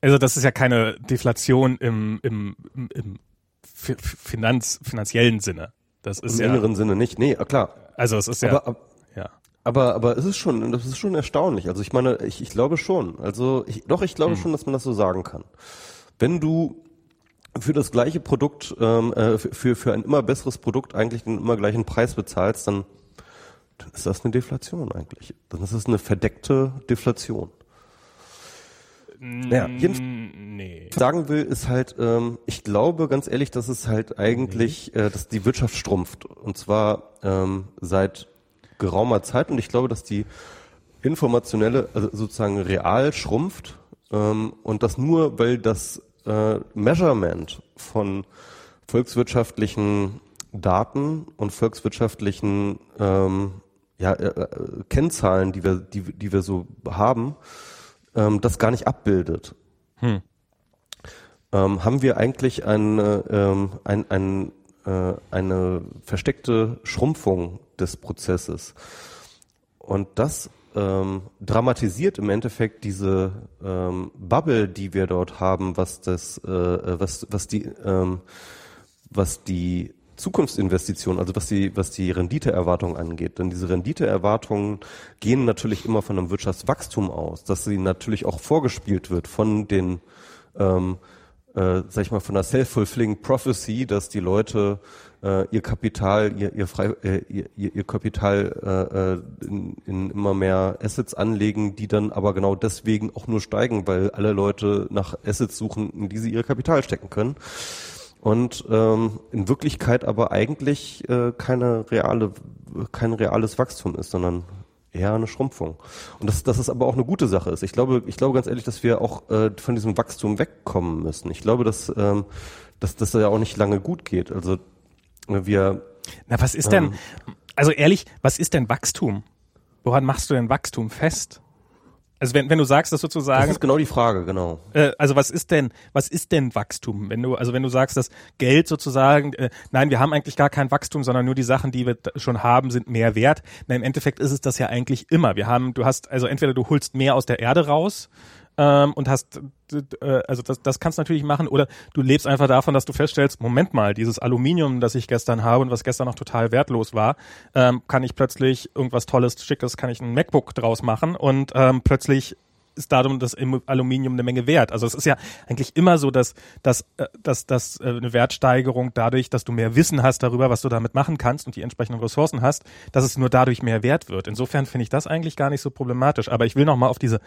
B: also das ist ja keine Deflation im im, im Finanz, finanziellen Sinne. Das ist
A: Im ja, inneren Sinne nicht. Nee, klar.
B: Also es ist ja.
A: Aber, ja. Aber, aber es ist schon, das ist schon erstaunlich. Also ich meine, ich, ich glaube schon. Also ich, doch, ich glaube hm. schon, dass man das so sagen kann. Wenn du für das gleiche Produkt, ähm, äh, für, für ein immer besseres Produkt eigentlich den immer gleichen Preis bezahlst, dann ist das eine Deflation eigentlich. Dann ist es eine verdeckte Deflation. Ja, nee. sagen will, ist halt, ähm, ich glaube ganz ehrlich, dass es halt eigentlich, nee. äh, dass die Wirtschaft strumpft. Und zwar ähm, seit geraumer Zeit und ich glaube, dass die informationelle, also sozusagen real schrumpft ähm, und das nur, weil das äh, Measurement von volkswirtschaftlichen Daten und volkswirtschaftlichen ähm, ja, äh, äh, Kennzahlen, die wir, die, die wir so haben, ähm, das gar nicht abbildet. Hm. Ähm, haben wir eigentlich eine, ähm, ein, ein, äh, eine versteckte Schrumpfung des Prozesses. Und das ähm, dramatisiert im Endeffekt diese ähm, Bubble, die wir dort haben, was das, äh, was, was die, ähm, was die Zukunftsinvestition, also was die, was die Renditeerwartung angeht. Denn diese Renditeerwartungen gehen natürlich immer von einem Wirtschaftswachstum aus, dass sie natürlich auch vorgespielt wird von den ähm, äh, sag ich mal, von der self-fulfilling prophecy, dass die Leute äh, ihr Kapital, ihr, ihr, frei, äh, ihr, ihr Kapital äh, äh, in, in immer mehr Assets anlegen, die dann aber genau deswegen auch nur steigen, weil alle Leute nach Assets suchen, in die sie ihr Kapital stecken können. Und ähm, in Wirklichkeit aber eigentlich äh, keine reale, kein reales Wachstum ist, sondern eher eine Schrumpfung. Und dass, dass es aber auch eine gute Sache ist. Ich glaube, ich glaube ganz ehrlich, dass wir auch äh, von diesem Wachstum wegkommen müssen. Ich glaube, dass, ähm, dass das ja auch nicht lange gut geht. Also wir.
B: Na, was ist denn, ähm, also ehrlich, was ist denn Wachstum? Woran machst du denn Wachstum fest? Also wenn, wenn du sagst, dass sozusagen. Das
A: ist genau die Frage, genau.
B: Äh, also was ist denn, was ist denn Wachstum? Wenn du, also wenn du sagst, dass Geld sozusagen, äh, nein, wir haben eigentlich gar kein Wachstum, sondern nur die Sachen, die wir schon haben, sind mehr wert. Na, im Endeffekt ist es das ja eigentlich immer. Wir haben, du hast, also entweder du holst mehr aus der Erde raus, ähm, und hast, äh, also das, das kannst du natürlich machen, oder du lebst einfach davon, dass du feststellst, Moment mal, dieses Aluminium, das ich gestern habe und was gestern noch total wertlos war, ähm, kann ich plötzlich irgendwas Tolles, Schickes, kann ich ein MacBook draus machen und ähm, plötzlich ist darum das Aluminium eine Menge wert. Also es ist ja eigentlich immer so, dass, dass, äh, dass, dass äh, eine Wertsteigerung dadurch, dass du mehr Wissen hast darüber, was du damit machen kannst und die entsprechenden Ressourcen hast, dass es nur dadurch mehr wert wird. Insofern finde ich das eigentlich gar nicht so problematisch. Aber ich will noch mal auf diese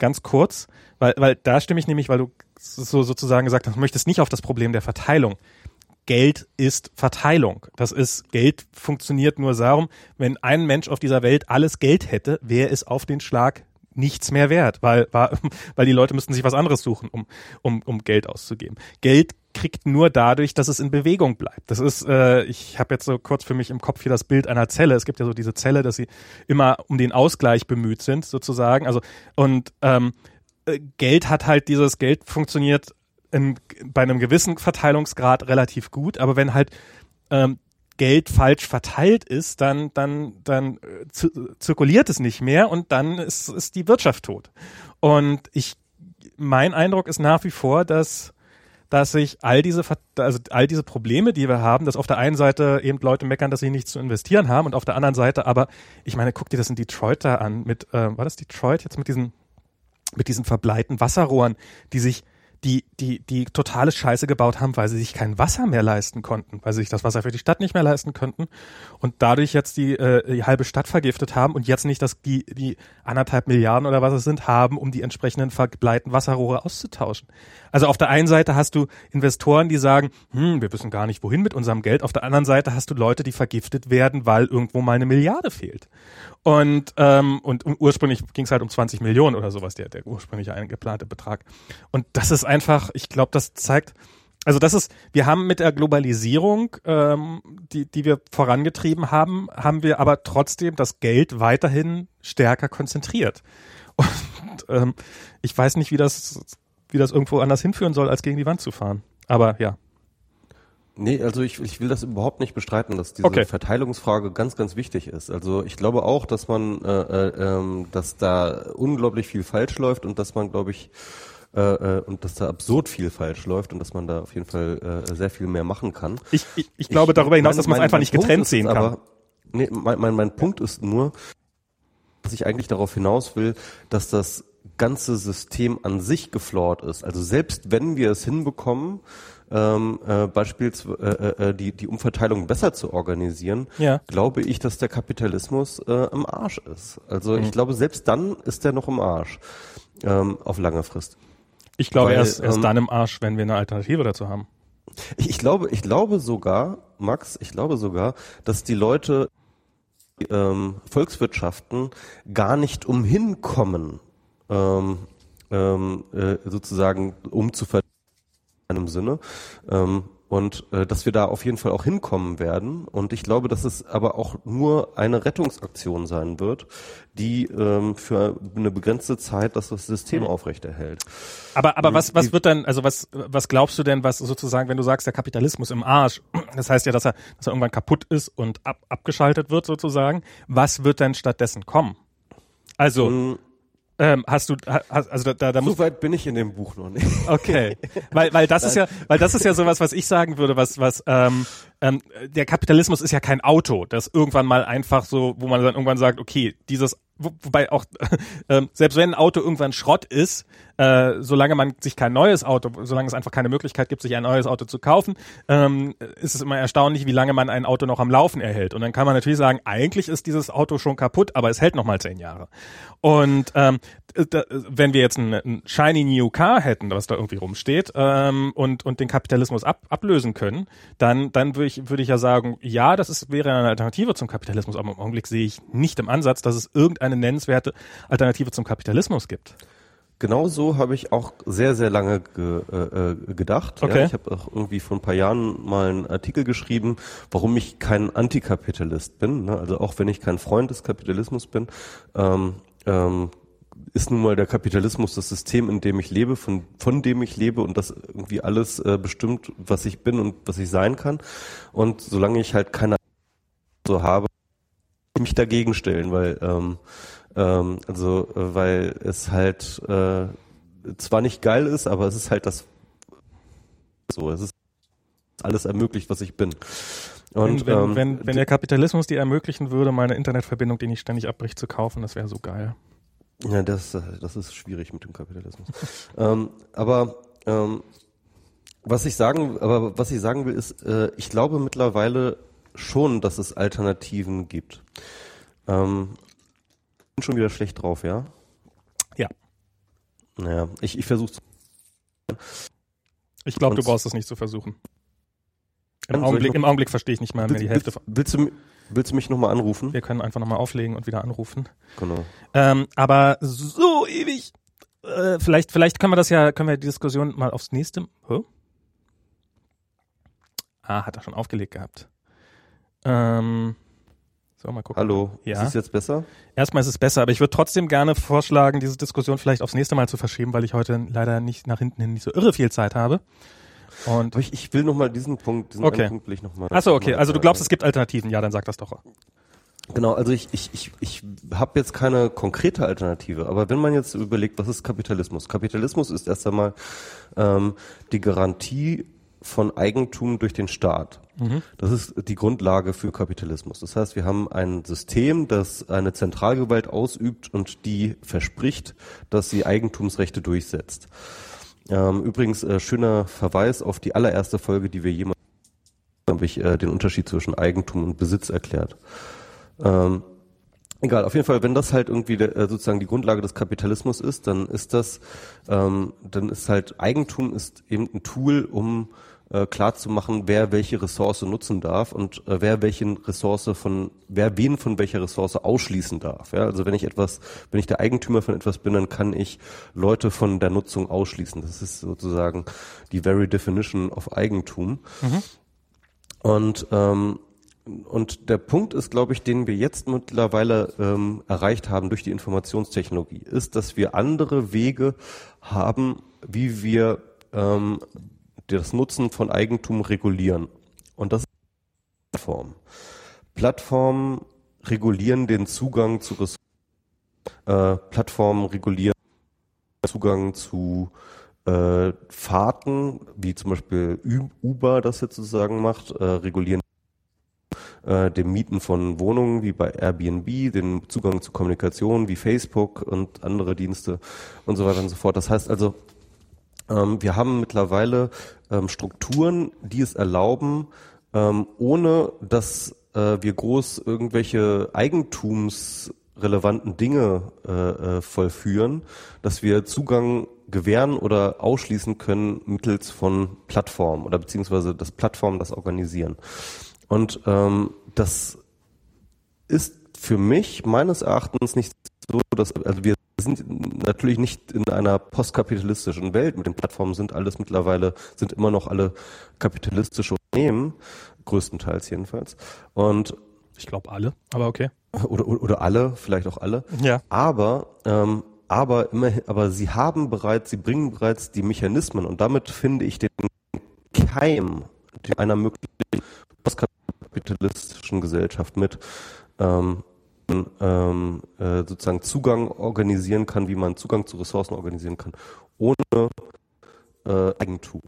B: ganz kurz, weil, weil da stimme ich nämlich, weil du so sozusagen gesagt hast, du möchtest nicht auf das Problem der Verteilung. Geld ist Verteilung. Das ist, Geld funktioniert nur darum, wenn ein Mensch auf dieser Welt alles Geld hätte, wäre es auf den Schlag nichts mehr wert, weil, weil die Leute müssten sich was anderes suchen, um, um, um Geld auszugeben. Geld kriegt nur dadurch, dass es in Bewegung bleibt. Das ist, äh, ich habe jetzt so kurz für mich im Kopf hier das Bild einer Zelle. Es gibt ja so diese Zelle, dass sie immer um den Ausgleich bemüht sind, sozusagen. Also und ähm, äh, Geld hat halt dieses Geld funktioniert in, bei einem gewissen Verteilungsgrad relativ gut, aber wenn halt ähm, Geld falsch verteilt ist, dann dann dann äh, zirkuliert es nicht mehr und dann ist, ist die Wirtschaft tot. Und ich mein Eindruck ist nach wie vor, dass dass sich all diese, also all diese Probleme, die wir haben, dass auf der einen Seite eben Leute meckern, dass sie nichts zu investieren haben und auf der anderen Seite aber, ich meine, guck dir das in Detroit da an mit, äh, war das Detroit jetzt mit diesen, mit diesen verbleiten Wasserrohren, die sich die, die, die totale Scheiße gebaut haben, weil sie sich kein Wasser mehr leisten konnten, weil sie sich das Wasser für die Stadt nicht mehr leisten könnten und dadurch jetzt die, äh, die halbe Stadt vergiftet haben und jetzt nicht das, die, die anderthalb Milliarden oder was es sind, haben, um die entsprechenden verbleiten Wasserrohre auszutauschen. Also auf der einen Seite hast du Investoren, die sagen, hm, wir wissen gar nicht, wohin mit unserem Geld. Auf der anderen Seite hast du Leute, die vergiftet werden, weil irgendwo mal eine Milliarde fehlt. Und, ähm, und, ursprünglich ging es halt um 20 Millionen oder sowas, der, der ursprüngliche eingeplante Betrag. Und das ist einfach, ich glaube, das zeigt, also das ist, wir haben mit der Globalisierung, ähm, die, die wir vorangetrieben haben, haben wir aber trotzdem das Geld weiterhin stärker konzentriert. Und ähm, ich weiß nicht, wie das, wie das irgendwo anders hinführen soll, als gegen die Wand zu fahren. Aber ja.
A: Nee, also ich, ich will das überhaupt nicht bestreiten, dass diese
B: Okay.
A: Verteilungsfrage ganz, ganz wichtig ist. Also ich glaube auch, dass man, äh, äh, ähm, dass da unglaublich viel falsch läuft und dass man, glaube ich, äh, äh, und dass da absurd viel falsch läuft und dass man da auf jeden Fall äh, sehr viel mehr machen kann.
B: Ich, ich, ich glaube darüber hinaus, dass man es einfach nicht
A: Punkt
B: getrennt sehen kann.
A: Aber, nee, mein, mein, mein Punkt ist nur, dass ich eigentlich darauf hinaus will, dass das ganze System an sich geflawt ist. Also selbst wenn wir es hinbekommen, ähm, äh, beispielsweise äh, äh, die, die Umverteilung besser zu organisieren,
B: Ja.
A: glaube ich, dass der Kapitalismus äh, im Arsch ist. Also
B: Mhm.
A: ich glaube, selbst dann ist der noch im Arsch ähm, auf lange Frist.
B: Ich glaube
A: Weil,
B: erst, erst
A: ähm,
B: dann im Arsch, wenn wir eine Alternative dazu haben.
A: Ich, ich glaube, ich glaube sogar, Max, ich glaube sogar, dass die Leute ähm, Volkswirtschaften gar nicht umhin kommen, ähm, ähm, äh, sozusagen umzuverteilen in einem Sinne. Ähm, und äh, dass wir da auf jeden Fall auch hinkommen werden. Und ich glaube, dass es aber auch nur eine Rettungsaktion sein wird, die ähm, für eine begrenzte Zeit das System aufrechterhält.
B: Aber, aber was, was
A: die-
B: wird dann, also was, was glaubst du denn, was sozusagen, wenn du sagst, der Kapitalismus im Arsch, das heißt ja, dass er, dass er irgendwann kaputt ist und ab, abgeschaltet wird sozusagen. Was wird denn stattdessen kommen? Also,
A: Ähm,
B: hast du, also da, da, da muss
A: so weit bin ich in dem Buch noch nicht.
B: Okay, weil weil das ist ja weil das ist ja sowas, was ich sagen würde, was was ähm, ähm, der Kapitalismus ist ja kein Auto, das irgendwann mal einfach so, wo man dann irgendwann sagt, okay, dieses wo, wobei auch ähm, selbst wenn ein Auto irgendwann Schrott ist, äh, solange man sich kein neues Auto, solange es einfach keine Möglichkeit gibt, sich ein neues Auto zu kaufen, ähm, ist es immer erstaunlich, wie lange man ein Auto noch am Laufen erhält. Und dann kann man natürlich sagen, eigentlich ist dieses Auto schon kaputt, aber es hält noch mal zehn Jahre. Und ähm, da, wenn wir jetzt ein, ein shiny new car hätten, was da irgendwie rumsteht, ähm, und und den Kapitalismus ab, ablösen können, dann dann würde ich würde ich ja sagen, ja, das ist wäre eine Alternative zum Kapitalismus, aber im Augenblick sehe ich nicht im Ansatz, dass es irgendeine nennenswerte Alternative zum Kapitalismus gibt.
A: Genau so habe ich auch sehr, sehr lange ge, äh, äh, gedacht.
B: Okay.
A: Ja, ich habe auch irgendwie vor ein paar Jahren mal einen Artikel geschrieben, warum ich kein Antikapitalist bin. Ne? Also auch wenn ich kein Freund des Kapitalismus bin, ähm, ähm, ist nun mal der Kapitalismus das System, in dem ich lebe, von, von dem ich lebe und das irgendwie alles äh, bestimmt, was ich bin und was ich sein kann. Und solange ich halt keine so habe, mich dagegen stellen, weil ähm, ähm, also äh, weil es halt äh, zwar nicht geil ist, aber es ist halt das so, es ist alles ermöglicht, was ich bin. Und
B: wenn,
A: ähm,
B: wenn, wenn der Kapitalismus dir ermöglichen würde, meine Internetverbindung, die nicht ständig abbricht, zu kaufen, das wäre so geil.
A: Ja, das, äh, das ist schwierig mit dem Kapitalismus. ähm, aber ähm, was ich sagen, aber was ich sagen will, ist, äh, ich glaube mittlerweile schon, dass es Alternativen gibt. Ähm, bin schon wieder schlecht drauf, ja?
B: Ja.
A: Naja, ich, ich versuche
B: Ich glaube, du brauchst es nicht zu versuchen. Im Augenblick, im Augenblick verstehe ich nicht mal mehr die Hälfte. von-
A: Willst du, willst du mich nochmal anrufen?
B: Wir können einfach nochmal auflegen und wieder anrufen.
A: Genau.
B: Ähm, aber so ewig. Äh, vielleicht, vielleicht können wir das ja, können wir die Diskussion mal aufs nächste. Hä? Ah, hat er schon aufgelegt gehabt. Ähm, so, mal gucken.
A: Hallo,
B: Ja.
A: ist es jetzt besser?
B: Erstmal ist es besser, aber ich würde trotzdem gerne vorschlagen, diese Diskussion vielleicht aufs nächste Mal zu verschieben, weil ich heute leider nicht nach hinten hin nicht so irre viel Zeit habe. Und
A: Aber ich, ich will nochmal diesen Punkt, diesen
B: Okay.
A: Punkt will ich nochmal.
B: Achso, okay. Also du glaubst, es gibt Alternativen? Ja, dann sag das doch.
A: Genau, also ich, ich, ich, ich habe jetzt keine konkrete Alternative, aber wenn man jetzt überlegt, was ist Kapitalismus? Kapitalismus ist erst einmal ähm, die Garantie von Eigentum durch den Staat. Mhm. Das ist die Grundlage für Kapitalismus. Das heißt, wir haben ein System, das eine Zentralgewalt ausübt und die verspricht, dass sie Eigentumsrechte durchsetzt. Ähm, übrigens, äh, schöner Verweis auf die allererste Folge, die wir jemals habe ich äh, den Unterschied zwischen Eigentum und Besitz erklärt. Ähm, egal, auf jeden Fall, wenn das halt irgendwie äh, sozusagen die Grundlage des Kapitalismus ist, dann ist das, ähm, dann ist halt Eigentum ist eben ein Tool, um äh, klar zu machen, wer welche Ressource nutzen darf und äh, wer welchen Ressource von, wer wen von welcher Ressource ausschließen darf. Ja? Also wenn ich etwas, wenn ich der Eigentümer von etwas bin, dann kann ich Leute von der Nutzung ausschließen. Das ist sozusagen die very definition of Eigentum. Mhm. Und ähm, und der Punkt ist, glaube ich, den wir jetzt mittlerweile ähm, erreicht haben durch die Informationstechnologie, ist, dass wir andere Wege haben, wie wir ähm, das Nutzen von Eigentum regulieren. Und das ist Plattform. Plattformen regulieren den Zugang zu Ressourcen. Äh, Plattformen regulieren Zugang zu äh, Fahrten, wie zum Beispiel Uber das jetzt sozusagen macht, äh, regulieren äh, dem Mieten von Wohnungen wie bei Airbnb, den Zugang zu Kommunikation wie Facebook und andere Dienste und so weiter und so fort. Das heißt also, ähm, wir haben mittlerweile ähm, Strukturen, die es erlauben, ähm, ohne dass äh, wir groß irgendwelche eigentumsrelevanten Dinge äh, äh, vollführen, dass wir Zugang gewähren oder ausschließen können mittels von Plattformen oder beziehungsweise das Plattformen das organisieren. Und ähm, das ist für mich meines Erachtens nicht so, dass also wir sind natürlich nicht in einer postkapitalistischen Welt. Mit den Plattformen sind alles mittlerweile, sind immer noch alle kapitalistische Unternehmen, größtenteils jedenfalls. Und
B: ich glaube alle, aber okay.
A: Oder, oder, oder alle, vielleicht auch alle.
B: Ja.
A: Aber ähm, aber immer, aber sie haben bereits, sie bringen bereits die Mechanismen und damit finde ich den Keim einer möglichen postkapitalistischen Gesellschaft mit, ähm, ähm, äh, sozusagen Zugang organisieren kann, wie man Zugang zu Ressourcen organisieren kann, ohne äh, Eigentum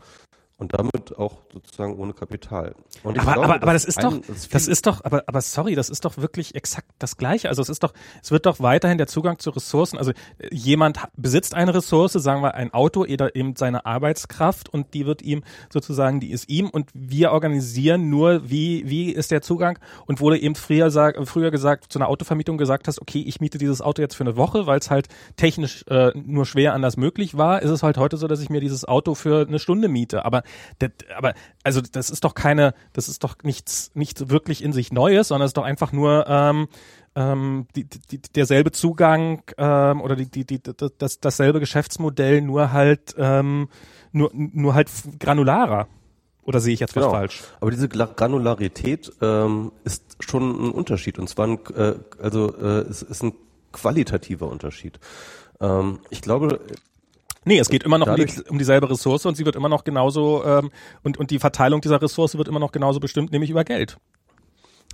A: und damit auch sozusagen ohne Kapital.
B: aber, glaube, aber, aber das ist doch, das, das ist doch, aber, aber sorry, das ist doch wirklich exakt das Gleiche. Also es ist doch, es wird doch weiterhin der Zugang zu Ressourcen. Also jemand besitzt eine Ressource, sagen wir ein Auto oder eben seine Arbeitskraft und die wird ihm sozusagen, die ist ihm und wir organisieren nur, wie, wie ist der Zugang und wurde eben früher, sag, früher gesagt, zu einer Autovermietung gesagt hast, okay, ich miete dieses Auto jetzt für eine Woche, weil es halt technisch äh, nur schwer anders möglich war, ist es halt heute so, dass ich mir dieses Auto für eine Stunde miete. Aber das, aber also das ist doch keine, das ist doch nichts, nichts wirklich in sich Neues, sondern es ist doch einfach nur ähm, ähm, die, die, derselbe Zugang ähm, oder die, die, die, das, dasselbe Geschäftsmodell, nur halt ähm, nur, nur halt granularer. Oder sehe ich jetzt was genau. falsch?
A: Aber diese Granularität ähm, ist schon ein Unterschied und zwar ein, äh, also äh, es ist ein qualitativer Unterschied. Ähm, ich glaube,
B: Nee, es geht immer noch um, die, um, dieselbe Ressource und sie wird immer noch genauso ähm, und, und die Verteilung dieser Ressource wird immer noch genauso bestimmt, nämlich über Geld.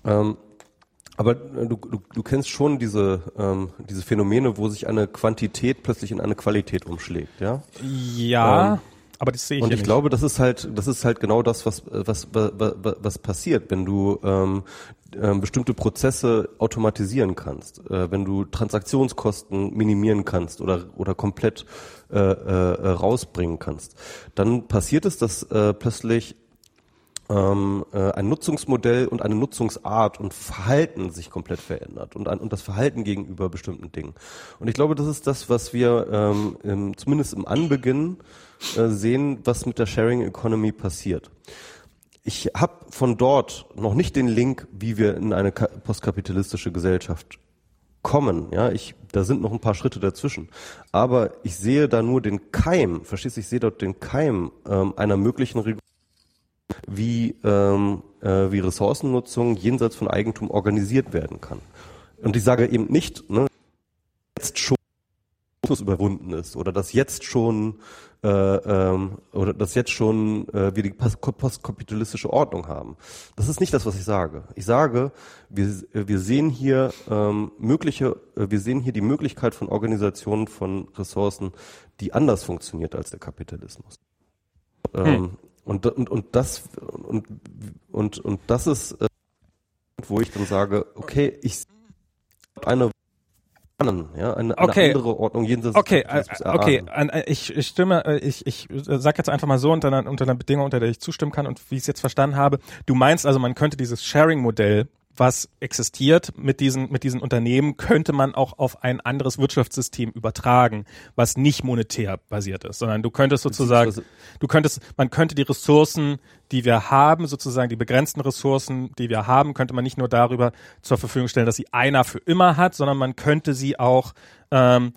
A: Ähm, aber äh, du, du, du kennst schon diese, ähm, diese Phänomene, wo sich eine Quantität plötzlich in eine Qualität umschlägt, ja?
B: Ja. Ähm, aber das sehe ich
A: Und ich
B: nicht.
A: glaube, das ist halt, das ist halt genau das, was, was, was, was, was passiert, wenn du ähm, äh, bestimmte Prozesse automatisieren kannst, äh, wenn du Transaktionskosten minimieren kannst oder oder komplett äh, äh, rausbringen kannst, dann passiert es, dass äh, plötzlich ähm, äh, ein Nutzungsmodell und eine Nutzungsart und Verhalten sich komplett verändert und, und das Verhalten gegenüber bestimmten Dingen. Und ich glaube, das ist das, was wir ähm, im, zumindest im Anbeginn äh, sehen, was mit der Sharing Economy passiert. Ich habe von dort noch nicht den Link, wie wir in eine postkapitalistische Gesellschaft kommen. Ja, ich, da sind noch ein paar Schritte dazwischen. Aber ich sehe da nur den Keim, verstehst du, ich sehe dort den Keim ähm, einer möglichen Regulierung wie, ähm, äh, wie Ressourcennutzung jenseits von Eigentum organisiert werden kann. Und ich sage eben nicht, ne, jetzt schon überwunden ist oder dass jetzt schon äh, ähm, oder dass jetzt schon äh, wir die postkapitalistische Ordnung haben. Das ist nicht das, was ich sage. Ich sage, wir, wir sehen hier ähm, mögliche, äh, wir sehen hier die Möglichkeit von Organisationen von Ressourcen, die anders funktioniert als der Kapitalismus. Ähm, hm. und, und, und das und, und, und das ist, äh, wo ich dann sage, okay, ich eine ja, eine,
B: okay.
A: eine andere Ordnung
B: jenseits Okay, äh, okay, äh, ich, ich stimme, äh, ich, ich sag jetzt einfach mal so unter einer, unter einer Bedingung, unter der ich zustimmen kann und wie ich es jetzt verstanden habe. Du meinst also, man könnte dieses Sharing-Modell was existiert mit diesen, mit diesen Unternehmen, könnte man auch auf ein anderes Wirtschaftssystem übertragen, was nicht monetär basiert ist, sondern du könntest sozusagen, du könntest, man könnte die Ressourcen, die wir haben, sozusagen die begrenzten Ressourcen, die wir haben, könnte man nicht nur darüber zur Verfügung stellen, dass sie einer für immer hat, sondern man könnte sie auch ähm,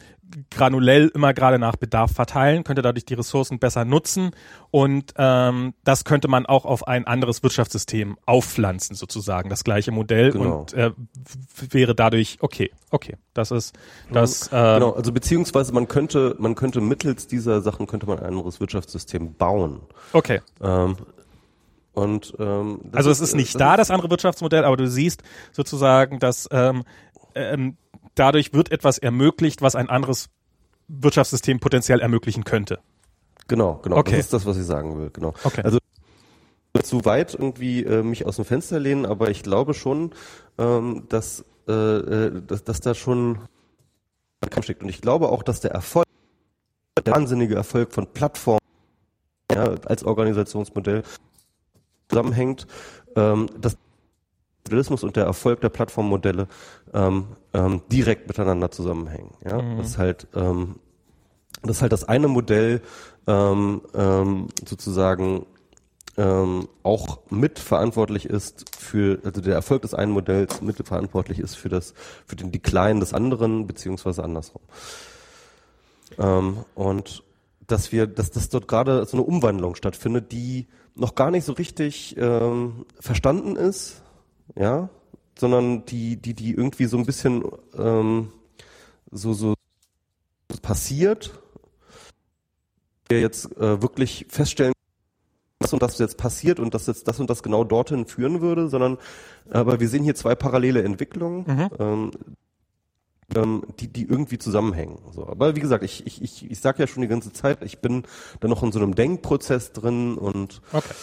B: granulell immer gerade nach Bedarf verteilen, könnte dadurch die Ressourcen besser nutzen und ähm, das könnte man auch auf ein anderes Wirtschaftssystem aufpflanzen sozusagen, das gleiche Modell genau. und äh, wäre dadurch okay, okay, das ist das.
A: Äh, genau, also beziehungsweise man könnte man könnte mittels dieser Sachen könnte man ein anderes Wirtschaftssystem bauen.
B: Okay.
A: Ähm, und
B: ähm, also es ist nicht das da das andere Wirtschaftsmodell, aber du siehst sozusagen, dass ähm, ähm, dadurch wird etwas ermöglicht, was ein anderes Wirtschaftssystem potenziell ermöglichen könnte.
A: Genau, genau. Okay. Das ist das, was ich sagen will. Genau.
B: Okay.
A: Also zu weit irgendwie äh, mich aus dem Fenster lehnen, aber ich glaube schon, ähm, dass, äh, äh dass, dass da schon ein Kampf steckt. Und ich glaube auch, dass der Erfolg, der wahnsinnige Erfolg von Plattformen ja, als Organisationsmodell zusammenhängt, ähm, dass Kapitalismus und der Erfolg der Plattformmodelle ähm, ähm, direkt miteinander zusammenhängen. Ja? Mhm. Das ist halt ähm, das ist halt das eine Modell ähm, ähm, sozusagen ähm, auch mitverantwortlich ist für, also der Erfolg des einen Modells mitverantwortlich ist für das, für den Decline des anderen, beziehungsweise andersrum. Ähm, und dass wir, dass, dass dort gerade so eine Umwandlung stattfindet, die noch gar nicht so richtig ähm, verstanden ist, ja, sondern die, die, die irgendwie so ein bisschen ähm, so, so passiert. Wir jetzt äh, wirklich feststellen, das und das jetzt passiert und dass jetzt das und das genau dorthin führen würde, sondern aber wir sehen hier zwei parallele Entwicklungen. Mhm. Ähm, ähm, die, die irgendwie zusammenhängen. So, aber wie gesagt, ich, ich, ich, ich sage ja schon die ganze Zeit, ich bin da noch in so einem Denkprozess drin und okay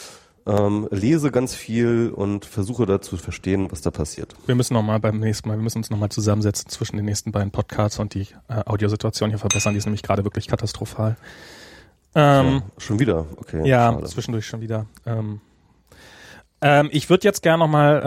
A: ähm, lese ganz viel und versuche da zu verstehen, was da passiert.
B: Wir müssen nochmal beim nächsten Mal, wir müssen uns nochmal zusammensetzen zwischen den nächsten beiden Podcasts und die äh, Audiosituation hier verbessern. Die ist nämlich gerade wirklich katastrophal.
A: Ähm, ja, schon wieder, okay.
B: Ja, schade. zwischendurch schon wieder. Ähm, ähm, ich würde jetzt gerne nochmal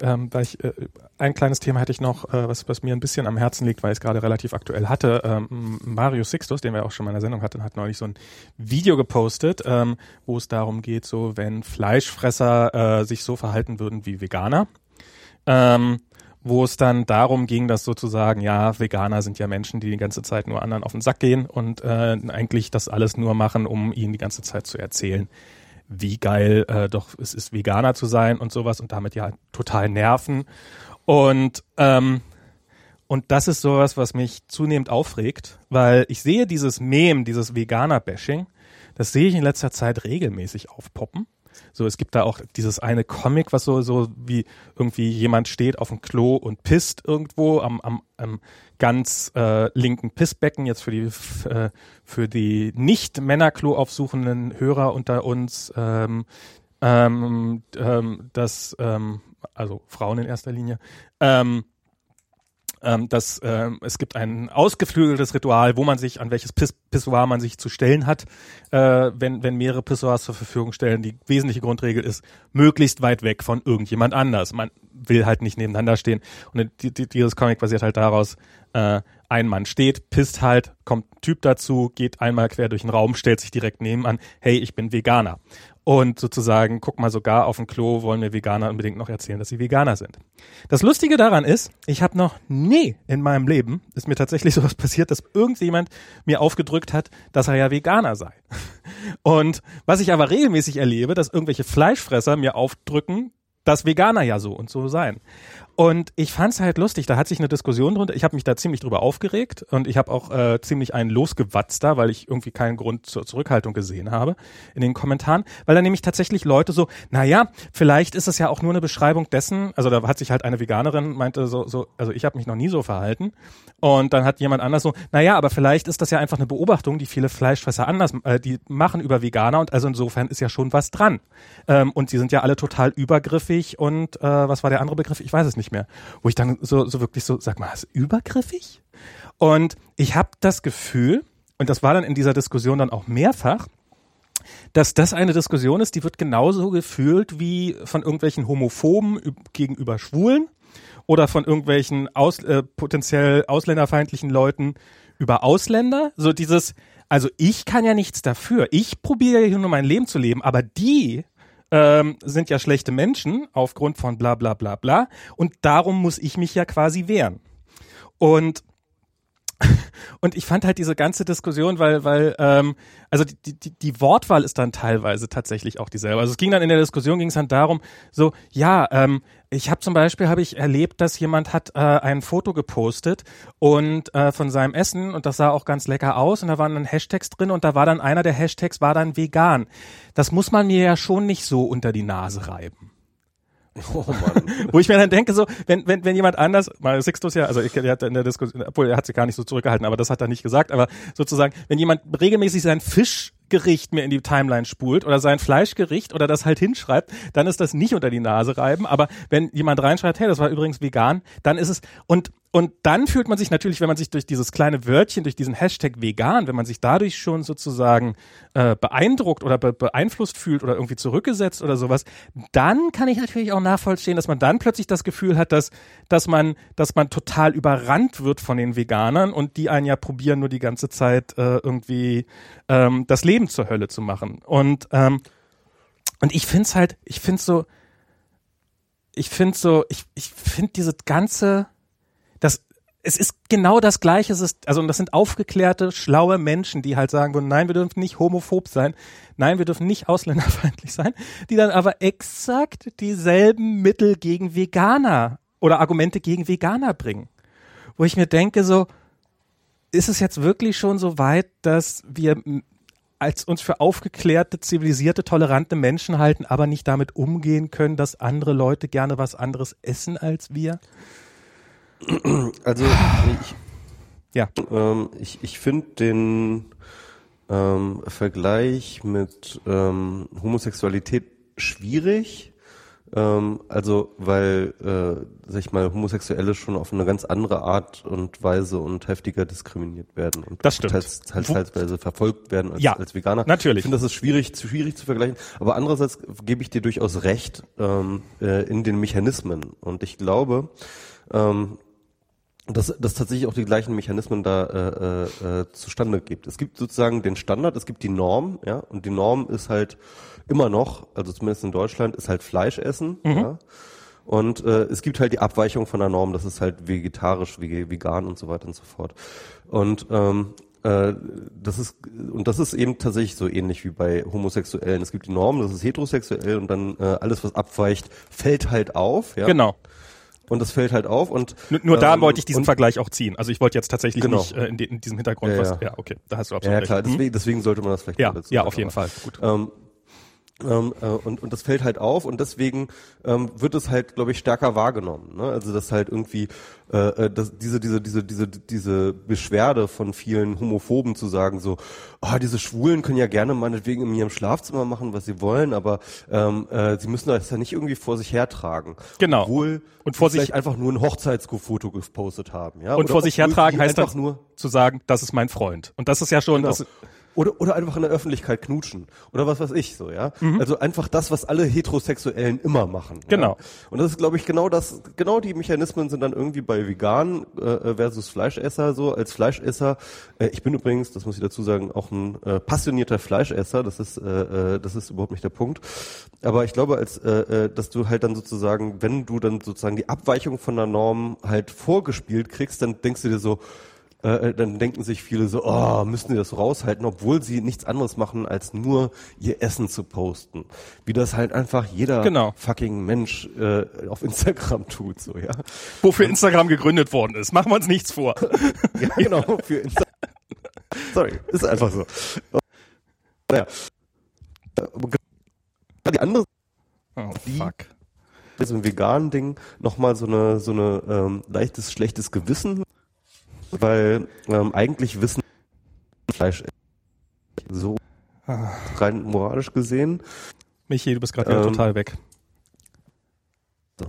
B: ähm, weil ich, äh, ein kleines Thema hätte ich noch, äh, was, was mir ein bisschen am Herzen liegt, weil ich es gerade relativ aktuell hatte. Ähm, Mario Sixtus, den wir auch schon mal in der Sendung hatten, hat neulich so ein Video gepostet, ähm, wo es darum geht, so wenn Fleischfresser äh, sich so verhalten würden wie Veganer. Ähm, wo es dann darum ging, dass sozusagen, ja, Veganer sind ja Menschen, die die ganze Zeit nur anderen auf den Sack gehen und äh, eigentlich das alles nur machen, um ihnen die ganze Zeit zu erzählen, wie geil äh, doch es ist, Veganer zu sein und sowas und damit ja total nerven. Und ähm, und das ist sowas, was mich zunehmend aufregt, weil ich sehe dieses Mem, dieses Veganer-Bashing, das sehe ich in letzter Zeit regelmäßig aufpoppen. So, es gibt da auch dieses eine Comic, was so, so wie irgendwie jemand steht auf dem Klo und pisst irgendwo am, am, am ganz äh, linken Pissbecken, jetzt für die äh, für die nicht Männerklo aufsuchenden Hörer unter uns, ähm, ähm, ähm, das, ähm, also Frauen in erster Linie, ähm, ähm, dass ähm, es gibt ein ausgeflügeltes Ritual, wo man sich, an welches Piss Pissoir man sich zu stellen hat, äh, wenn, wenn mehrere Pissoirs zur Verfügung stellen. Die wesentliche Grundregel ist, möglichst weit weg von irgendjemand anders. Man will halt nicht nebeneinander stehen. Und die, die, dieses Comic basiert halt daraus, äh, ein Mann steht, pisst halt, kommt ein Typ dazu, geht einmal quer durch den Raum, stellt sich direkt nebenan, hey, ich bin Veganer. Und sozusagen, guck mal, sogar auf dem Klo wollen mir Veganer unbedingt noch erzählen, dass sie Veganer sind. Das Lustige daran ist, ich habe noch nie in meinem Leben, ist mir tatsächlich sowas passiert, dass irgendjemand mir aufgedrückt hat, dass er ja Veganer sei. Und was ich aber regelmäßig erlebe, dass irgendwelche Fleischfresser mir aufdrücken, dass Veganer ja so und so seien. Und ich fand's halt lustig, da hat sich eine Diskussion drunter, ich habe mich da ziemlich drüber aufgeregt und ich habe auch äh, ziemlich einen losgewatzt da, weil ich irgendwie keinen Grund zur Zurückhaltung gesehen habe in den Kommentaren, weil da nämlich tatsächlich Leute so, naja, vielleicht ist es ja auch nur eine Beschreibung dessen, also da hat sich halt eine Veganerin meinte so, so also ich habe mich noch nie so verhalten. Und dann hat jemand anders so, naja, aber vielleicht ist das ja einfach eine Beobachtung, die viele Fleischfresser anders, äh, die machen über Veganer und also insofern ist ja schon was dran. Ähm, und sie sind ja alle total übergriffig und äh, was war der andere Begriff? Ich weiß es nicht mehr. Wo ich dann so, so wirklich so, sag mal, ist übergriffig? Und ich habe das Gefühl, und das war dann in dieser Diskussion dann auch mehrfach, dass das eine Diskussion ist, die wird genauso gefühlt wie von irgendwelchen Homophoben gegenüber Schwulen oder von irgendwelchen aus, äh, potenziell ausländerfeindlichen Leuten über Ausländer. So dieses, also ich kann ja nichts dafür. Ich probiere hier nur mein Leben zu leben, aber die ähm, sind ja schlechte Menschen aufgrund von bla bla bla bla. Und darum muss ich mich ja quasi wehren. Und und ich fand halt diese ganze Diskussion, weil, weil, ähm, also die, die, die Wortwahl ist dann teilweise tatsächlich auch dieselbe. Also es ging dann in der Diskussion, ging es dann darum, so, ja, ähm, ich habe zum Beispiel habe ich erlebt, dass jemand hat äh, ein Foto gepostet und äh, von seinem Essen und das sah auch ganz lecker aus und da waren dann Hashtags drin und da war dann einer der Hashtags war dann vegan. Das muss man mir ja schon nicht so unter die Nase reiben. Oh Mann. Wo ich mir dann denke, so, wenn, wenn, wenn jemand anders, mal Sixtus ja, also ich, der hat in der Diskussion, obwohl er hat sich gar nicht so zurückgehalten, aber das hat er nicht gesagt, aber sozusagen, wenn jemand regelmäßig seinen Fischgericht mir in die Timeline spult oder sein Fleischgericht oder das halt hinschreibt, dann ist das nicht unter die Nase reiben, aber wenn jemand reinschreibt, hey, das war übrigens vegan, dann ist es, und und dann fühlt man sich natürlich, wenn man sich durch dieses kleine Wörtchen, durch diesen Hashtag vegan, wenn man sich dadurch schon sozusagen äh, beeindruckt oder be beeinflusst fühlt oder irgendwie zurückgesetzt oder sowas, dann kann ich natürlich auch nachvollziehen, dass man dann plötzlich das Gefühl hat, dass, dass man, dass man total überrannt wird von den Veganern und die einen ja probieren, nur die ganze Zeit äh, irgendwie ähm, das Leben zur Hölle zu machen. Und, ähm, und ich find's halt, ich find's so, ich find's so, ich, ich find diese ganze, es ist genau das Gleiche. Es ist, also, das sind aufgeklärte, schlaue Menschen, die halt sagen würden, nein, wir dürfen nicht homophob sein. Nein, wir dürfen nicht ausländerfeindlich sein. Die dann aber exakt dieselben Mittel gegen Veganer oder Argumente gegen Veganer bringen. Wo ich mir denke, so, ist es jetzt wirklich schon so weit, dass wir als uns für aufgeklärte, zivilisierte, tolerante Menschen halten, aber nicht damit umgehen können, dass andere Leute gerne was anderes essen als wir?
A: Also ich, ja. ähm, ich, ich finde den ähm, Vergleich mit ähm, Homosexualität schwierig. Ähm, also weil, äh, sag ich mal, Homosexuelle schon auf eine ganz andere Art und Weise und heftiger diskriminiert werden und
B: das stimmt.
A: teils, teils, teilsweise verfolgt werden als,
B: ja,
A: als Veganer.
B: Natürlich.
A: Ich finde, das ist schwierig, zu schwierig zu vergleichen. Aber andererseits gebe ich dir durchaus recht ähm, äh, in den Mechanismen. Und ich glaube, ähm, dass das tatsächlich auch die gleichen Mechanismen da äh, äh, äh, zustande gibt. Es gibt sozusagen den Standard, es gibt die Norm, ja, und die Norm ist halt immer noch, also zumindest in Deutschland, ist halt Fleisch essen, mhm. ja. Und äh, es gibt halt die Abweichung von der Norm, das ist halt vegetarisch, vegan und so weiter und so fort. Und ähm, äh, das ist und das ist eben tatsächlich so ähnlich wie bei Homosexuellen. Es gibt die Norm, das ist heterosexuell und dann äh, alles, was abweicht, fällt halt auf. Ja?
B: Genau.
A: Und das fällt halt auf und
B: nur, nur da ähm, wollte ich diesen Vergleich auch ziehen. Also ich wollte jetzt tatsächlich genau. nicht äh, in, de, in, diesem Hintergrund
A: ja,
B: was.
A: Ja.
B: ja, okay, da hast du absolut
A: ja, ja klar. Recht. Deswegen, deswegen sollte man das vielleicht
B: ja, ja, auf jeden Fall. Gut.
A: Ähm, ähm, äh, und, und das fällt halt auf und deswegen ähm, wird es halt, glaube ich, stärker wahrgenommen. Ne? Also dass halt irgendwie äh, äh, dass diese, diese, diese, diese, diese Beschwerde von vielen Homophoben zu sagen, so, ah, oh, diese Schwulen können ja gerne meinetwegen in ihrem Schlafzimmer machen, was sie wollen, aber ähm, äh, sie müssen das ja nicht irgendwie vor sich hertragen.
B: Genau.
A: Obwohl
B: und vor sich
A: einfach nur ein Hochzeitsfoto gepostet haben. Ja?
B: Und Oder vor sich hertragen heißt einfach nur zu sagen, das ist mein Freund. Und das ist ja schon,
A: genau.
B: das,
A: oder, oder einfach in der Öffentlichkeit knutschen. Oder was weiß ich so, ja. Mhm. Also einfach das, was alle Heterosexuellen immer machen.
B: Genau.
A: Ja? Und das ist, glaube ich, genau das, genau die Mechanismen sind dann irgendwie bei Vegan äh, versus Fleischesser so. Als Fleischesser, äh, ich bin übrigens, das muss ich dazu sagen, auch ein äh, passionierter Fleischesser, das ist, äh, äh, das ist überhaupt nicht der Punkt. Aber ich glaube, als äh, äh, dass du halt dann sozusagen, wenn du dann sozusagen die Abweichung von der Norm halt vorgespielt kriegst, dann denkst du dir so, äh, dann denken sich viele so, oh, müssen die das raushalten, obwohl sie nichts anderes machen, als nur ihr Essen zu posten. Wie das halt einfach jeder
B: Genau.
A: fucking Mensch äh, auf Instagram tut, so, ja.
B: Wofür Instagram gegründet worden ist. Machen wir uns nichts vor.
A: Ja, genau, für Insta Sorry, ist einfach so. Naja. Äh, Die andere
B: Oh,
A: Die-
B: fuck.
A: so ein veganen Ding nochmal so eine so eine ähm, leichtes schlechtes Gewissen, weil ähm, eigentlich wissen Fleisch so rein moralisch gesehen.
B: Michi, du bist gerade
A: Ähm.
B: total weg.
A: So.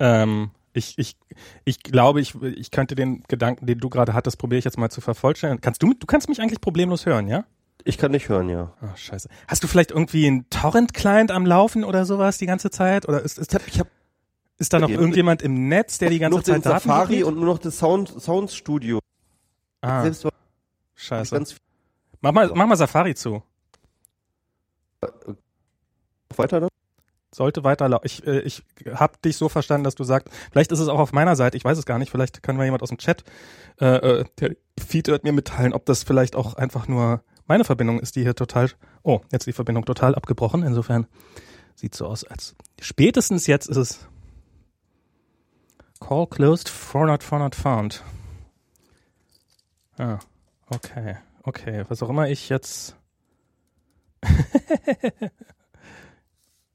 B: Ähm, ich, ich, ich glaube, ich, ich könnte den Gedanken, den du gerade hattest, probiere ich jetzt mal zu vervollständigen. Kannst du, du kannst mich eigentlich problemlos hören, ja?
A: Ich kann nicht hören, ja.
B: Oh, scheiße. Hast du vielleicht irgendwie einen Torrent-Client am Laufen oder sowas die ganze Zeit? Oder ist, ist,
A: Ich habe ich hab
B: ist da noch irgendjemand im Netz, der die ganze
A: nur den
B: Zeit Daten
A: Safari
B: hochlädt?
A: und nur noch das Sound Sound Studio.
B: ah,
A: Selbst
B: scheiße. Mach mal, mach mal Safari zu.
A: weiter dann.
B: Sollte weiterlaufen. Ich, äh, ich habe dich so verstanden, dass du sagst, vielleicht ist es auch auf meiner Seite, ich weiß es gar nicht, vielleicht kann mir jemand aus dem Chat, äh, äh, der Feed wird mir mitteilen, ob das vielleicht auch einfach nur meine Verbindung ist, die hier total, oh, jetzt die Verbindung total abgebrochen, insofern sieht so aus, als spätestens jetzt ist es Call closed, forward, forward found. Ah, okay, okay, was auch immer ich jetzt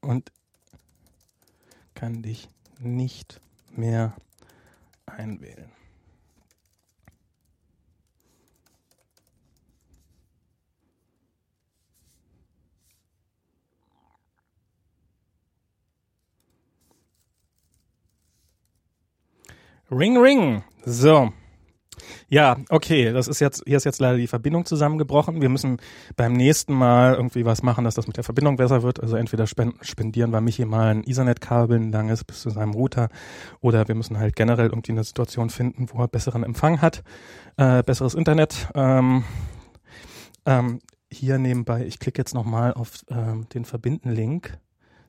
B: und kann dich nicht mehr einwählen. Ring, ring. So. Ja, okay, das ist jetzt, hier ist jetzt leider die Verbindung zusammengebrochen. Wir müssen beim nächsten Mal irgendwie was machen, dass das mit der Verbindung besser wird. Also entweder spendieren wir Michi mal ein Ethernet-Kabel, ein langes bis zu seinem Router, oder wir müssen halt generell irgendwie eine Situation finden, wo er besseren Empfang hat, äh, besseres Internet. Ähm, ähm, hier nebenbei, ich klicke jetzt nochmal auf ähm, den Verbinden-Link.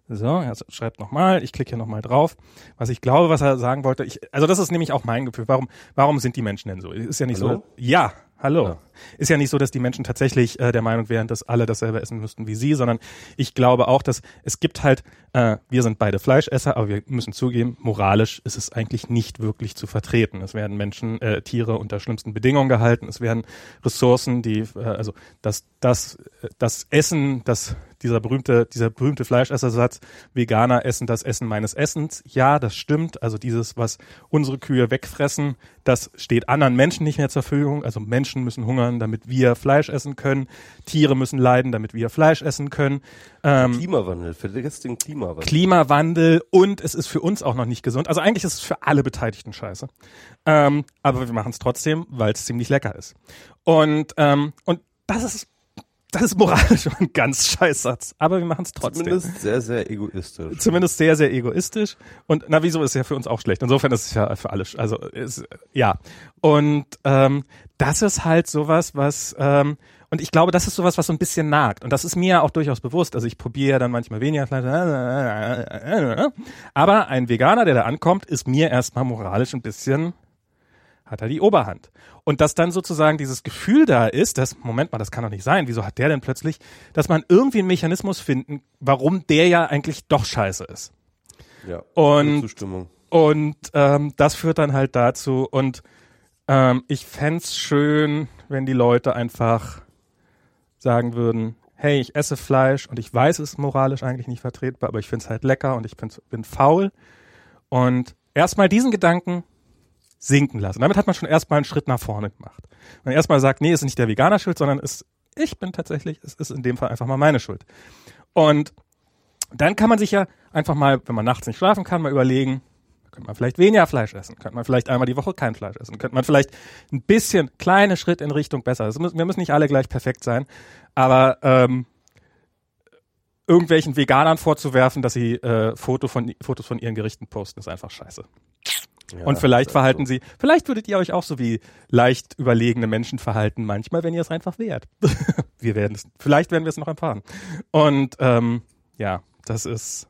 B: So, er schreibt nochmal, ich klicke hier nochmal drauf. Was ich glaube, was er sagen wollte, ich, also das ist nämlich auch mein Gefühl. Warum, warum sind die Menschen denn so? Ist ja nicht
A: Hallo?
B: so. Ja, hallo.
A: Ja.
B: Ist ja nicht so, dass die Menschen tatsächlich äh, der Meinung wären, dass alle dasselbe essen müssten wie sie, sondern ich glaube auch, dass es gibt halt, äh, wir sind beide Fleischesser, aber wir müssen zugeben, moralisch ist es eigentlich nicht wirklich zu vertreten. Es werden Menschen, äh, Tiere unter schlimmsten Bedingungen gehalten. Es werden Ressourcen, die, äh, also das, das, äh, das Essen, das dieser berühmte, dieser berühmte Fleischessersatz, Veganer essen das Essen meines Essens. Ja, das stimmt. Also dieses, was unsere Kühe wegfressen, das steht anderen Menschen nicht mehr zur Verfügung. Also Menschen müssen hungern, damit wir Fleisch essen können. Tiere müssen leiden, damit wir Fleisch essen können. Ähm,
A: Klimawandel, vergesst den Klimawandel.
B: Klimawandel und es ist für uns auch noch nicht gesund. Also eigentlich ist es für alle Beteiligten scheiße. Ähm, aber wir machen es trotzdem, weil es ziemlich lecker ist. Und, ähm, und das ist, das ist moralisch ein ganz scheiß Satz. Aber wir machen es trotzdem.
A: Zumindest sehr, sehr egoistisch.
B: Zumindest sehr, sehr egoistisch. Und na, wieso ist es ja für uns auch schlecht? Insofern ist es ja für alle, also ist, ja. Und ähm, das ist halt sowas, was ähm, und ich glaube, das ist sowas, was so ein bisschen nagt. Und das ist mir ja auch durchaus bewusst. Also ich probiere ja dann manchmal weniger. Aber ein Veganer, der da ankommt, ist mir erstmal moralisch ein bisschen, hat er die Oberhand. Und dass dann sozusagen dieses Gefühl da ist, dass, Moment mal, das kann doch nicht sein, wieso hat der denn plötzlich, dass man irgendwie einen Mechanismus finden, warum der ja eigentlich doch scheiße ist.
A: Ja.
B: Und-
A: Zustimmung.
B: Und ähm, das führt dann halt dazu. Und ähm, ich fänd's schön, wenn die Leute einfach sagen würden, hey, ich esse Fleisch und ich weiß, es ist moralisch eigentlich nicht vertretbar, aber ich find's halt lecker und ich find's, bin faul. Und erstmal diesen Gedanken sinken lassen. Damit hat man schon erstmal einen Schritt nach vorne gemacht. Man erstmal sagt, nee, ist nicht der Veganer schuld, sondern es, ich bin tatsächlich, es ist in dem Fall einfach mal meine Schuld. Und dann kann man sich ja einfach mal, wenn man nachts nicht schlafen kann, mal überlegen, könnte man vielleicht weniger Fleisch essen, könnte man vielleicht einmal die Woche kein Fleisch essen, könnte man vielleicht ein bisschen kleine Schritt in Richtung besser. Müssen, wir müssen nicht alle gleich perfekt sein, aber ähm, irgendwelchen Veganern vorzuwerfen, dass sie äh, Foto von, Fotos von ihren Gerichten posten, ist einfach scheiße.
A: Ja,
B: Und vielleicht verhalten
A: also-
B: sie, vielleicht würdet ihr euch auch so wie leicht überlegene Menschen verhalten, manchmal, wenn ihr es einfach wehrt. wir werden es, vielleicht werden wir es noch erfahren. Und ähm, ja, das ist,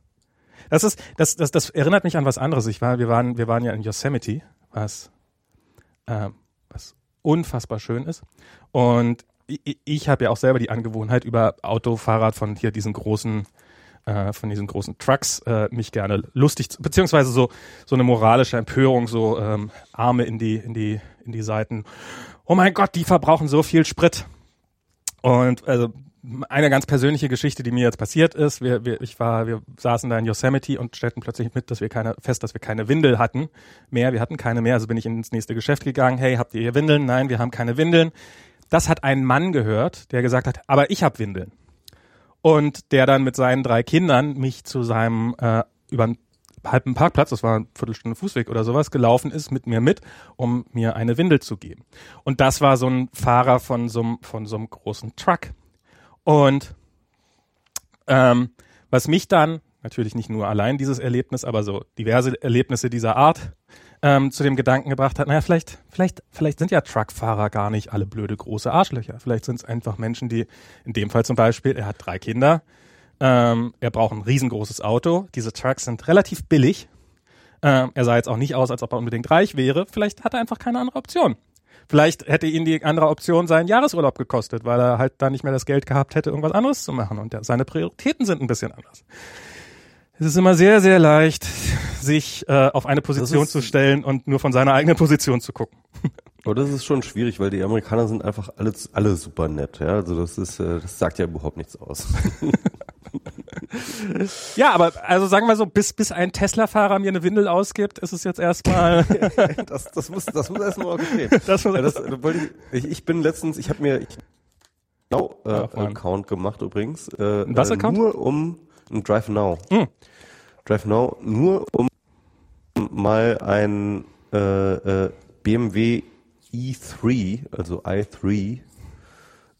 B: das ist, das, das, das erinnert mich an was anderes. Ich war, wir waren, wir waren ja in Yosemite, was, ähm, was unfassbar schön ist. Und ich, ich habe ja auch selber die Angewohnheit, über Auto, Fahrrad von hier diesen großen äh, von diesen großen Trucks äh, mich gerne lustig, beziehungsweise so so eine moralische Empörung, so ähm, Arme in die in die in die Seiten. Oh mein Gott, die verbrauchen so viel Sprit. Und also eine ganz persönliche Geschichte, die mir jetzt passiert ist. Wir, wir, ich war, wir saßen da in Yosemite und stellten plötzlich mit, dass wir keine, fest, dass wir keine Windel hatten mehr. Wir hatten keine mehr. Also bin ich ins nächste Geschäft gegangen. Hey, habt ihr hier Windeln? Nein, wir haben keine Windeln. Das hat ein Mann gehört, der gesagt hat, aber ich habe Windeln. Und der dann mit seinen drei Kindern mich zu seinem äh, über halben Parkplatz, das war eine Viertelstunde Fußweg oder sowas, gelaufen ist mit mir mit, um mir eine Windel zu geben. Und das war so ein Fahrer von so einem, von so einem großen Truck. Und ähm, was mich dann, natürlich nicht nur allein dieses Erlebnis, aber so diverse Erlebnisse dieser Art, ähm, zu dem Gedanken gebracht hat, naja, vielleicht, vielleicht, vielleicht sind ja Truckfahrer gar nicht alle blöde große Arschlöcher. Vielleicht sind es einfach Menschen, die, in dem Fall zum Beispiel, er hat drei Kinder, ähm, er braucht ein riesengroßes Auto, diese Trucks sind relativ billig, ähm, er sah jetzt auch nicht aus, als ob er unbedingt reich wäre, vielleicht hat er einfach keine andere Option. Vielleicht hätte ihn die andere Option seinen Jahresurlaub gekostet, weil er halt da nicht mehr das Geld gehabt hätte, irgendwas anderes zu machen. Und seine Prioritäten sind ein bisschen anders. Es ist immer sehr, sehr leicht, sich äh, auf eine Position zu stellen und nur von seiner eigenen Position zu gucken.
A: Aber das ist schon schwierig, weil die Amerikaner sind einfach alle, alle super nett. Ja? Also das ist, äh, das sagt ja überhaupt nichts aus.
B: ja, aber also sagen wir so, bis, bis ein Tesla-Fahrer mir eine Windel ausgibt, ist es jetzt erstmal.
A: das, das muss, das muss erstmal okay. Das muss das, ich, ich bin letztens, ich habe mir ich, Now äh, Account gemacht übrigens. Äh,
B: was Account?
A: Nur um ein Drive Now. Hm. Drive Now nur um mal ein äh, äh, BMW i3, also i3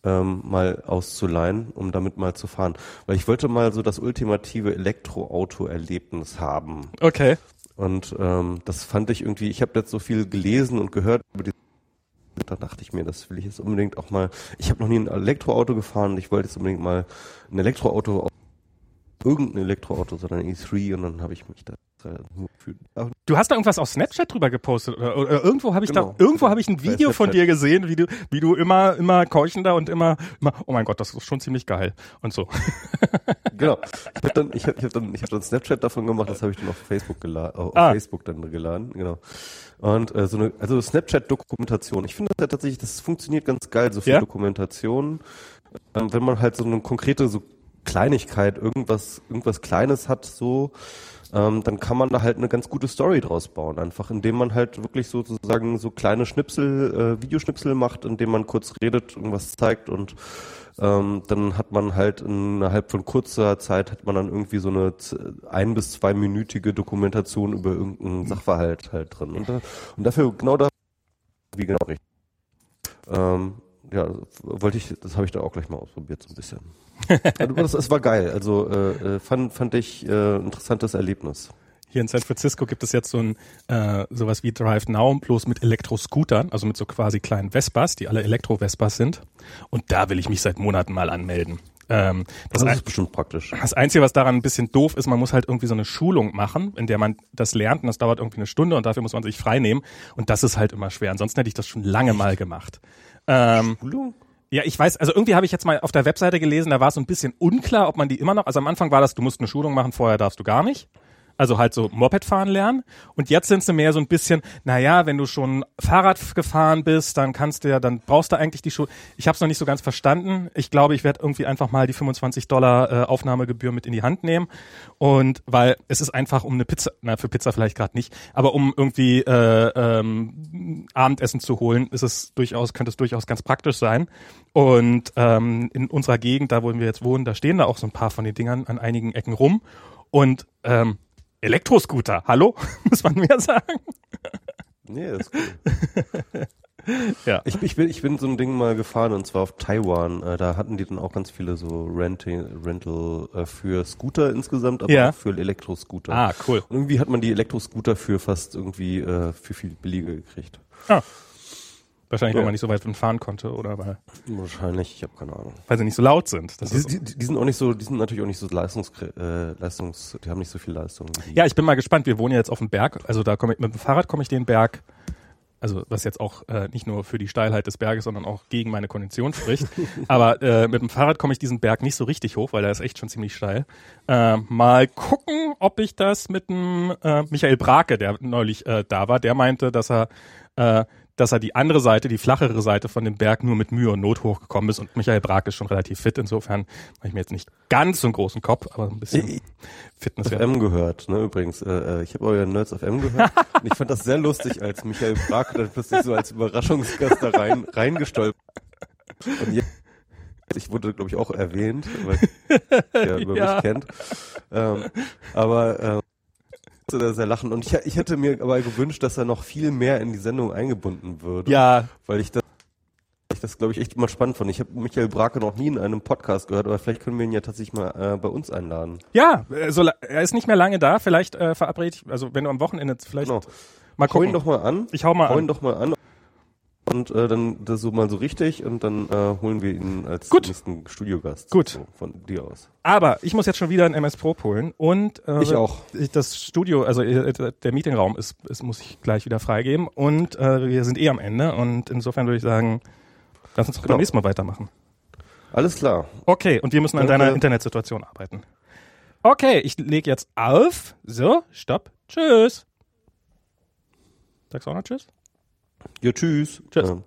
A: ähm, mal auszuleihen, um damit mal zu fahren. Weil ich wollte mal so das ultimative Elektroauto-Erlebnis haben.
B: Okay.
A: Und ähm, das fand ich irgendwie, ich habe jetzt so viel gelesen und gehört über die da dachte ich mir, das will ich jetzt unbedingt auch mal. Ich habe noch nie ein Elektroauto gefahren und ich wollte jetzt unbedingt mal ein Elektroauto, irgendein Elektroauto, sondern ein E3 und dann habe ich mich da
B: Du hast da irgendwas auf Snapchat drüber gepostet oder, oder irgendwo habe ich genau. da irgendwo habe ich ein Video von dir gesehen, wie du wie du immer immer keuchender und immer immer oh mein Gott, das ist schon ziemlich geil und so.
A: genau. Ich habe dann ich habe hab dann ich habe dann Snapchat davon gemacht, das habe ich dann auf Facebook geladen, auf ah. Facebook dann geladen, genau. Und äh, so eine also Snapchat Dokumentation. Ich finde das ja tatsächlich, das funktioniert ganz geil, so viel ja? Dokumentation. Ähm, wenn man halt so eine konkrete so Kleinigkeit, irgendwas irgendwas kleines hat so ähm, dann kann man da halt eine ganz gute Story draus bauen. Einfach indem man halt wirklich sozusagen so kleine Schnipsel, äh, Videoschnipsel macht, indem man kurz redet, irgendwas zeigt und ähm, dann hat man halt innerhalb von kurzer Zeit hat man dann irgendwie so eine ein- bis zweiminütige Dokumentation über irgendeinen Sachverhalt halt drin. Und, und dafür, genau da, wie genau richtig. Ähm, ja, wollte ich, das habe ich da auch gleich mal ausprobiert so ein bisschen. Also, das war geil. Also äh, äh, fand, fand ich äh, interessantes Erlebnis.
B: Hier in San Francisco gibt es jetzt so ein äh, sowas wie Drive Now, bloß mit Elektroscootern, also mit so quasi kleinen Vespas, die alle Elektro-Vespas sind. Und da will ich mich seit Monaten mal anmelden.
A: Ähm, das, das ist bestimmt praktisch.
B: Das Einzige, was daran ein bisschen doof ist, man muss halt irgendwie so eine Schulung machen, in der man das lernt und das dauert irgendwie eine Stunde und dafür muss man sich frei nehmen. Und das ist halt immer schwer. Ansonsten hätte ich das schon lange mal gemacht. Ähm, Schulung? Ja, ich weiß, also irgendwie habe ich jetzt mal auf der Webseite gelesen, da war es so ein bisschen unklar, ob man die immer noch, also am Anfang war das, du musst eine Schulung machen, vorher darfst du gar nicht also halt so Moped fahren lernen. Und jetzt sind sie mehr so ein bisschen, naja, wenn du schon Fahrrad gefahren bist, dann kannst du ja, dann brauchst du eigentlich die Schuhe. Ich habe es noch nicht so ganz verstanden. Ich glaube, ich werde irgendwie einfach mal die 25 Dollar äh, Aufnahmegebühr mit in die Hand nehmen. Und weil es ist einfach um eine Pizza, na für Pizza vielleicht gerade nicht, aber um irgendwie äh, ähm, Abendessen zu holen, ist es durchaus, könnte es durchaus ganz praktisch sein. Und ähm, in unserer Gegend, da wo wir jetzt wohnen, da stehen da auch so ein paar von den Dingern an einigen Ecken rum. Und ähm, Elektroscooter, hallo? Muss man mehr sagen?
A: Nee, ist cool. ja. Ich, ich, bin, ich bin so ein Ding mal gefahren und zwar auf Taiwan. Äh, da hatten die dann auch ganz viele so Renting, Rental äh, für Scooter insgesamt, aber ja. auch für Elektroscooter.
B: Ah, cool.
A: Und irgendwie hat man die Elektroscooter für fast irgendwie äh, für viel billiger gekriegt.
B: Ah. Wahrscheinlich, ja. weil man nicht so weit fahren konnte, oder weil?
A: Wahrscheinlich, ich habe keine Ahnung.
B: Weil sie nicht so laut sind.
A: Die, die, die, sind auch nicht so, die sind natürlich auch nicht so leistungs, äh, leistungs die haben nicht so viel Leistung.
B: Ja, ich bin mal gespannt. Wir wohnen ja jetzt auf dem Berg, also da komme ich mit dem Fahrrad komme ich den Berg Also was jetzt auch äh, nicht nur für die Steilheit des Berges, sondern auch gegen meine Kondition spricht. Aber äh, mit dem Fahrrad komme ich diesen Berg nicht so richtig hoch, weil der ist echt schon ziemlich steil. Äh, mal gucken, ob ich das mit dem äh, Michael Brake, der neulich äh, da war, der meinte, dass er äh, dass er die andere Seite, die flachere Seite von dem Berg nur mit Mühe und Not hochgekommen ist und Michael Brake ist schon relativ fit. Insofern mache ich mir jetzt nicht ganz so einen großen Kopf, aber ein bisschen Fitness wäre.
A: FM gehört, ne, übrigens. Äh, äh ich habe euer Nerds FM gehört und ich fand das sehr lustig, als Michael Brake dann plötzlich so als Überraschungsgast da rein, reingestolpert. Und jetzt, ich wurde, glaube ich, auch erwähnt, weil er über
B: Ja.
A: mich kennt. Ähm, aber ähm, musste da sehr lachen. Und ich, ich hätte mir aber gewünscht, dass er noch viel mehr in die Sendung eingebunden würde.
B: Ja,
A: Weil ich das, ich das glaube ich, echt immer spannend fand. Ich habe Michael Brake noch nie in einem Podcast gehört, aber vielleicht können wir ihn ja tatsächlich mal äh, bei uns einladen.
B: ja, so, la- er ist nicht mehr lange da. Vielleicht äh, verabrede ich, also wenn du am Wochenende vielleicht
A: Genau.
B: mal
A: Hau ihn
B: gucken.
A: doch mal an.
B: Ich hau mal
A: Hau ihn
B: an.
A: doch mal an. Und äh, dann das so mal so richtig und dann äh, holen wir ihn als
B: Gut.
A: nächsten Studiogast.
B: Gut.
A: So, von dir aus.
B: Aber ich muss jetzt schon wieder ein MS Pro holen und äh,
A: Ich auch.
B: Das Studio, also äh, der Meetingraum ist, ist muss ich gleich wieder freigeben und äh, wir sind eh am Ende und insofern würde ich sagen, lass uns doch
A: Genau.
B: beim nächsten Mal weitermachen.
A: Alles klar.
B: Okay, und wir müssen an
A: Danke.
B: deiner Internetsituation arbeiten. Okay, ich lege jetzt auf. So, stopp. Tschüss. Sagst du auch noch Tschüss?
A: Ja, tschüss.
B: Tschüss.
A: Ja.